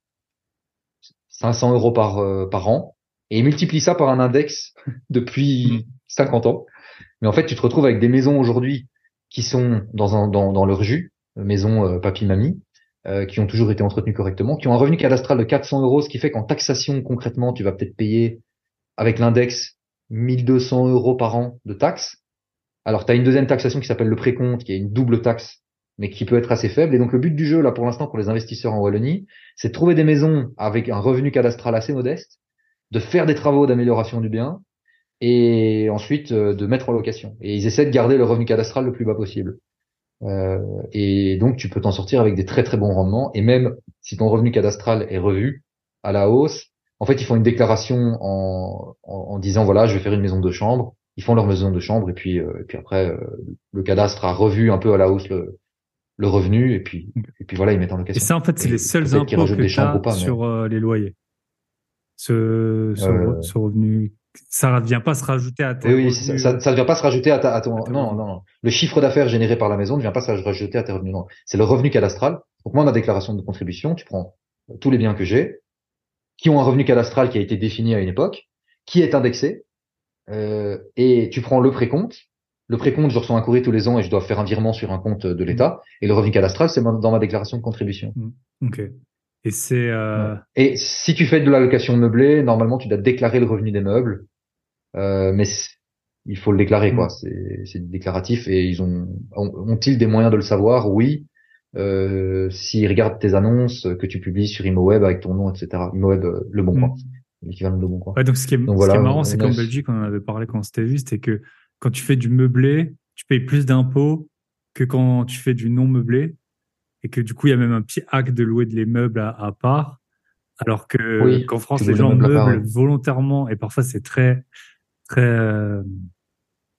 500 euros par, euh, par an et ils multiplient ça par un index depuis 50 ans. Mais en fait, tu te retrouves avec des maisons aujourd'hui qui sont dans, un, dans, dans leur jus, maison euh, papy-mamie, euh, qui ont toujours été entretenues correctement, qui ont un revenu cadastral de 400 euros, ce qui fait qu'en taxation, concrètement, tu vas peut-être payer avec l'index 1200 euros par an de taxes. Alors, tu as une deuxième taxation qui s'appelle le précompte, qui est une double taxe, mais qui peut être assez faible. Et donc, le but du jeu, là, pour l'instant, pour les investisseurs en Wallonie, c'est de trouver des maisons avec un revenu cadastral assez modeste, de faire des travaux d'amélioration du bien, et ensuite euh, de mettre en location. Et ils essaient de garder le revenu cadastral le plus bas possible. Euh, et donc tu peux t'en sortir avec des très très bons rendements. Et même si ton revenu cadastral est revu à la hausse, en fait ils font une déclaration en, en, disant voilà je vais faire une maison de chambre. Ils font leur maison de chambre et puis euh, et puis après euh, le cadastre a revu un peu à la hausse le, le revenu et puis et puis voilà ils mettent en Et location. ça, en fait, c'est Et les seuls impôts que tu as pas, sur euh, les loyers. Ce, ce, Euh. ce revenu, ça ne vient pas se rajouter à tes Oui, oui, ça, ça, ça ne vient pas se rajouter à, ta, à ton. à Non, non, non. Le chiffre d'affaires généré par la maison ne vient pas se rajouter à tes revenus. Non, c'est le revenu cadastral. Donc moi, ma déclaration de contribution, tu prends tous les biens que j'ai, qui ont un revenu cadastral qui a été défini à une époque, qui est indexé, euh, et tu prends le précompte. Le précompte, je reçois un courrier tous les ans et je dois faire un virement sur un compte de l'État. Et le revenu cadastral, c'est dans ma déclaration de contribution. Ok. Et c'est, euh, Et si tu fais de la location meublée, normalement, tu dois déclarer le revenu des meubles. Euh, mais il faut le déclarer, quoi. Mm. C'est, c'est déclaratif et ils ont, ont- ont-ils des moyens de le savoir? Oui. Euh, s'ils regardent tes annonces que tu publies sur ImoWeb avec ton nom, etc. ImoWeb, euh, le bon Mm. coin. L'équivalent de le bon coin. Ouais, donc ce qui est, Donc ce voilà, qui est marrant, c'est qu'en Belgique, on en avait parlé quand on s'était vu, c'était que quand tu fais du meublé, tu payes plus d'impôts que quand tu fais du non meublé. Et que du coup, il y a même un petit hack de louer des meubles à, à part. Alors que Oui, qu'en France, les les gens part, meublent volontairement et parfois c'est très, très, euh,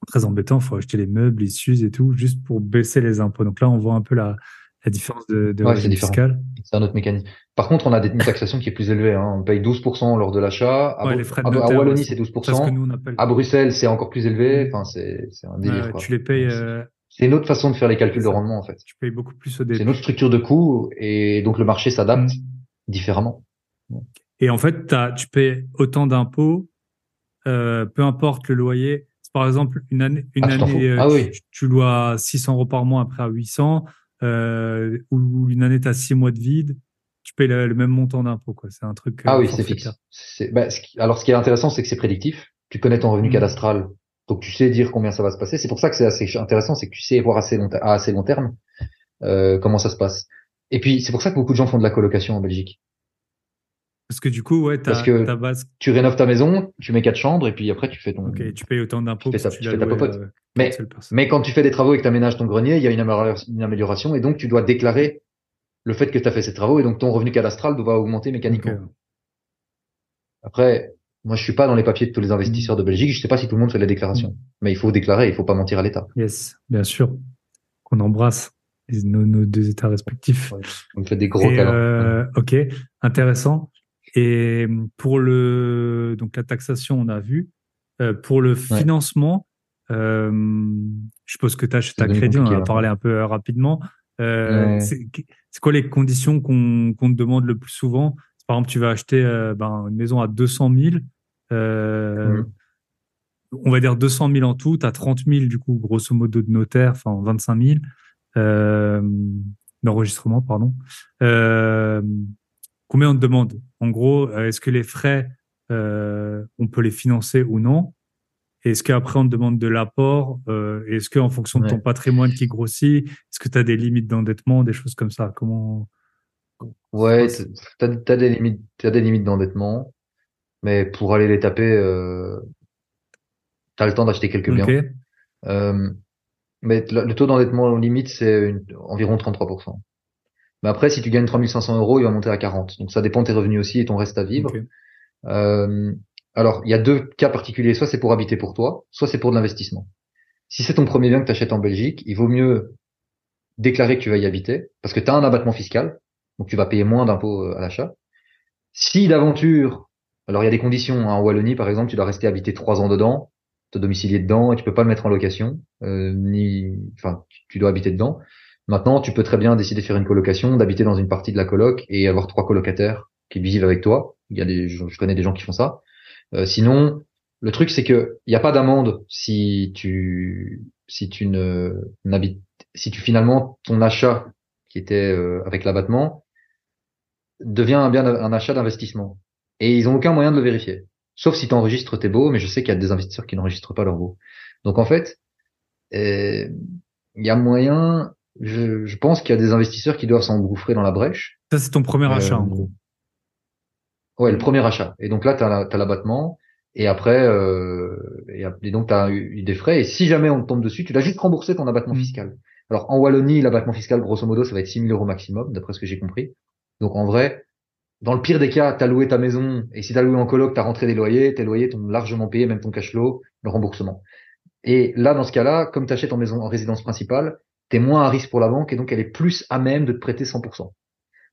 très embêtant. Il faut acheter les meubles, ils s'usent et tout, juste pour baisser les impôts. Donc là, on voit un peu la, la différence de, de Ouais, c'est fiscal. C'est un autre mécanisme. Par contre, on a des, une taxation qui est plus élevée. Hein. On paye 12% lors de l'achat. À, Ouais, à- à Wallonie, c'est C'est ce que 12%. nous appelle. À Bruxelles, c'est encore plus élevé. Enfin, c'est, c'est un délire, Ouais, quoi. tu les payes, euh, C'est une autre façon de faire les calculs C'est de rendement, en fait. tu payes beaucoup plus au C'est début. une autre structure de coût et donc le marché s'adapte Mm. différemment. Et en fait, t'as- tu payes autant d'impôts, euh, peu importe le loyer. C'est par exemple, une année, une Ah, année, euh, Ah tu, tu loues à 600 euros par mois, après à 800, euh, ou une année, tu as 6 mois de vide, tu payes le, le même montant d'impôt, quoi. C'est un truc. Ah euh, oui, c'est fixe. bah, ce qui- alors, ce qui est intéressant, c'est que c'est prédictif. Tu connais ton revenu Mhm. cadastral, donc tu sais dire combien ça va se passer. C'est pour ça que c'est assez intéressant, c'est que tu sais voir assez long, à assez long terme euh, comment ça se passe. Et puis, c'est pour ça que beaucoup de gens font de la colocation en Belgique. Parce que du coup, ouais, Parce que- ta base. Tu rénoves ta maison, tu mets quatre chambres, et puis après, tu fais ton. Ok, tu payes autant d'impôts fais ta- tu tu fais ta popote. euh, Mais-. Mais quand tu fais des travaux et que tu aménages ton grenier, il y a une amélioration, une amélioration, et donc tu dois déclarer le fait que tu as fait ces travaux, et donc ton revenu cadastral doit augmenter mécaniquement. Ok. Après, moi, je suis pas dans les papiers de tous les investisseurs de Belgique. Je sais pas si tout le monde fait la déclaration, mais il faut déclarer, il faut pas mentir à l'État. Yes, bien sûr. Qu'on embrasse nos, nos deux états respectifs. On fait des gros Et, câlins. euh, ok, intéressant. Et pour le donc la taxation, on a vu. Euh, pour le financement, euh, je suppose que tu à devenu crédit. On en a parlé un peu euh, rapidement. Euh, Ouais. C'est quoi les conditions qu'on te demande le plus souvent? Par exemple, tu vas acheter euh, ben, une maison à 200 000. Euh. On va dire 200 000 en tout. Tu as 30 000 du coup, grosso modo, de notaire, enfin 25 000 euh, d'enregistrement, pardon. Euh, combien on te demande? En gros, est-ce que les frais, euh, on peut les financer ou non? Est-ce qu'après, on te demande de l'apport euh, Est-ce qu'en fonction de ton Ouais. patrimoine qui grossit, est-ce que tu as des limites d'endettement, des choses comme ça? Comment Ouais, t'as t'as des limites, des limites d'endettement, mais pour aller les taper, euh, t'as le temps d'acheter quelques biens. Euh, mais le, taux d'endettement limite, c'est environ 33%. Mais après, si tu gagnes 3500 euros, il va monter à 40. Donc ça dépend de tes revenus aussi et ton reste à vivre. Euh, alors, il y a deux cas particuliers. Soit c'est pour habiter pour toi, soit c'est pour de l'investissement. Si c'est ton premier bien que tu achètes en Belgique, il vaut mieux déclarer que tu vas y habiter, parce que tu as un abattement fiscal, donc tu vas payer moins d'impôts euh, à l'achat. Si d'aventure, alors il y a des conditions, hein, en Wallonie par exemple, tu dois rester habité trois ans dedans, te domicilier dedans, et tu peux pas le mettre en location, euh, ni, enfin, tu- dois habiter dedans. Maintenant, tu peux très bien décider de faire une colocation, d'habiter dans une partie de la coloc et avoir trois colocataires qui vivent avec toi. Il y a je connais des gens qui font ça. Euh, sinon, le truc c'est que il n'y a pas d'amende si tu si tu ne si tu finalement ton achat qui était euh, avec l'abattement devient un bien un achat d'investissement. Et ils ont aucun moyen de le vérifier. Sauf si tu enregistres tes baux mais je sais qu'il y a des investisseurs qui n'enregistrent pas leurs baux. Donc en fait euh, il y a moyen je, je pense qu'il y a des investisseurs qui doivent s'engouffrer dans la brèche. Ça, c'est ton premier Euh, achat, en gros. Ouais, le premier achat. Et donc là, tu as l'abattement. Et après, euh, et, donc tu as eu des frais. Et si jamais on te tombe dessus, tu dois juste rembourser ton abattement Mm. fiscal. Alors en Wallonie, l'abattement fiscal, grosso modo, ça va être 6 000 euros maximum, d'après ce que j'ai compris. Donc en vrai, dans le pire des cas, tu as loué ta maison. Et si tu as loué en coloc, tu as rentré des loyers. Tes loyers t'ont largement payé, même ton cash flow, le remboursement. Et là, dans ce cas-là, comme tu achètes en maison en résidence principale, tu es moins à risque pour la banque et donc elle est plus à même de te prêter 100%.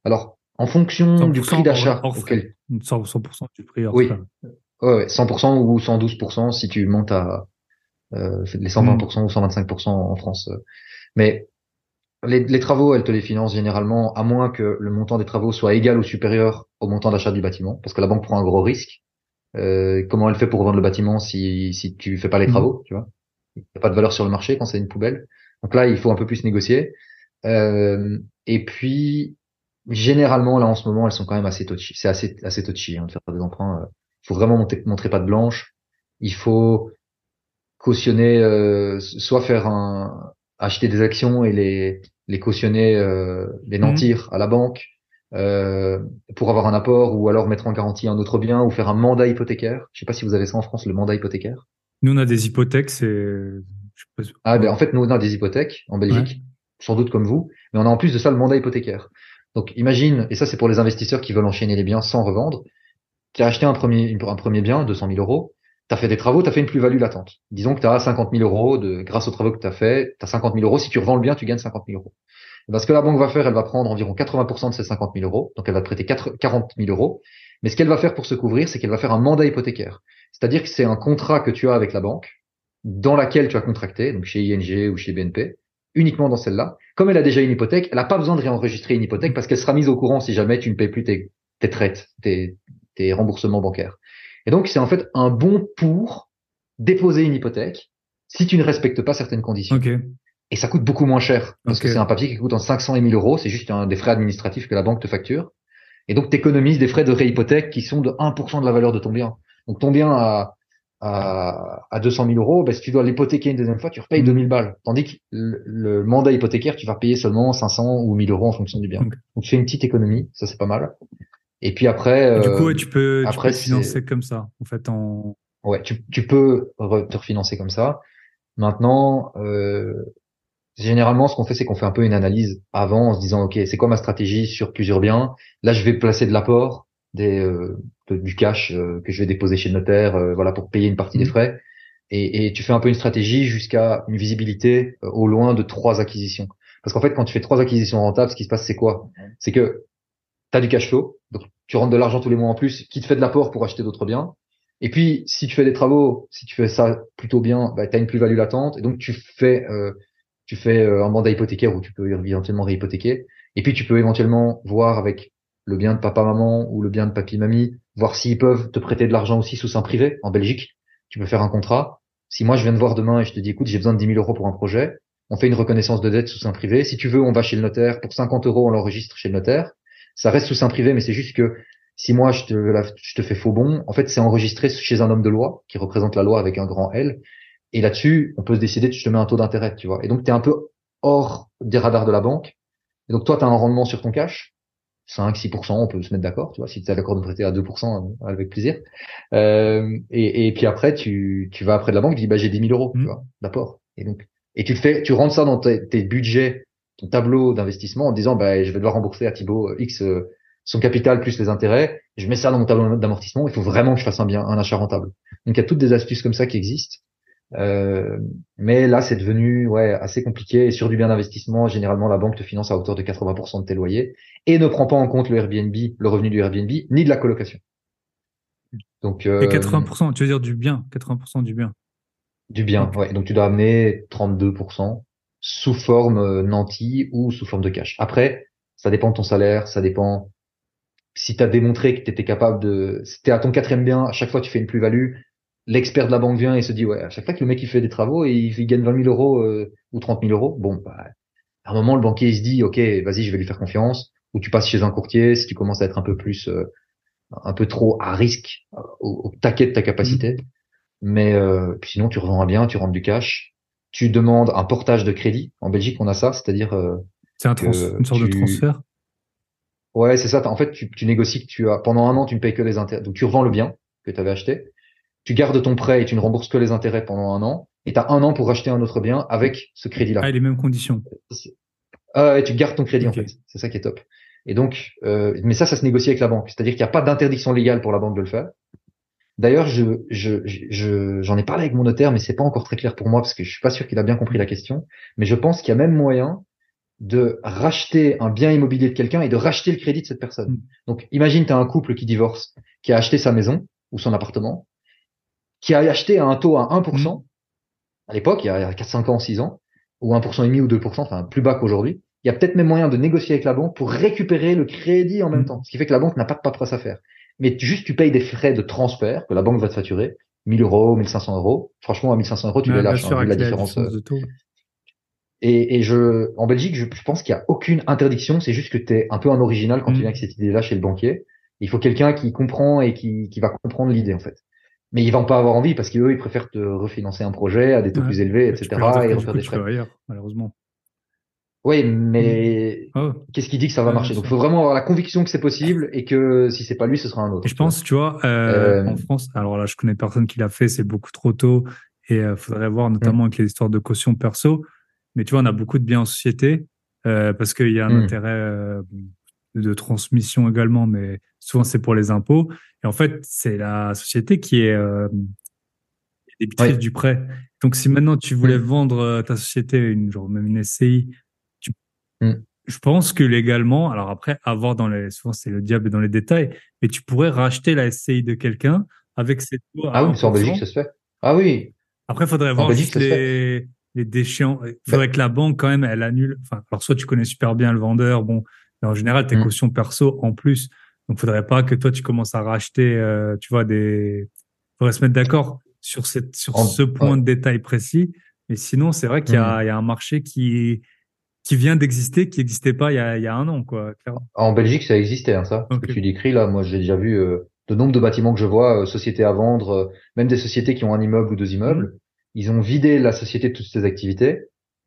Alors, en fonction du 100% prix d'achat auquel 100%, 100% du prix Oui. frais. Ouais, ouais, 100% ou 112% si tu montes à euh, les 120% ou 125% en France. Mais les, les travaux, elles te les financent généralement à moins que le montant des travaux soit égal ou supérieur au montant d'achat du bâtiment, parce que la banque prend un gros risque. Euh, comment elle fait pour vendre le bâtiment si si tu fais pas les Mhm. travaux, tu vois? Il n'y a pas de valeur sur le marché quand c'est une poubelle. Donc là, il faut un peu plus négocier. Euh, et puis généralement là en ce moment, elles sont quand même assez touchy. C'est assez assez touchy hein, de faire des emprunts. euh. Il faut vraiment monter, montrer pas de blanche. Il faut cautionner, euh, soit faire un, acheter des actions et les, les cautionner, euh, les nantir à la banque euh, pour avoir un apport, ou alors mettre en garantie un autre bien, ou faire un mandat hypothécaire. Je sais pas si vous avez ça en France, le mandat hypothécaire. Nous, on a des hypothèques, c'est. Ah ben en fait, nous on a des hypothèques en Belgique, sans doute comme vous, mais on a en plus de ça le mandat hypothécaire. Donc imagine, et ça c'est pour les investisseurs qui veulent enchaîner les biens sans revendre, tu as acheté un premier, un premier bien, 200 000 euros, tu as fait des travaux, tu as fait une plus-value latente. Disons que tu as 50 000 euros de, grâce aux travaux que tu as fait, tu as 50 000 euros, si tu revends le bien, tu gagnes 50 000 euros. Et ben, ce que la banque va faire, elle va prendre environ 80% de ces 50 000 euros, donc elle va te prêter 4 40 000 euros, mais ce qu'elle va faire pour se couvrir, c'est qu'elle va faire un mandat hypothécaire. C'est-à-dire que c'est un contrat que tu as avec la banque, dans laquelle tu as contracté, donc chez ING ou chez BNP, uniquement dans celle-là. Comme elle a déjà une hypothèque, elle n'a pas besoin de réenregistrer une hypothèque parce qu'elle sera mise au courant si jamais tu ne payes plus tes, tes traites, tes, tes remboursements bancaires. Et donc, c'est en fait un bon pour déposer une hypothèque si tu ne respectes pas certaines conditions. Et ça coûte beaucoup moins cher parce que c'est un papier qui coûte entre 500 et 1000 euros. C'est juste un, des frais administratifs que la banque te facture. Et donc, tu économises des frais de réhypothèque qui sont de 1% de la valeur de ton bien. Donc, ton bien à, à, à 200 000 euros, ben, si tu dois l'hypothéquer une deuxième fois, tu repayes 2000 balles. Tandis que le, mandat hypothécaire, tu vas payer seulement 500 ou 1000 euros en fonction du bien. Donc, tu fais une petite économie. Ça, c'est pas mal. Et puis après, du coup, tu peux, après, tu peux financer comme ça, en fait, en. Ouais, tu, tu peux te refinancer comme ça. Maintenant, euh, généralement, ce qu'on fait, c'est qu'on fait un peu une analyse avant, en se disant, ok, c'est quoi ma stratégie sur plusieurs biens? Là, je vais placer de l'apport, des euh, du cash euh, que je vais déposer chez le notaire, euh, voilà, pour payer une partie des mmh. frais. Et, et, tu fais un peu une stratégie jusqu'à une visibilité au loin de trois acquisitions. Parce qu'en fait, quand tu fais trois acquisitions rentables, ce qui se passe, c'est quoi? C'est que tu as du cash flow, donc tu rentres de l'argent tous les mois en plus, qui te fait de l'apport pour acheter d'autres biens. Et puis, si tu fais des travaux, si tu fais ça plutôt bien, bah, tu as une plus-value latente. Et donc, tu fais, euh, tu fais euh, un mandat hypothécaire où tu peux éventuellement réhypothéquer. Et puis, tu peux éventuellement voir avec le bien de papa-maman ou le bien de papy-mamie, voir s'ils peuvent te prêter de l'argent aussi sous un privé en Belgique. Tu peux faire un contrat. Si moi, je viens de voir demain et je te dis, écoute, j'ai besoin de 10 000 euros pour un projet, on fait une reconnaissance de dette sous un privé. Si tu veux, on va chez le notaire. Pour 50 euros, on l'enregistre chez le notaire ça reste sous sein privé, mais c'est juste que si moi je te, je te fais faux bon, en fait c'est enregistré chez un homme de loi qui représente la loi avec un grand L. Et là-dessus, on peut se décider, je te mets un taux d'intérêt, tu vois. Et donc tu es un peu hors des radars de la banque. Et donc toi, tu as un rendement sur ton cash, 5, 6%, on peut se mettre d'accord, tu vois, si tu as l'accord de prêter à 2%, euh, avec plaisir. Euh, et, et, puis après, tu, tu vas après de la banque, tu dis, bah, j'ai 10 000 euros, tu mmh. vois, d'apport. Et donc, et tu le fais, tu rentres ça dans tes, tes budgets ton tableau d'investissement en disant bah, je vais devoir rembourser à Thibaut euh, X son capital plus les intérêts, je mets ça dans mon tableau d'amortissement, il faut vraiment que je fasse un bien, un achat rentable. Donc il y a toutes des astuces comme ça qui existent. Euh, mais là, c'est devenu ouais assez compliqué. Et sur du bien d'investissement, généralement, la banque te finance à hauteur de 80% de tes loyers et ne prend pas en compte le Airbnb, le revenu du Airbnb, ni de la colocation. Donc, euh, et 80%, tu veux dire du bien, 80% du bien. Du bien, ouais. Donc tu dois amener 32% sous forme euh, nanti ou sous forme de cash. Après, ça dépend de ton salaire, ça dépend si tu as démontré que tu étais capable de... Si tu à ton quatrième bien, à chaque fois tu fais une plus-value, l'expert de la banque vient et se dit, ouais, à chaque fois que le mec il fait des travaux et il, gagne 20 000 euros euh, ou 30 000 euros, bon, bah, à un moment, le banquier il se dit, ok, vas-y, je vais lui faire confiance. Ou tu passes chez un courtier si tu commences à être un peu plus, euh, un peu trop à risque, au, taquet de ta capacité. Mmh. Mais sinon, tu revends un bien, tu rentres du cash tu demandes un portage de crédit. En Belgique, on a ça, c'est-à-dire. Euh, c'est un une sorte de transfert? Ouais, c'est ça. En fait, tu, tu, négocies que tu as pendant un an, tu ne payes que les intérêts. Donc, tu revends le bien que tu avais acheté. Tu gardes ton prêt et tu ne rembourses que les intérêts pendant un an. Et tu as un an pour acheter un autre bien avec ce crédit-là. Ah, les mêmes conditions. Ah, et tu gardes ton crédit en fait. C'est ça qui est top. Et donc, euh, mais ça, ça se négocie avec la banque. C'est-à-dire qu'il n'y a pas d'interdiction légale pour la banque de le faire. D'ailleurs, je, je, je, j'en ai parlé avec mon notaire, mais c'est pas encore très clair pour moi parce que je suis pas sûr qu'il a bien compris la question. Mais je pense qu'il y a même moyen de racheter un bien immobilier de quelqu'un et de racheter le crédit de cette personne. Mm. Donc, imagine, tu as un couple qui divorce, qui a acheté sa maison ou son appartement, qui a acheté à un taux à 1%, mm. à l'époque, il y a 4, 5 ans, 6 ans, ou 1% et demi ou 2%, enfin plus bas qu'aujourd'hui. Il y a peut-être même moyen de négocier avec la banque pour récupérer le crédit en même mm. temps. Ce qui fait que la banque n'a pas de paperasse à faire mais juste tu payes des frais de transfert que la banque va te facturer, 1000 euros, 1500 euros. Franchement, à 1500 euros, tu les lâches, hein, la différence. Euh. Et, et, je, en Belgique, je, pense qu'il n'y a aucune interdiction. C'est juste que tu es un peu un original quand tu mm. viens avec cette idée-là chez le banquier. Il faut quelqu'un qui comprend et qui, qui va comprendre l'idée, en fait. Mais ils vont pas avoir envie parce qu'eux, ils préfèrent te refinancer un projet à des taux plus élevés, etc. et refaire des frais. malheureusement. Oui, mais mm. oh. qu'est-ce qui dit que ça va marcher? Donc, il faut vraiment avoir la conviction que c'est possible et que si c'est pas lui, ce sera un autre. je pense, tu vois, euh, euh, en France, alors là, je connais personne qui l'a fait, c'est beaucoup trop tôt et euh, faudrait voir notamment mm. avec les histoires de caution perso. Mais tu vois, on a beaucoup de biens en société euh, parce qu'il y a un mm. intérêt de transmission également, mais souvent c'est pour les impôts. Et en fait, c'est la société qui est débitrice du prêt. Donc, si maintenant tu voulais vendre ta société, une genre même une SCI Mm. Je pense que légalement, alors après, avoir dans les, souvent c'est le diable dans les détails, mais tu pourrais racheter la SCI de quelqu'un avec ses taux. Ah oui, c'est en Belgique, ça se fait. Ah oui. Après, il faudrait voir juste les, les déchéants. Il faudrait que la banque, quand même, elle annule. Enfin, alors soit tu connais super bien le vendeur, bon, mais en général, tes mm. cautions perso en plus. Donc, faudrait pas que toi, tu commences à racheter, euh, tu vois, des, faudrait se mettre d'accord. sur cette sur ce point de détail précis. Mais sinon, c'est vrai qu'il y, a, mmh. y a un marché qui qui vient d'exister, qui n'existait pas il y, a, il y a un an, quoi. En Belgique, ça existait, hein, ça. Ce que tu décris là, moi, j'ai déjà vu euh, de nombre de bâtiments que je vois, euh, sociétés à vendre, euh, même des sociétés qui ont un immeuble ou deux immeubles. Mmh. Ils ont vidé la société de toutes ces activités.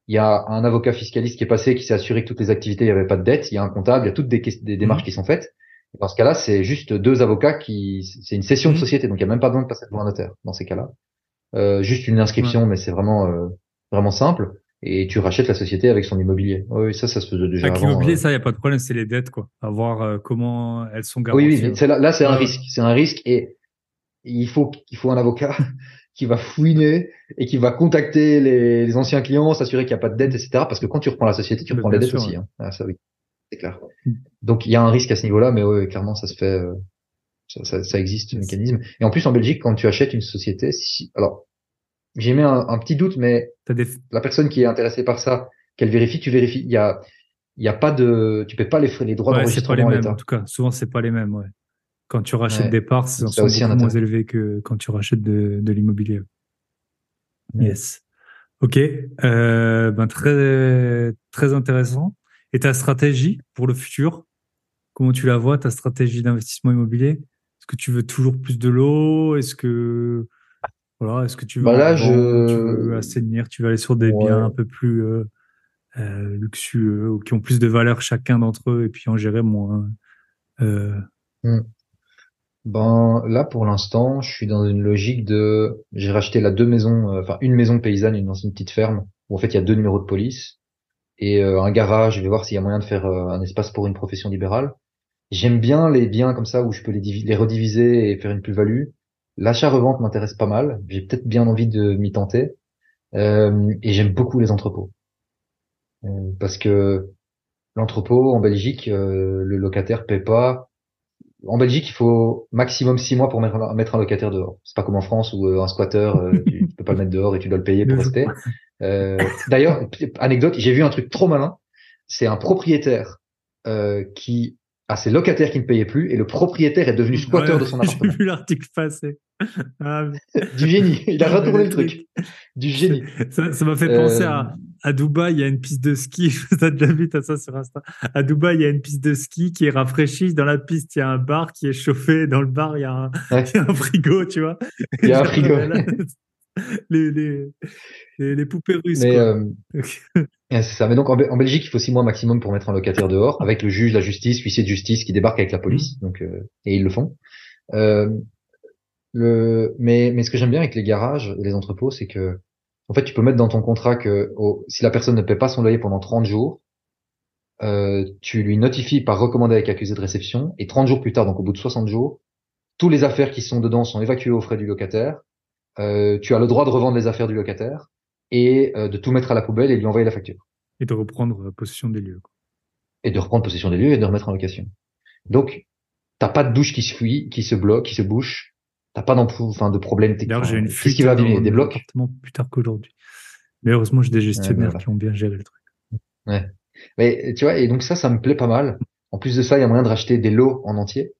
Il y a un avocat fiscaliste qui est passé, qui s'est assuré que toutes les activités, il n'y avait pas de dette. Il y a un comptable, il y a toutes des, des démarches mmh. qui sont faites. Dans ce cas-là, c'est juste deux avocats qui, c'est une session de société, donc il n'y a même pas besoin de passer devant un notaire dans ces cas-là. Euh, juste une inscription, mais c'est vraiment euh, vraiment simple. Et tu rachètes la société avec son immobilier. Oui, ça, ça se faisait déjà. Avec l'immobilier, euh. ça, il n'y a pas de problème, c'est les dettes, quoi. À voir comment elles sont garanties. Oui, oui, là, là c'est un risque. C'est un risque et il faut, il faut un avocat qui va fouiner et qui va contacter les, les anciens clients, s'assurer qu'il n'y a pas de dette, etc. Parce que quand tu reprends la société, tu reprends les dettes aussi. Hein. Ah, ça, oui, c'est clair. Donc, il y a un risque à ce niveau-là, mais oui, clairement, ça se fait. Ça, ça, existe, ce mécanisme. Et en plus, en Belgique, quand tu achètes une société, si, alors, j'ai mis un, un, petit doute, mais la personne qui est intéressée par ça, qu'elle vérifie, tu vérifies. Il y a, il y a pas de, tu paies pas les frais, les droits ouais, d'enregistrement pas les mêmes, En tout cas, souvent c'est pas les mêmes. Ouais. Quand tu rachètes des parts, c'est aussi beaucoup moins élevé que quand tu rachètes de, de l'immobilier. Yes. Ok. Euh, ben très très intéressant. Et ta stratégie pour le futur, comment tu la vois, ta stratégie d'investissement immobilier? Est-ce que tu veux toujours plus de l'eau? Est-ce que voilà, est-ce que tu veux, bah là, je... tu veux assainir, tu veux aller sur des biens un peu plus euh, euh, luxueux ou qui ont plus de valeur chacun d'entre eux et puis en gérer moins. Euh... Hmm. Ben là pour l'instant, je suis dans une logique de j'ai racheté la deux maisons, enfin une maison paysanne, une dans une petite ferme où en fait il y a deux numéros de police et euh, un garage. Je vais voir s'il y a moyen de faire un espace pour une profession libérale. J'aime bien les biens comme ça où je peux les, les rediviser et faire une plus-value. L'achat-revente m'intéresse pas mal. J'ai peut-être bien envie de m'y tenter. Euh, et j'aime beaucoup les entrepôts. Euh, parce que l'entrepôt en Belgique, euh, le locataire paie pas. En Belgique, il faut maximum six mois pour mettre, un locataire dehors. C'est pas comme en France où un squatter, tu, peux pas le mettre dehors et tu dois le payer pour rester. D'ailleurs, anecdote, j'ai vu un truc trop malin. C'est un propriétaire qui à ses locataires qui ne payaient plus et le propriétaire est devenu squatteur de son appartement. J'ai vu l'article passer. Ah, du génie. Il a retourné le truc. Du génie. Ça m'a fait penser à, euh, à Dubaï, il y a une piste de ski. T'as déjà vu, t'as ça sur Insta. À Dubaï, il y a une piste de ski qui est rafraîchie. Dans la piste, il y a un bar qui est chauffé. Dans le bar, il y a un, il y a un frigo, tu vois. Il y a un frigo. les, les, les, poupées russes. Mais, euh, c'est ça. Mais donc en, Belgique, il faut six mois maximum pour mettre un locataire dehors, avec le juge, la justice, l'huissier de justice qui débarque avec la police. Mmh. Donc euh, et ils le font. Euh, le, mais, mais ce que j'aime bien avec les garages et les entrepôts, c'est que en fait, tu peux mettre dans ton contrat que si la personne ne paie pas son loyer pendant 30 jours, euh, tu lui notifies par recommandé avec accusé de réception, et 30 jours plus tard, donc au bout de 60 jours, tous les affaires qui sont dedans sont évacuées aux frais du locataire, euh, tu as le droit de revendre les affaires du locataire et euh, de tout mettre à la poubelle et de lui envoyer la facture. Et de reprendre possession des lieux. Quoi. Et de reprendre possession des lieux et de remettre en location. Donc, t'as pas de douche qui se fuit, qui se bloque, qui se bouche. T'as pas enfin, de problème technique. D'ailleurs, j'ai une fuite qui va abîmer des blocs. plus tard qu'aujourd'hui. Mais heureusement, j'ai des gestionnaires qui ont bien géré le truc. Ouais. Mais tu vois, et donc ça, ça me plaît pas mal. En plus de ça, il y a moyen de racheter des lots en entier.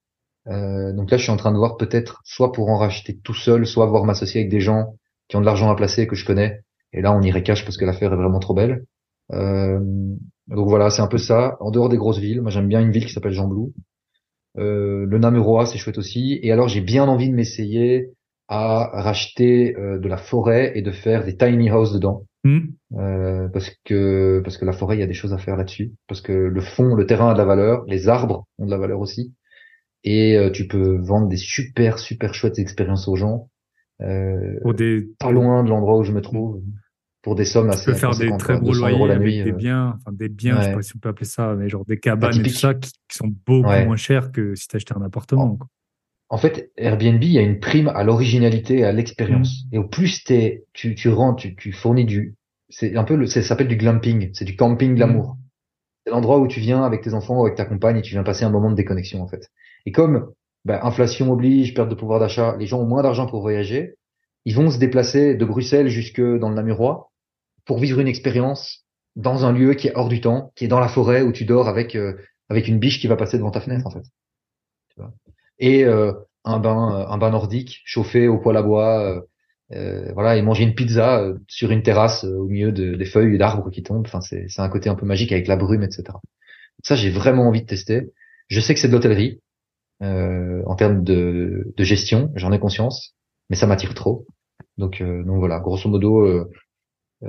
Euh, donc là, je suis en train de voir peut-être soit pour en racheter tout seul, soit voir m'associer avec des gens qui ont de l'argent à placer que je connais. Et là, on irait cash parce que l'affaire est vraiment trop belle. Euh, donc voilà, c'est un peu ça. En dehors des grosses villes, moi j'aime bien une ville qui s'appelle Jean Blou. Euh, le Namuroa, c'est chouette aussi. Et alors, j'ai bien envie de m'essayer à racheter euh, de la forêt et de faire des tiny houses dedans. Hmm. Euh, parce que parce que la forêt, il y a des choses à faire là-dessus. Parce que le fond, le terrain a de la valeur, les arbres ont de la valeur aussi et euh, tu peux vendre des super super chouettes expériences aux gens euh, des pas loin de l'endroit où je me trouve pour des sommes assez tu peux faire des très gros loyers avec des euh. biens enfin des biens je sais pas si on peut appeler ça mais genre des cabanes et tout ça qui, sont beaucoup moins chers que si tu achetais un appartement en, fait Airbnb il y a une prime à l'originalité et à l'expérience. Mmh. et au plus t'es tu tu rends tu, tu fournis du c'est un peu le ça s'appelle du glamping. C'est du camping de l'amour mmh. c'est l'endroit où tu viens avec tes enfants ou avec ta compagne et tu viens passer un moment de déconnexion en fait. Et comme ben, inflation oblige, perte de pouvoir d'achat, les gens ont moins d'argent pour voyager, ils vont se déplacer de Bruxelles jusque dans le Namurois pour vivre une expérience dans un lieu qui est hors du temps, qui est dans la forêt où tu dors avec euh, avec une biche qui va passer devant ta fenêtre en fait. Et euh, un bain euh, un bain nordique chauffé au poêle à bois euh, voilà, et manger une pizza euh, sur une terrasse euh, au milieu de, des feuilles d'arbres qui tombent. Enfin, c'est, c'est un côté un peu magique avec la brume, etc. Ça, j'ai vraiment envie de tester. Je sais que c'est de l'hôtellerie euh, en termes de, de gestion, j'en ai conscience, mais ça m'attire trop. Donc, donc voilà, grosso modo,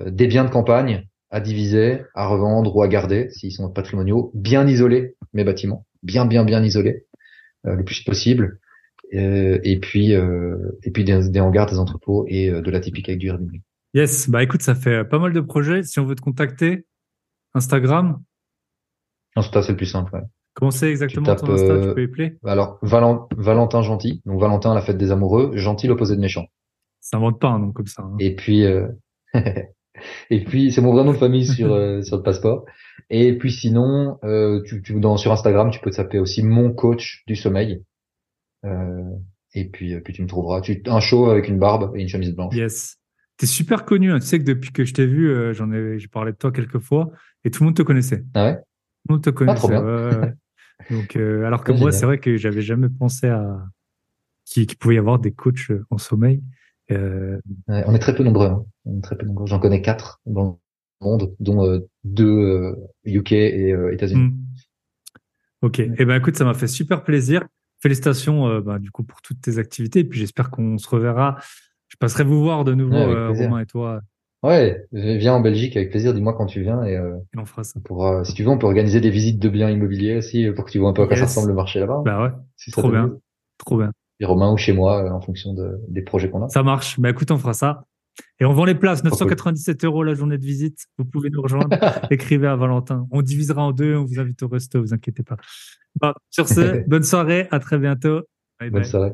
des biens de campagne à diviser, à revendre ou à garder s'ils sont patrimoniaux, bien isolés mes bâtiments, bien bien bien isolés le plus possible euh, et puis euh, et puis des, des, hangars, des entrepôts et euh, de la typique avec du Airbnb. Yes, bah écoute, ça fait pas mal de projets. Si on veut te contacter, Instagram? Insta, c'est le plus simple. Ouais. Comment c'est exactement ton Insta? Tu peux Alors Valentin Gentil, donc Valentin la fête des amoureux, gentil l'opposé de méchant. Ça invente pas un nom comme ça. Hein. Et puis et puis c'est mon vrai nom de famille sur sur le passeport. Et puis sinon, euh, tu, tu, dans, sur Instagram, tu peux taper aussi mon coach du sommeil. Euh, et puis, euh, puis tu me trouveras. Tu, un show avec une barbe et une chemise blanche. Yes. T'es super connu. Hein. Tu sais que depuis que je t'ai vu, euh, j'en ai, j'ai parlé de toi quelques fois et tout le monde te connaissait. Ah ouais? Tout le monde te connaissait. Ah, trop bien. Donc, alors que moi, c'est vrai que j'avais jamais pensé à qu'il pouvait y avoir des coachs en sommeil. Euh... on est très peu nombreux. Hein. On est très peu nombreux. J'en connais quatre dans le monde, dont deux UK et États-Unis. Hmm. Ok. Et eh ben écoute, ça m'a fait super plaisir félicitations euh, bah, du coup pour toutes tes activités. Et puis j'espère qu'on se reverra. Je passerai vous voir de nouveau, euh, Romain et toi. Ouais, viens en Belgique avec plaisir. Dis-moi quand tu viens et, euh, on fera ça. Pour, si tu veux, on peut organiser des visites de biens immobiliers aussi pour que tu vois un peu à quoi ça ressemble le marché là-bas. Bah ouais. trop bien, trop bien. Et Romain ou chez moi en fonction de, des projets qu'on a. Ça marche. Bah écoute, on fera ça. Et on vend les places, 997 euros la journée de visite. Vous pouvez nous rejoindre. Écrivez à Valentin. On divisera en deux. On vous invite au resto. Vous inquiétez pas. Bon, sur ce, bonne soirée. À très bientôt. bonne soirée.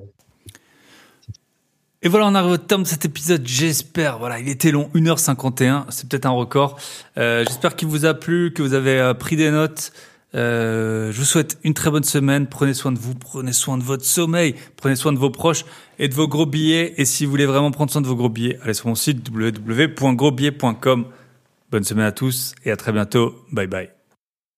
Et voilà, on arrive au terme de cet épisode. J'espère. Voilà, il était long, 1h51. C'est peut-être un record. Euh, j'espère qu'il vous a plu, que vous avez euh, pris des notes. Euh, je vous souhaite une très bonne semaine. Prenez soin de vous, prenez soin de votre sommeil, prenez soin de vos proches et de vos gros billets. Et si vous voulez vraiment prendre soin de vos gros billets, allez sur mon site www.grosbillets.com. Bonne semaine à tous et à très bientôt. Bye bye.